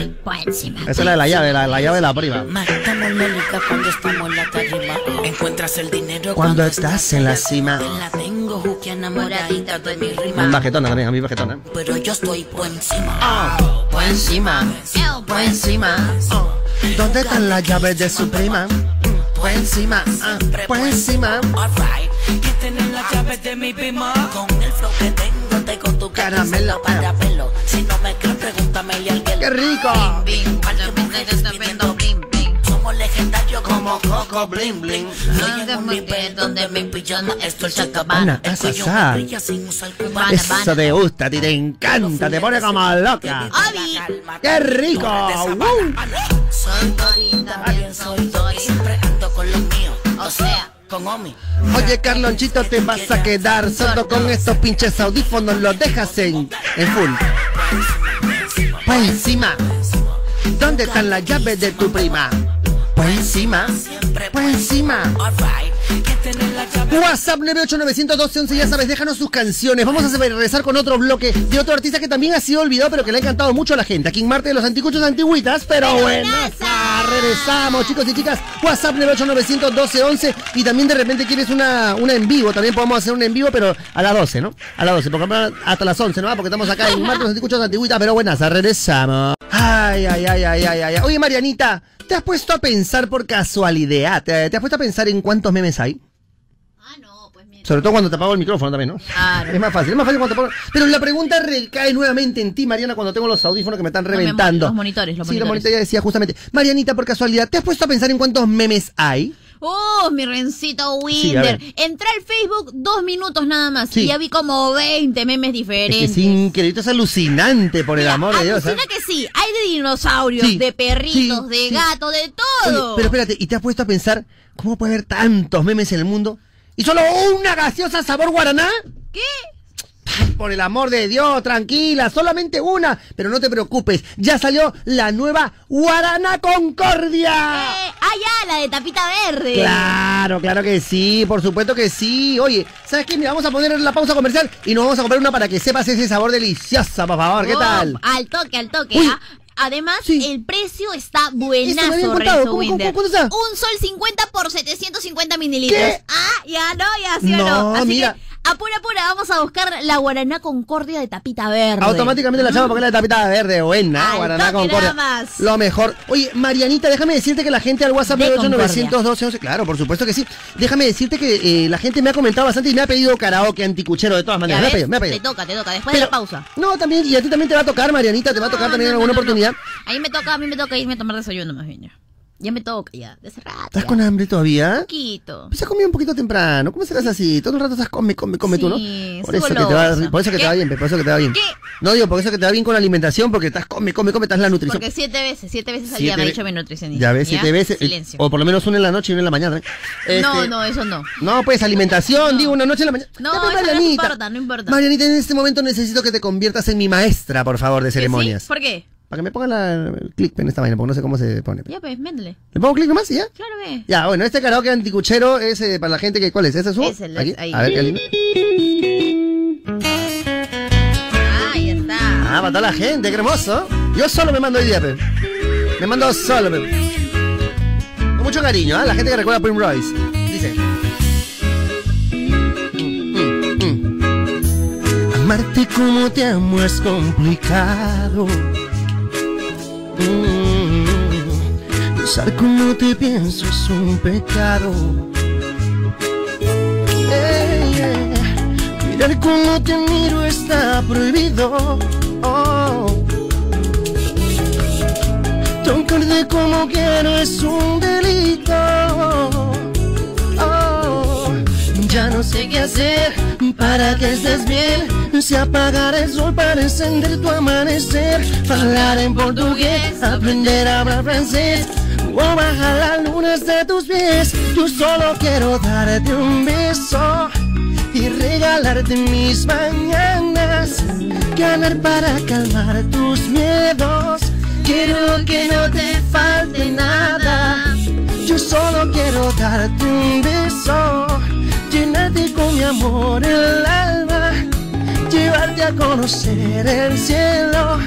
Encima. esa es la de la llave, la, la llave de la prima. Matamos cuando estamos en la tarima. Encuentras el dinero Cuando estás en la cima. La tengo juque enamoradita de mi Un rima. bajetona también, a mí bajetona. Pero yo estoy por encima. Por encima. Por encima. ¿Dónde están las llaves de su prima? Por encima, ah, por encima. Alright. Que tener las llaves de mi prima. Con el flow que tengo, te con tu Caramelo, para pelo. Si no me crees, pregúntame y alguien. ¡Qué rico! Bing, para pidiendo bling, bling. Somos legendarios como Coco Bling Bling. Soy en un nivel donde mi pijama es Dolce Gabbana. Eso te gusta, a ti te encanta, te pone como loca. Obi. ¡Qué rico! Soy Tori, también soy. Siempre ando con los míos, o sea, con Omi. Oye, Carlonchito, te vas a quedar sordo con estos pinches audífonos, los dejas en, en full. Pues encima. ¿Dónde están las llaves de tu prima? Pues encima. Pues encima. WhatsApp 9891211, ya sabes, déjanos sus canciones. Vamos a regresar con otro bloque de otro artista que también ha sido olvidado, pero que le ha encantado mucho a la gente. Aquí en Marte de los Anticuchos Antigüitas, pero bueno, regresamos, chicos y chicas. WhatsApp 9891211 y también de repente quieres una, una en vivo. También podemos hacer una en vivo, pero a las 12, ¿no? A las 12, porque hasta las 11, ¿no? Porque estamos acá en Marte de los Anticuchos Antigüitas, pero buenas, regresamos. Ay, ay, ay, ay, ay, ay. Oye, Marianita, ¿te has puesto a pensar por casualidad? ¿Te, te has puesto a pensar en cuántos memes hay? Ah, no, pues mira. Sobre todo cuando te apago el micrófono también, ¿no? Claro. Es más fácil, es más fácil cuando te apago. Pero la pregunta recae nuevamente en ti, Mariana, cuando tengo los audífonos que me están reventando. los monitores, los sí, los monitores. monitores ya decía justamente. Marianita, por casualidad, ¿te has puesto a pensar en cuántos memes hay? Oh, mi rencito Sí. Winder. Entré al Facebook dos minutos nada más Sí. y ya vi como 20 memes Es que diferentes. es increíble, es alucinante, por el Mira, amor de Dios. ¿eh? que sí, hay de dinosaurios, Sí, de perritos, sí, de sí. gatos, de Oye, todo. pero espérate, ¿y te has puesto a pensar cómo puede haber tantos memes en el mundo? ¿Y solo una gaseosa sabor guaraná? ¿Qué? Por el amor de Dios, tranquila, solamente una. Pero no te preocupes, ya salió la nueva Guaraná Concordia. Eh, ah, ya, la de tapita verde. Claro, claro que sí, por supuesto que sí. Oye, ¿sabes qué? Mira, vamos a poner la pausa comercial y nos vamos a comprar una para que sepas ese sabor delicioso, por favor. ¿Qué Oh, tal? Al toque, al toque. Uy. ¿ah? Además, Sí. el precio está buenazo. Renzo ¿Cómo- Winder. cómo- cuánto está? Un sol 50 por 750 mililitros. ¿Qué? Ah, ya no, ya sí o No, no. Así mira. que, apura, apura, vamos a buscar la Guaraná Concordia de tapita verde. Automáticamente la echamos porque la de tapita verde, buena, Al Guaraná toque Concordia. nada más. Lo mejor. Oye, Marianita, déjame decirte que la gente al WhatsApp De 9891211, claro, por supuesto que sí. Déjame decirte que eh, la gente me ha comentado bastante y me ha pedido karaoke anticuchero de todas maneras. Me ha pedido, me ha Te toca, te toca, después Pero- de la pausa. No, también, y a ti también te va a tocar, Marianita, te va a tocar también en alguna oportunidad. no. A mí me toca, a mí me toca irme a tomar desayuno más bien ya. Ya me toca ya, de hace rato. ¿Estás ya. con hambre todavía? poquito. Pues has comido un poquito temprano. ¿Cómo serás así? Todo el rato estás come, come, come tú, ¿no? Por eso, que te va, por eso que te va bien, por eso que te va bien. ¿Qué? No digo, por eso que te va bien con la alimentación, porque estás come, come, come, estás la nutrición. Porque siete veces, siete veces al día me ha dicho mi nutricionista. Ya ves, siete veces. Silencio. O por lo menos una en la noche y una en la mañana. ¿eh? No, Este, no, eso no. No, pues alimentación, digo, una noche en la mañana. No, pues, eso no Marianita. importa, no importa. Marianita, en este momento necesito que te conviertas en mi maestra, por favor, de ceremonias. ¿Por qué? Para que me pongan la, el clic en esta vaina, porque no sé cómo se pone. Ya pues, méndele. ¿Le pongo clic nomás y ya? Claro ve. Ya, bueno, este karaoke anticuchero es eh, para la gente que. ¿Cuál es? ¿Ese es su? Es el- Aquí. ahí. A ver, qué lindo. Ahí está. Ah, para toda la gente, qué hermoso. Yo solo me mando hoy día, pe. Me mando solo, pe. Con mucho cariño, ¿ah? La gente que recuerda a Primrose. Dice. Amarte como te amo es complicado. Mm, Pensar como te pienso es un pecado. Mirar como te miro está prohibido. Oh. Tocarte como quiero es un delito. Sé qué hacer para que estés bien. Si apagar el sol para encender tu amanecer. Hablar en portugués, aprender a hablar francés. O bajar las lunas de tus pies. Yo solo quiero darte un beso y regalarte mis mañanas. Ganar para calmar tus miedos. Quiero que no te falte nada. Yo solo quiero darte un beso, llenarte con mi amor el alma, llevarte a conocer el cielo.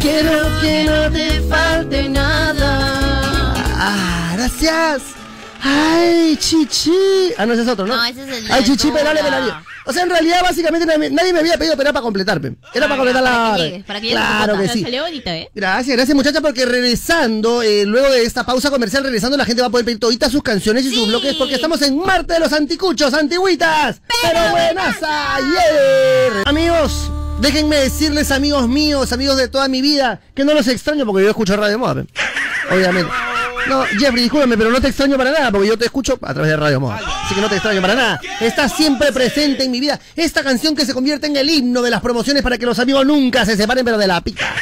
Quiero que no te falte nada. Ah, gracias. Ay, chichi. Ah, no, ese es otro, ¿no? No, ese es el Ay, chichi, Toda. pedale, pedale. O sea, en realidad, básicamente, nadie nadie me había pedido, era para completar, pe. Era para completar la... para que llegues, para que Claro que sí. Salió bonita, ¿eh? Gracias, gracias muchachas, porque regresando, eh, luego de esta pausa comercial, regresando, la gente va a poder pedir toditas sus canciones y sus bloques, porque estamos en Marte de los Anticuchos, Antigüitas, pero buenas ayer. Amigos, déjenme decirles, amigos míos, amigos de toda mi vida, que no los extraño porque yo escucho Radio Moda, obviamente. No, Jeffrey, discúlpame, pero no te extraño para nada, porque yo te escucho a través de Radio Moda. Así que no te extraño para nada. Estás siempre presente en mi vida. Esta canción que se convierte en el himno de las promociones para que los amigos nunca se separen, pero de la pica.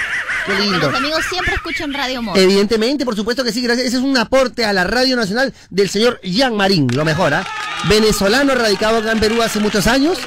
Qué lindo. Los amigos siempre escuchan Radio Moda. Evidentemente, por supuesto que sí, gracias. Ese es un aporte a la Radio Nacional del señor Jean Marín, lo mejor, ¿ah? Venezolano radicado acá en Perú hace muchos años.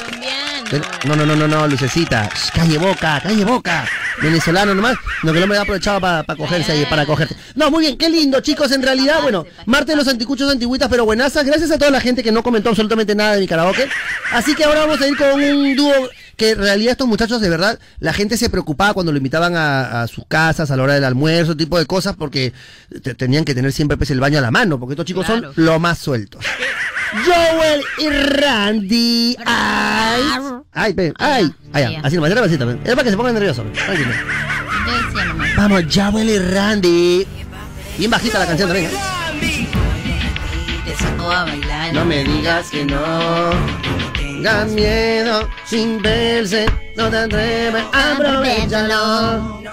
No, no, no, no, no, Lucecita. Shh, calle boca, calle boca. Venezolano nomás. No, que no me ha aprovechado para cogerse ahí, para cogerte. No, muy bien, qué lindo, chicos. En realidad, bueno, Marte de los Anticuchos Antigüitas, pero buenazas. Gracias a toda la gente que no comentó absolutamente nada de mi karaoke. Así que ahora vamos a ir con un dúo que en realidad estos muchachos, de verdad, la gente se preocupaba cuando lo invitaban a, a sus casas a la hora del almuerzo, tipo de cosas, porque te- tenían que tener siempre pues, el baño a la mano, porque estos chicos Claro. son lo más sueltos. Joel y Randy. Ay. Ay, ven, ay. Ay, ya. así nomás, era ven. Era para que se pongan nerviosos. tranquilo. Vamos, Joel y Randy. Bien bajita la canción también. ¿eh? Te sacó a bailar. No me digas que no. Tenga miedo sin verse. No te atreves, aprovechalo.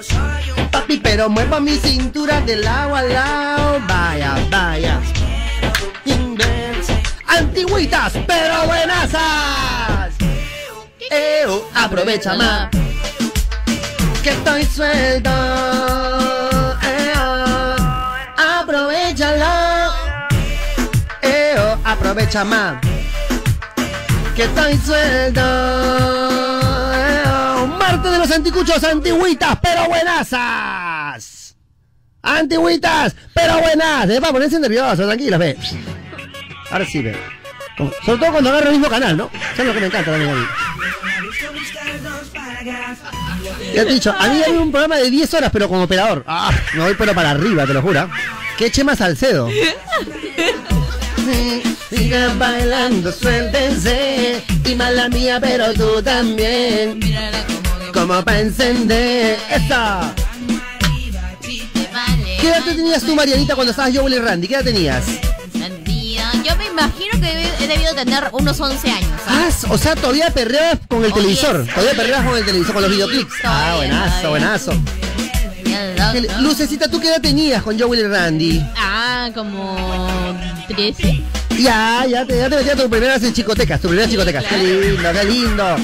Papi, pero mueva mi cintura del lado al lado. Vaya, vaya. Sin verse. Antigüitas, pero buenasas. Eo, aprovecha más. Que estoy suelto. Eo, aprovechalo. Eo, aprovecha más. Que estoy suelto. Marte de los anticuchos, antigüitas, pero buenasas. Antigüitas, pero buenas. Eh, para ponerse nervioso, tranquila, ve. Ahora sí, ve. Sobre todo cuando agarra el mismo canal, ¿no? Eso es lo que me encanta también a. Ya te he dicho, a mí hay un programa de 10 horas, pero como operador. Ah, me voy pero para arriba, te lo juro. Qué Chema Salcedo. Sigan bailando, suéltense. Y mala mía, pero tú también. Como para encender. ¡Esta! ¿Qué edad tenías tú, Marianita, cuando estabas Joel y Randy? ¿Qué edad tenías? Yo me imagino que he debido tener unos 11 años. Ah, o sea, todavía perreabas con el Oye, televisor. sí. Todavía perreabas con el televisor, con los videoclips. Ah, buenazo, buenazo. Lucecita, ¿tú qué edad tenías con Joel y Randy? Ah, como 13. Ya, ya te, ya te metías tus primeras en chicotecas, tus primeras chicotecas. Qué lindo, qué lindo.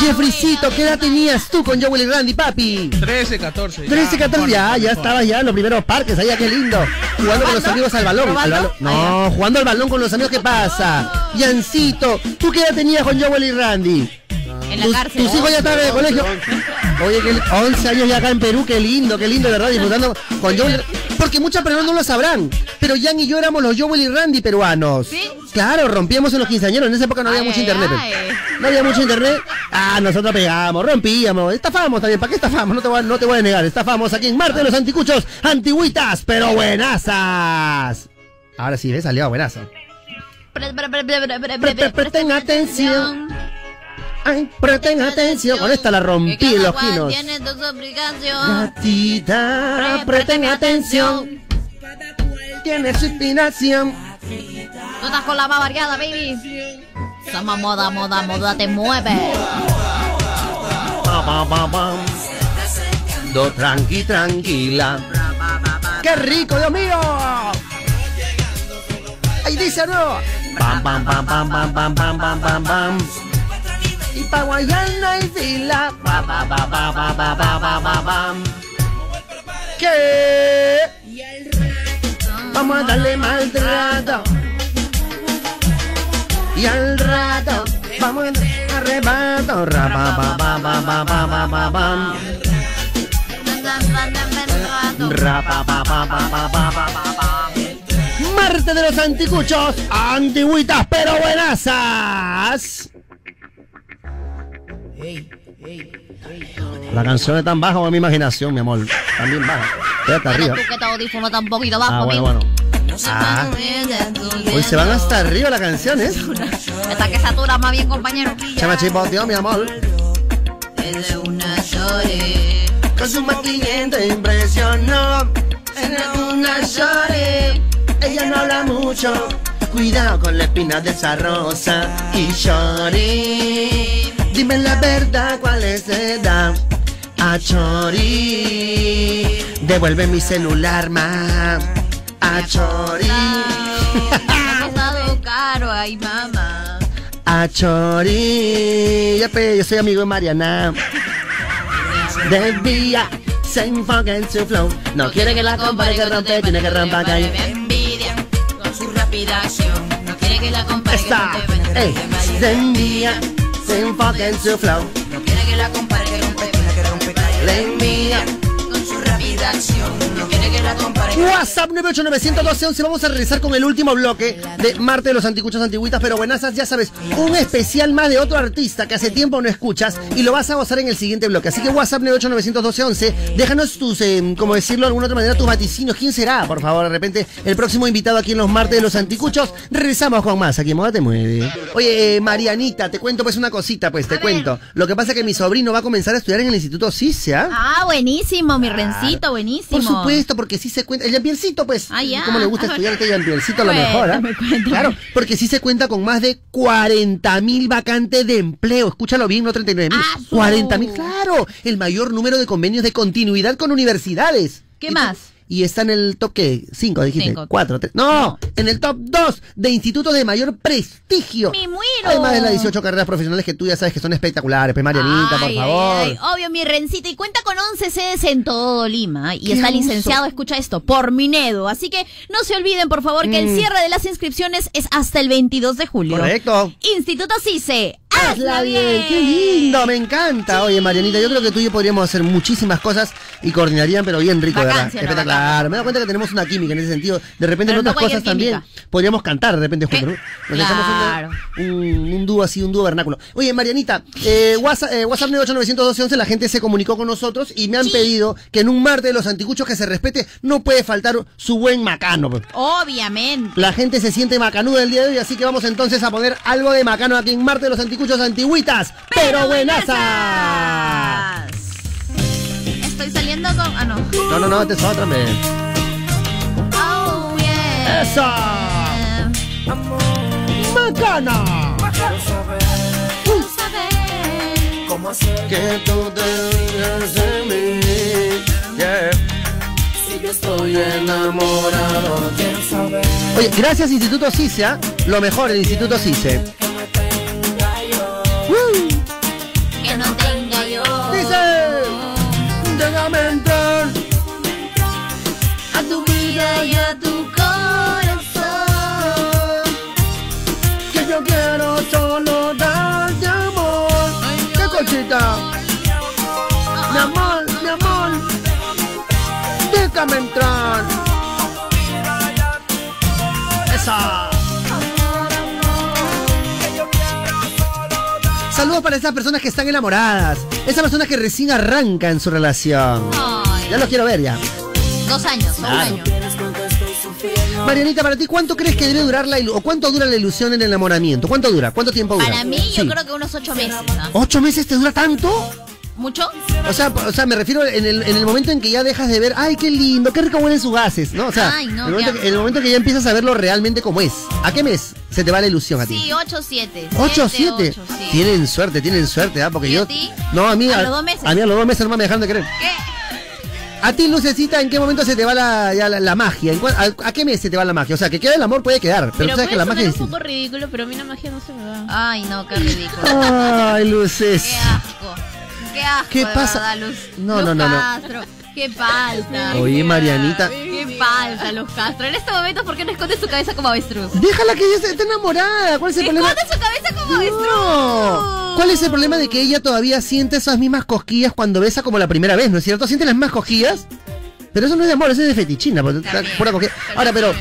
Jeffreycito, ¿qué edad tenías tú con Joel y Randy, papi? 13, 14. 13, 14, ya, ya estabas ya en los primeros parques, allá, qué lindo. Jugando con los amigos al balón. al balón. No, jugando al balón con los amigos, ¿qué pasa? Yancito, ¿tú qué edad tenías con Joel y Randy? En la Tus- cárcel. Tus hijos ya estaban en el colegio. Oye, que 11 años ya acá en Perú, qué lindo, qué lindo, de verdad, disfrutando con Joel. Porque muchas personas no lo sabrán. Pero Jan y yo éramos los Joel y Randy peruanos. ¿Sí? Claro, rompíamos en los quinceañeros. En esa época no había Ay, mucho internet. ay. No había mucho internet. Ah, nosotros pegábamos, rompíamos, estafamos también. ¿Para qué estafamos? No te voy, a- no te voy a negar. Estafamos aquí en Marte de los Anticuchos. Antigüitas, pero buenazas. Ahora sí, ¿ves? Salió buenazo. Pre- pre- pre- pre- pre- pre- Pre- pre- Presten atención. Ay, presten atención. Con esta la rompí cada en los cual quinos. tiene obligación. Gatita, presten atención. Tiene su inspiración. Tú estás con la más variada, baby. Somos moda, moda, moda, te mueve. Pa, pa, pa, pam. Do tranqui, tranquila. ¡Qué rico, Dios mío! Ahí dice, ¿no? Pam, pam, pam, pam, pam, pam, pam, pam, pam, pam. Y pa' Guayana hay fila. Pa, pa, pa, pa, pa, pa, pa, pa, pa, pam. ¿Qué? Vamos a darle maltrato. Y al rato vamos a arrebato. Ra, pa, pa, pa, pa, pa, pa, pa, pam. Ra, pa, pa, pa, pa, pa, pa, pa, pam. Marte de los anticuchos, antigüitas pero buenazas. La canción es tan baja como mi imaginación, mi amor. También baja. Quédate arriba. Tú que te audífono tan poquito bajo, Ah, bueno, bueno. Ah, hoy se van hasta arriba las canciones. Está que satura más bien, compañero. Chama chipoteo, mi amor. Es una shorty. Con su maquillante impresionó. Era una shorty. Ella no habla mucho. Cuidado con la espina de esa rosa. Y shorty. Dime la verdad, ¿cuál es edad? A Chori. Devuelve mi celular, ma. A Chori. Ha pasado caro, ay, mamá. A Chori. Ya, pe, yo soy amigo de Mariana. Desvía, se enfoca en su flow. No quiere que la compare que rompe, tiene que romper calle. envidia con su rápida acción. No quiere que la compare Está, ey, se envía, se enfoca en su flow. No quiere que la compare que rompe, que rompe Le envía. con su rápida acción. No WhatsApp 9891211 Vamos a regresar con el último bloque de Marte de los Anticuchos Antigüitas, pero buenasas, ya sabes, un especial más de otro artista que hace tiempo no escuchas y lo vas a gozar en el siguiente bloque. Así que WhatsApp 9891211 déjanos tus, eh, como decirlo de alguna otra manera, tus vaticinios. ¿Quién será, por favor? De repente, el próximo invitado aquí en los Marte de los Anticuchos. Regresamos con más, aquí en Moda Te Mueve. Oye, eh, Marianita, te cuento pues una cosita, pues, te cuento. Lo que pasa es que mi sobrino va a comenzar a estudiar en el Instituto CISA. Ah, buenísimo, mi rencito, buenísimo. Por supuesto, porque sí se cuenta. El Jean-Pierrecito, pues. Ah, ya. ¿Cómo le gusta estudiar este? A lo mejor, cuéntame. Claro, porque sí se cuenta con más de 40 mil vacantes de empleo. Escúchalo bien, no 39 mil. Ah, su. 40 mil, claro. El mayor número de convenios de continuidad con universidades. ¿Qué más? Y está en el top, ¿qué? 5, dijiste. Cinco. 4, 3. No, en el top 2 de institutos de mayor prestigio. ¡Me muero! Además de las 18 carreras profesionales que tú ya sabes que son espectaculares. Pues, Marianita, por favor. ay, ay, Obvio, mi rencita. Y cuenta con 11 sedes en todo Lima. Y ¡Qué está abuso! licenciado, escucha esto, por Minedo. Así que no se olviden, por favor, que el Mm. cierre de las inscripciones es hasta el 22 de julio. Correcto. Instituto CICE. Hazla bien, qué lindo, me encanta. Oye, Marianita, yo creo que tú y yo podríamos hacer muchísimas cosas y coordinarían, pero bien rico, de ¿verdad? Vacancia, no, Espectacular. Me doy cuenta que tenemos una química en ese sentido. De repente Pero en no otras cosas también podríamos cantar de repente juntos, ¿no? Nos echamos Claro. una- un, un dúo así, un dúo vernáculo. Oye, Marianita, eh, WhatsApp, eh, WhatsApp 9891211, la gente se comunicó con nosotros y me han pedido que en un martes de los anticuchos que se respete no puede faltar su buen macano. Obviamente. La gente se siente macanuda el día de hoy, así que vamos entonces a poner algo de macano aquí en Marte de los Anticuchos Antigüitas. ¡Pero buenazas! Estoy saliendo con. Ah, no. No, no, no, esta es otra, me. Oh, yeah. ¡Eso! ¡Macana! ¿Cómo hacer Que tú te de mí. Yeah. si yo estoy enamorado? Quiero saber Oye, gracias Instituto CICE, ¿ah? Lo mejor, el Instituto CICE. Saludos para esas personas que están enamoradas. Esas personas que recién arrancan su relación. Ay, Ya los quiero ver ya. dos años, un Claro. año. Marianita, para ti, ¿cuánto crees que debe durar la o cuánto dura la ilusión en el enamoramiento? ¿Cuánto dura? ¿Cuánto tiempo dura? Para mí, yo creo que unos ocho meses. ¿Ocho meses te dura tanto? ¿Mucho? O sea, o sea, me refiero en el, en el momento en que ya dejas de ver, ay, qué lindo, qué rico huelen sus gases, ¿no? O sea, Ay, no, el, momento que, el momento que ya empiezas a verlo realmente como es. ¿A qué mes se te va la ilusión a ti? Sí, ocho, siete. ¿Ocho o siete? ocho, sí. Tienen suerte, tienen suerte, ¿ah? Porque ¿Y a yo. ti? No, a mí. A los dos meses. A mí a los dos meses nomás me dejaron de creer. ¿Qué? A ti, Lucecita, ¿en qué momento se te va la, ya la, la magia? ¿En cua- a, a qué mes se te va la magia? O sea, que quede el amor puede quedar, pero, Pero sabes que la magia es un poco ridículo, pero a mí la magia no se me va. Ay, no, qué ridículo. Ay, Luces. Qué asco. Qué asco. ¿Qué pasa? verdad, Luz. No, no, no, no. Castro. Qué falta. Oye, Marianita. Qué falta, Luz Castro. En este momento, ¿por qué no esconde su cabeza como avestruz? Déjala que ella esté enamorada. ¿Cuál es el problema? Esconde su cabeza como avestruz. No. ¿Cuál es el problema de que ella todavía siente esas mismas cosquillas cuando besa como la primera vez, ¿no es cierto? ¿Siente las mismas cosquillas? Pero eso no es de amor, eso es de fetichina. pura cosquilla. Ahora, pero,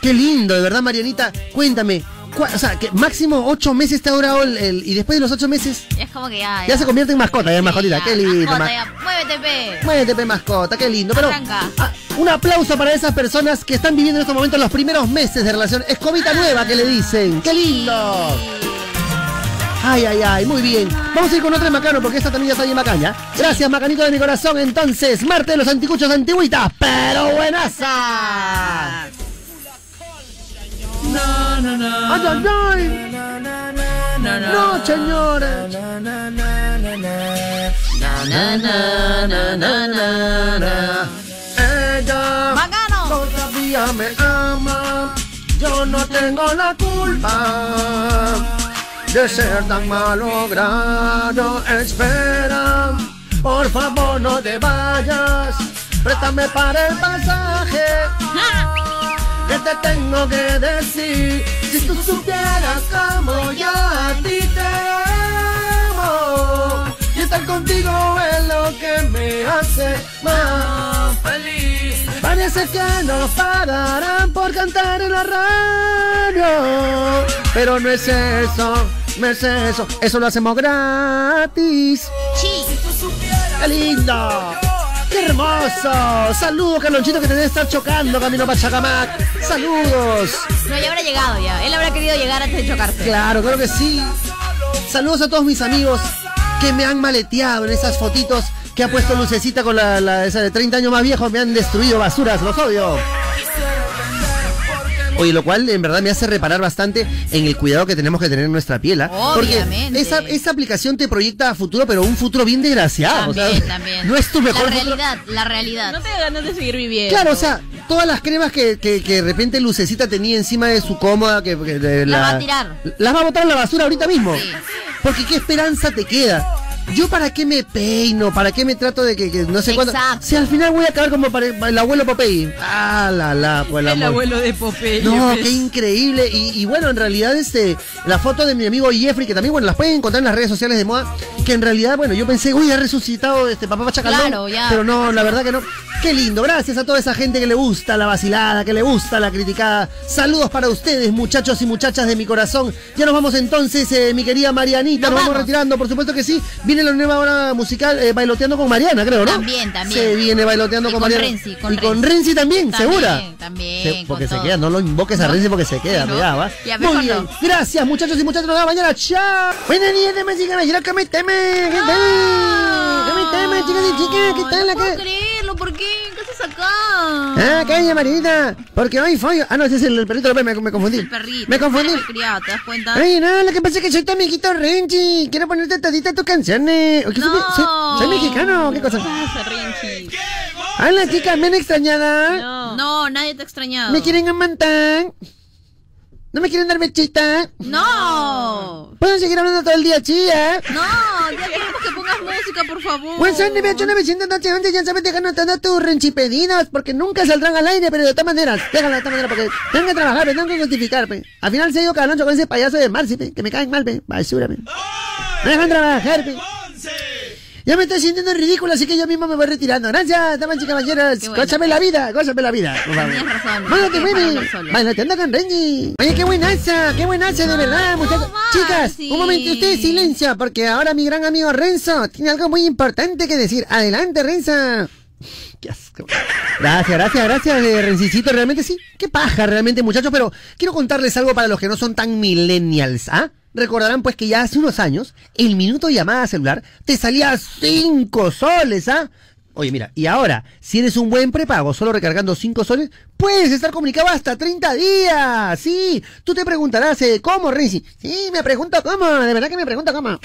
qué lindo, de verdad, Marianita. Cuéntame, ¿cuál- o sea, que máximo ocho meses te ha durado el, el- y después de los ocho meses Es como que ya. ya se convierte en mascota, ya en mascotita. Qué lindo. Mascota, ma- ya. Muévete, pe. Muévete, pe, mascota, qué lindo. Pero ah, un aplauso para esas personas que están viviendo en estos momentos los primeros meses de relación. Escobita nueva que le dicen. ¡Qué lindo! Ay, ay, ay, muy bien. Vamos a ir con otra de Macano porque esta también ya está bien macaña. Gracias, Macanito de mi corazón. Entonces, Marte de los anticuchos antiguitas, pero buenasas. Ay, ay, ay. No, señores. Ella todavía me ama. Yo no tengo la culpa de ser tan malogrado. Espera, por favor no te vayas. Préstame para el pasaje. Te tengo que decir si tú supieras cómo yo a ti te amo. Y estar contigo es lo que me hace más feliz. Parece que nos pagarán por cantar en la radio. Pero no es eso, no es eso. Eso lo hacemos gratis. Sí. ¡Qué lindo! ¡Qué hermoso! Saludos, Carlonchito, que te debe estar chocando camino para Chacamac. Saludos. No, ya habrá llegado ya. Él habrá querido llegar antes de chocarse. Claro, claro que sí. Saludos a todos mis amigos que me han maleteado en esas fotitos que ha puesto Lucecita con la, la- esa de 30 años más viejo. Me han destruido basuras, los odio. Oye, lo cual en verdad me hace reparar bastante en el cuidado que tenemos que tener en nuestra piel. Obviamente. Porque esa, esa aplicación te proyecta a futuro, pero un futuro bien desgraciado. o sea, También, también. No es tu mejor La futuro. realidad, la realidad. No te da ganas de seguir viviendo. Claro, o sea, todas las cremas que, que, que de repente Lucecita tenía encima de su cómoda, que, que de Las la- va a tirar. Las va a botar a la basura ahorita mismo. Porque qué esperanza te queda. Yo para qué me peino, para qué me trato de que, que no sé cuándo. Si al final voy a acabar como para el abuelo Popeye. Ah, la la, pues el abuelo de Popeye. No, pues. qué increíble. Y, y bueno, en realidad, este, la foto de mi amigo Jeffrey, que también, bueno, las pueden encontrar en las redes sociales de moda, que en realidad, bueno, yo pensé, uy, ha resucitado este papá Pachacalón. Claro, ya. Pero no, la verdad que no. Qué lindo. Gracias a toda esa gente que le gusta la vacilada, que le gusta la criticada. Saludos para ustedes, muchachos y muchachas de mi corazón. Ya nos vamos entonces, eh, mi querida Marianita. Nos, Nos vamos. vamos. retirando, por supuesto que sí. Viene la nueva hora musical, eh, bailoteando con Mariana, creo, ¿no? También, también. Se viene bailoteando Y con, con Mariana. Renzi, con y con Renzi. Renzi también, También, ¿segura? también, Se- porque se todo. queda, no lo invoques a Renzi porque se queda, ¿no? cuidado, ¿va? Ya, Muy bien. no. Gracias, muchachos y muchachas. Nos vemos mañana. Chao. Buenas noches, damas y caballeros. ¿Cómo estamos? ¿Qué tal? ¿Cómo estamos, chicas y chicas? ¿Qué tal No acá? ¿Por qué? ¿Qué haces acá? Ah, calla, Marinita. Porque hoy fue. Ah, no, ese es el, el perrito López, me, me confundí. El perrito. Me confundí. el criado, ¿te das cuenta? Ay, no, lo que pasa es que soy tu amiguito Renchi. Quiero ponerte todita tus canciones. ¿O qué No. soy, soy mexicano, ¿qué cosa? pasa, Renchi? Hola, chicas, ¿me han extrañada? No. No, nadie te ha extrañado. ¿Me quieren amantar? ¿No me quieren dar bechita? No. ¿Puedo seguir hablando todo el día, chía? No, ya queremos que pongas música, por favor. Pues son 98 911, ya sabes, deja anotando tus renchipedidos, porque nunca saldrán al aire, pero de todas maneras, déjala de todas maneras, porque tengo que trabajar, tengo que justificar, pe. Al final se ha ido caloncho con ese payaso de Marci, pe, que me caen mal, pe, basura, pe. Me dejan trabajar, pe. Ya me estoy sintiendo ridículo, así que yo mismo me voy retirando. Gracias, damas y caballeros. Bueno. Gózame la vida, gózame la vida. por favor. Tenías razón. Mándate, solo. Mándate, anda con Renji. Oye, qué buenaza, qué buenaza, de verdad, muchachos. Chicas, sí. un momento, ustedes silencio, porque ahora mi gran amigo Renzo tiene algo muy importante que decir. Adelante, Renzo. Gracias, gracias, gracias, eh, Rencicito. Realmente sí. Qué paja, realmente, muchachos. Pero quiero contarles algo para los que no son tan millennials, ¿ah? Recordarán pues que ya hace unos años el minuto de llamada celular te salía 5 soles, ¿ah? Oye, mira, y ahora, si eres un buen prepago solo recargando 5 soles, puedes estar comunicado hasta 30 días. Sí, tú te preguntarás, eh, ¿cómo, Renzi? Sí, me pregunto cómo, de verdad que me pregunto cómo.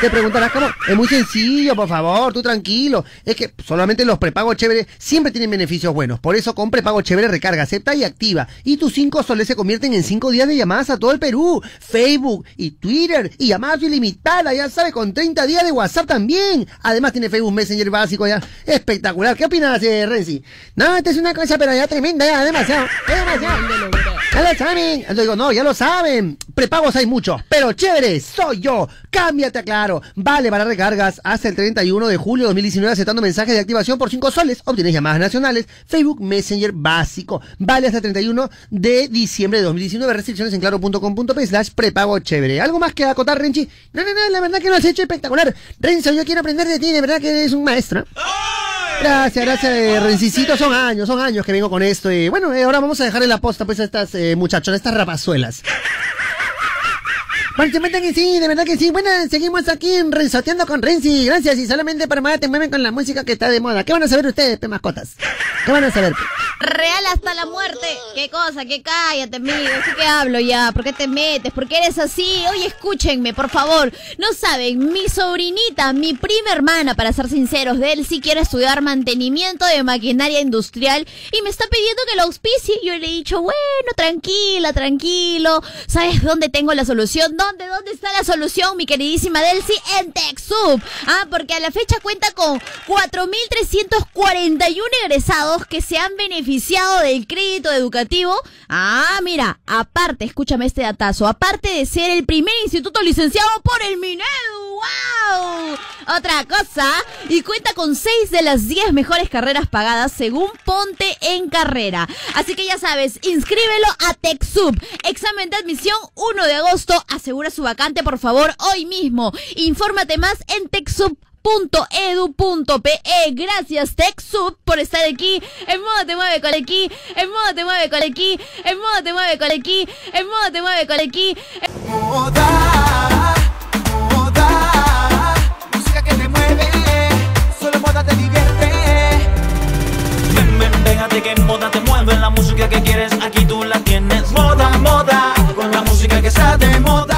Te preguntarás cómo. Es muy sencillo, por favor, tú tranquilo. Es que solamente los prepagos chéveres siempre tienen beneficios buenos. Por eso con prepago chévere recarga, acepta y activa. Y tus 5 soles se convierten en 5 días de llamadas a todo el Perú. Facebook y Twitter y llamadas ilimitadas, ya sabes, con 30 días de WhatsApp también. Además tiene Facebook Messenger básico ya. Espectacular. ¿Qué opinas, eh, Renzi? No, esta es una cosa, pero ya tremenda, ya, demasiado. es demasiado. Ya lo saben. Entonces digo, no, ya lo saben. Prepagos hay muchos, pero chévere, soy yo. Cámbiate a claro. Vale para recargas hasta el 31 de julio de 2019 aceptando mensajes de activación por 5 soles. Obtienes llamadas nacionales, Facebook Messenger básico. Vale hasta el 31 de diciembre de 2019. Restricciones en claro.com.p slash prepago chévere. ¿Algo más que acotar, Renchi? No, no, no, la verdad que lo has hecho espectacular. Renzo, yo quiero aprender de ti, de verdad que eres un maestro. Gracias, gracias, eh, Rencicito. Son años, son años que vengo con esto. Y bueno, eh, ahora vamos a dejar en la posta pues a estas eh, muchachonas, estas rapazuelas. Participante que sí, de verdad que sí. Bueno, seguimos aquí en con Renzi. Gracias. Y solamente para más te mueven con la música que está de moda. ¿Qué van a saber ustedes, pe mascotas? ¿Qué van a saber? Real hasta la muerte. ¿Qué cosa? ¿Qué cállate, amigo? ¿Sí que hablo ya? ¿Por qué te metes? ¿Por qué eres así? Oye, escúchenme, por favor. No saben, mi sobrinita, mi prima hermana, para ser sinceros, de él sí quiere estudiar mantenimiento de maquinaria industrial y me está pidiendo que lo auspicie. Yo le he dicho, bueno, tranquila, tranquilo. ¿Sabes dónde tengo la solución? ¿Dónde? ¿Dónde está la solución, mi queridísima Delcy? En TechSoup. Ah, porque a la fecha cuenta con 4.341 egresados que se han beneficiado del crédito educativo. Ah, mira, aparte, escúchame este datazo, aparte de ser el primer instituto licenciado por el Minedu. ¡Wow! Otra cosa, y cuenta con 6 de las 10 mejores carreras pagadas según Ponte en Carrera. Así que ya sabes, inscríbelo a TechSoup. Examen de admisión 1 de agosto asegura su vacante, por favor, hoy mismo. Infórmate más en TechSoup. Gracias TechSoup por estar aquí. En modo te mueve con aquí. En modo te mueve con aquí. En modo te mueve con aquí. En modo te mueve con aquí. Moda, moda, música que te mueve. Solo moda te divierte. Ven, ven, que en moda te mueve. La música que quieres aquí tú la tienes. Moda, moda, con la música que está de moda.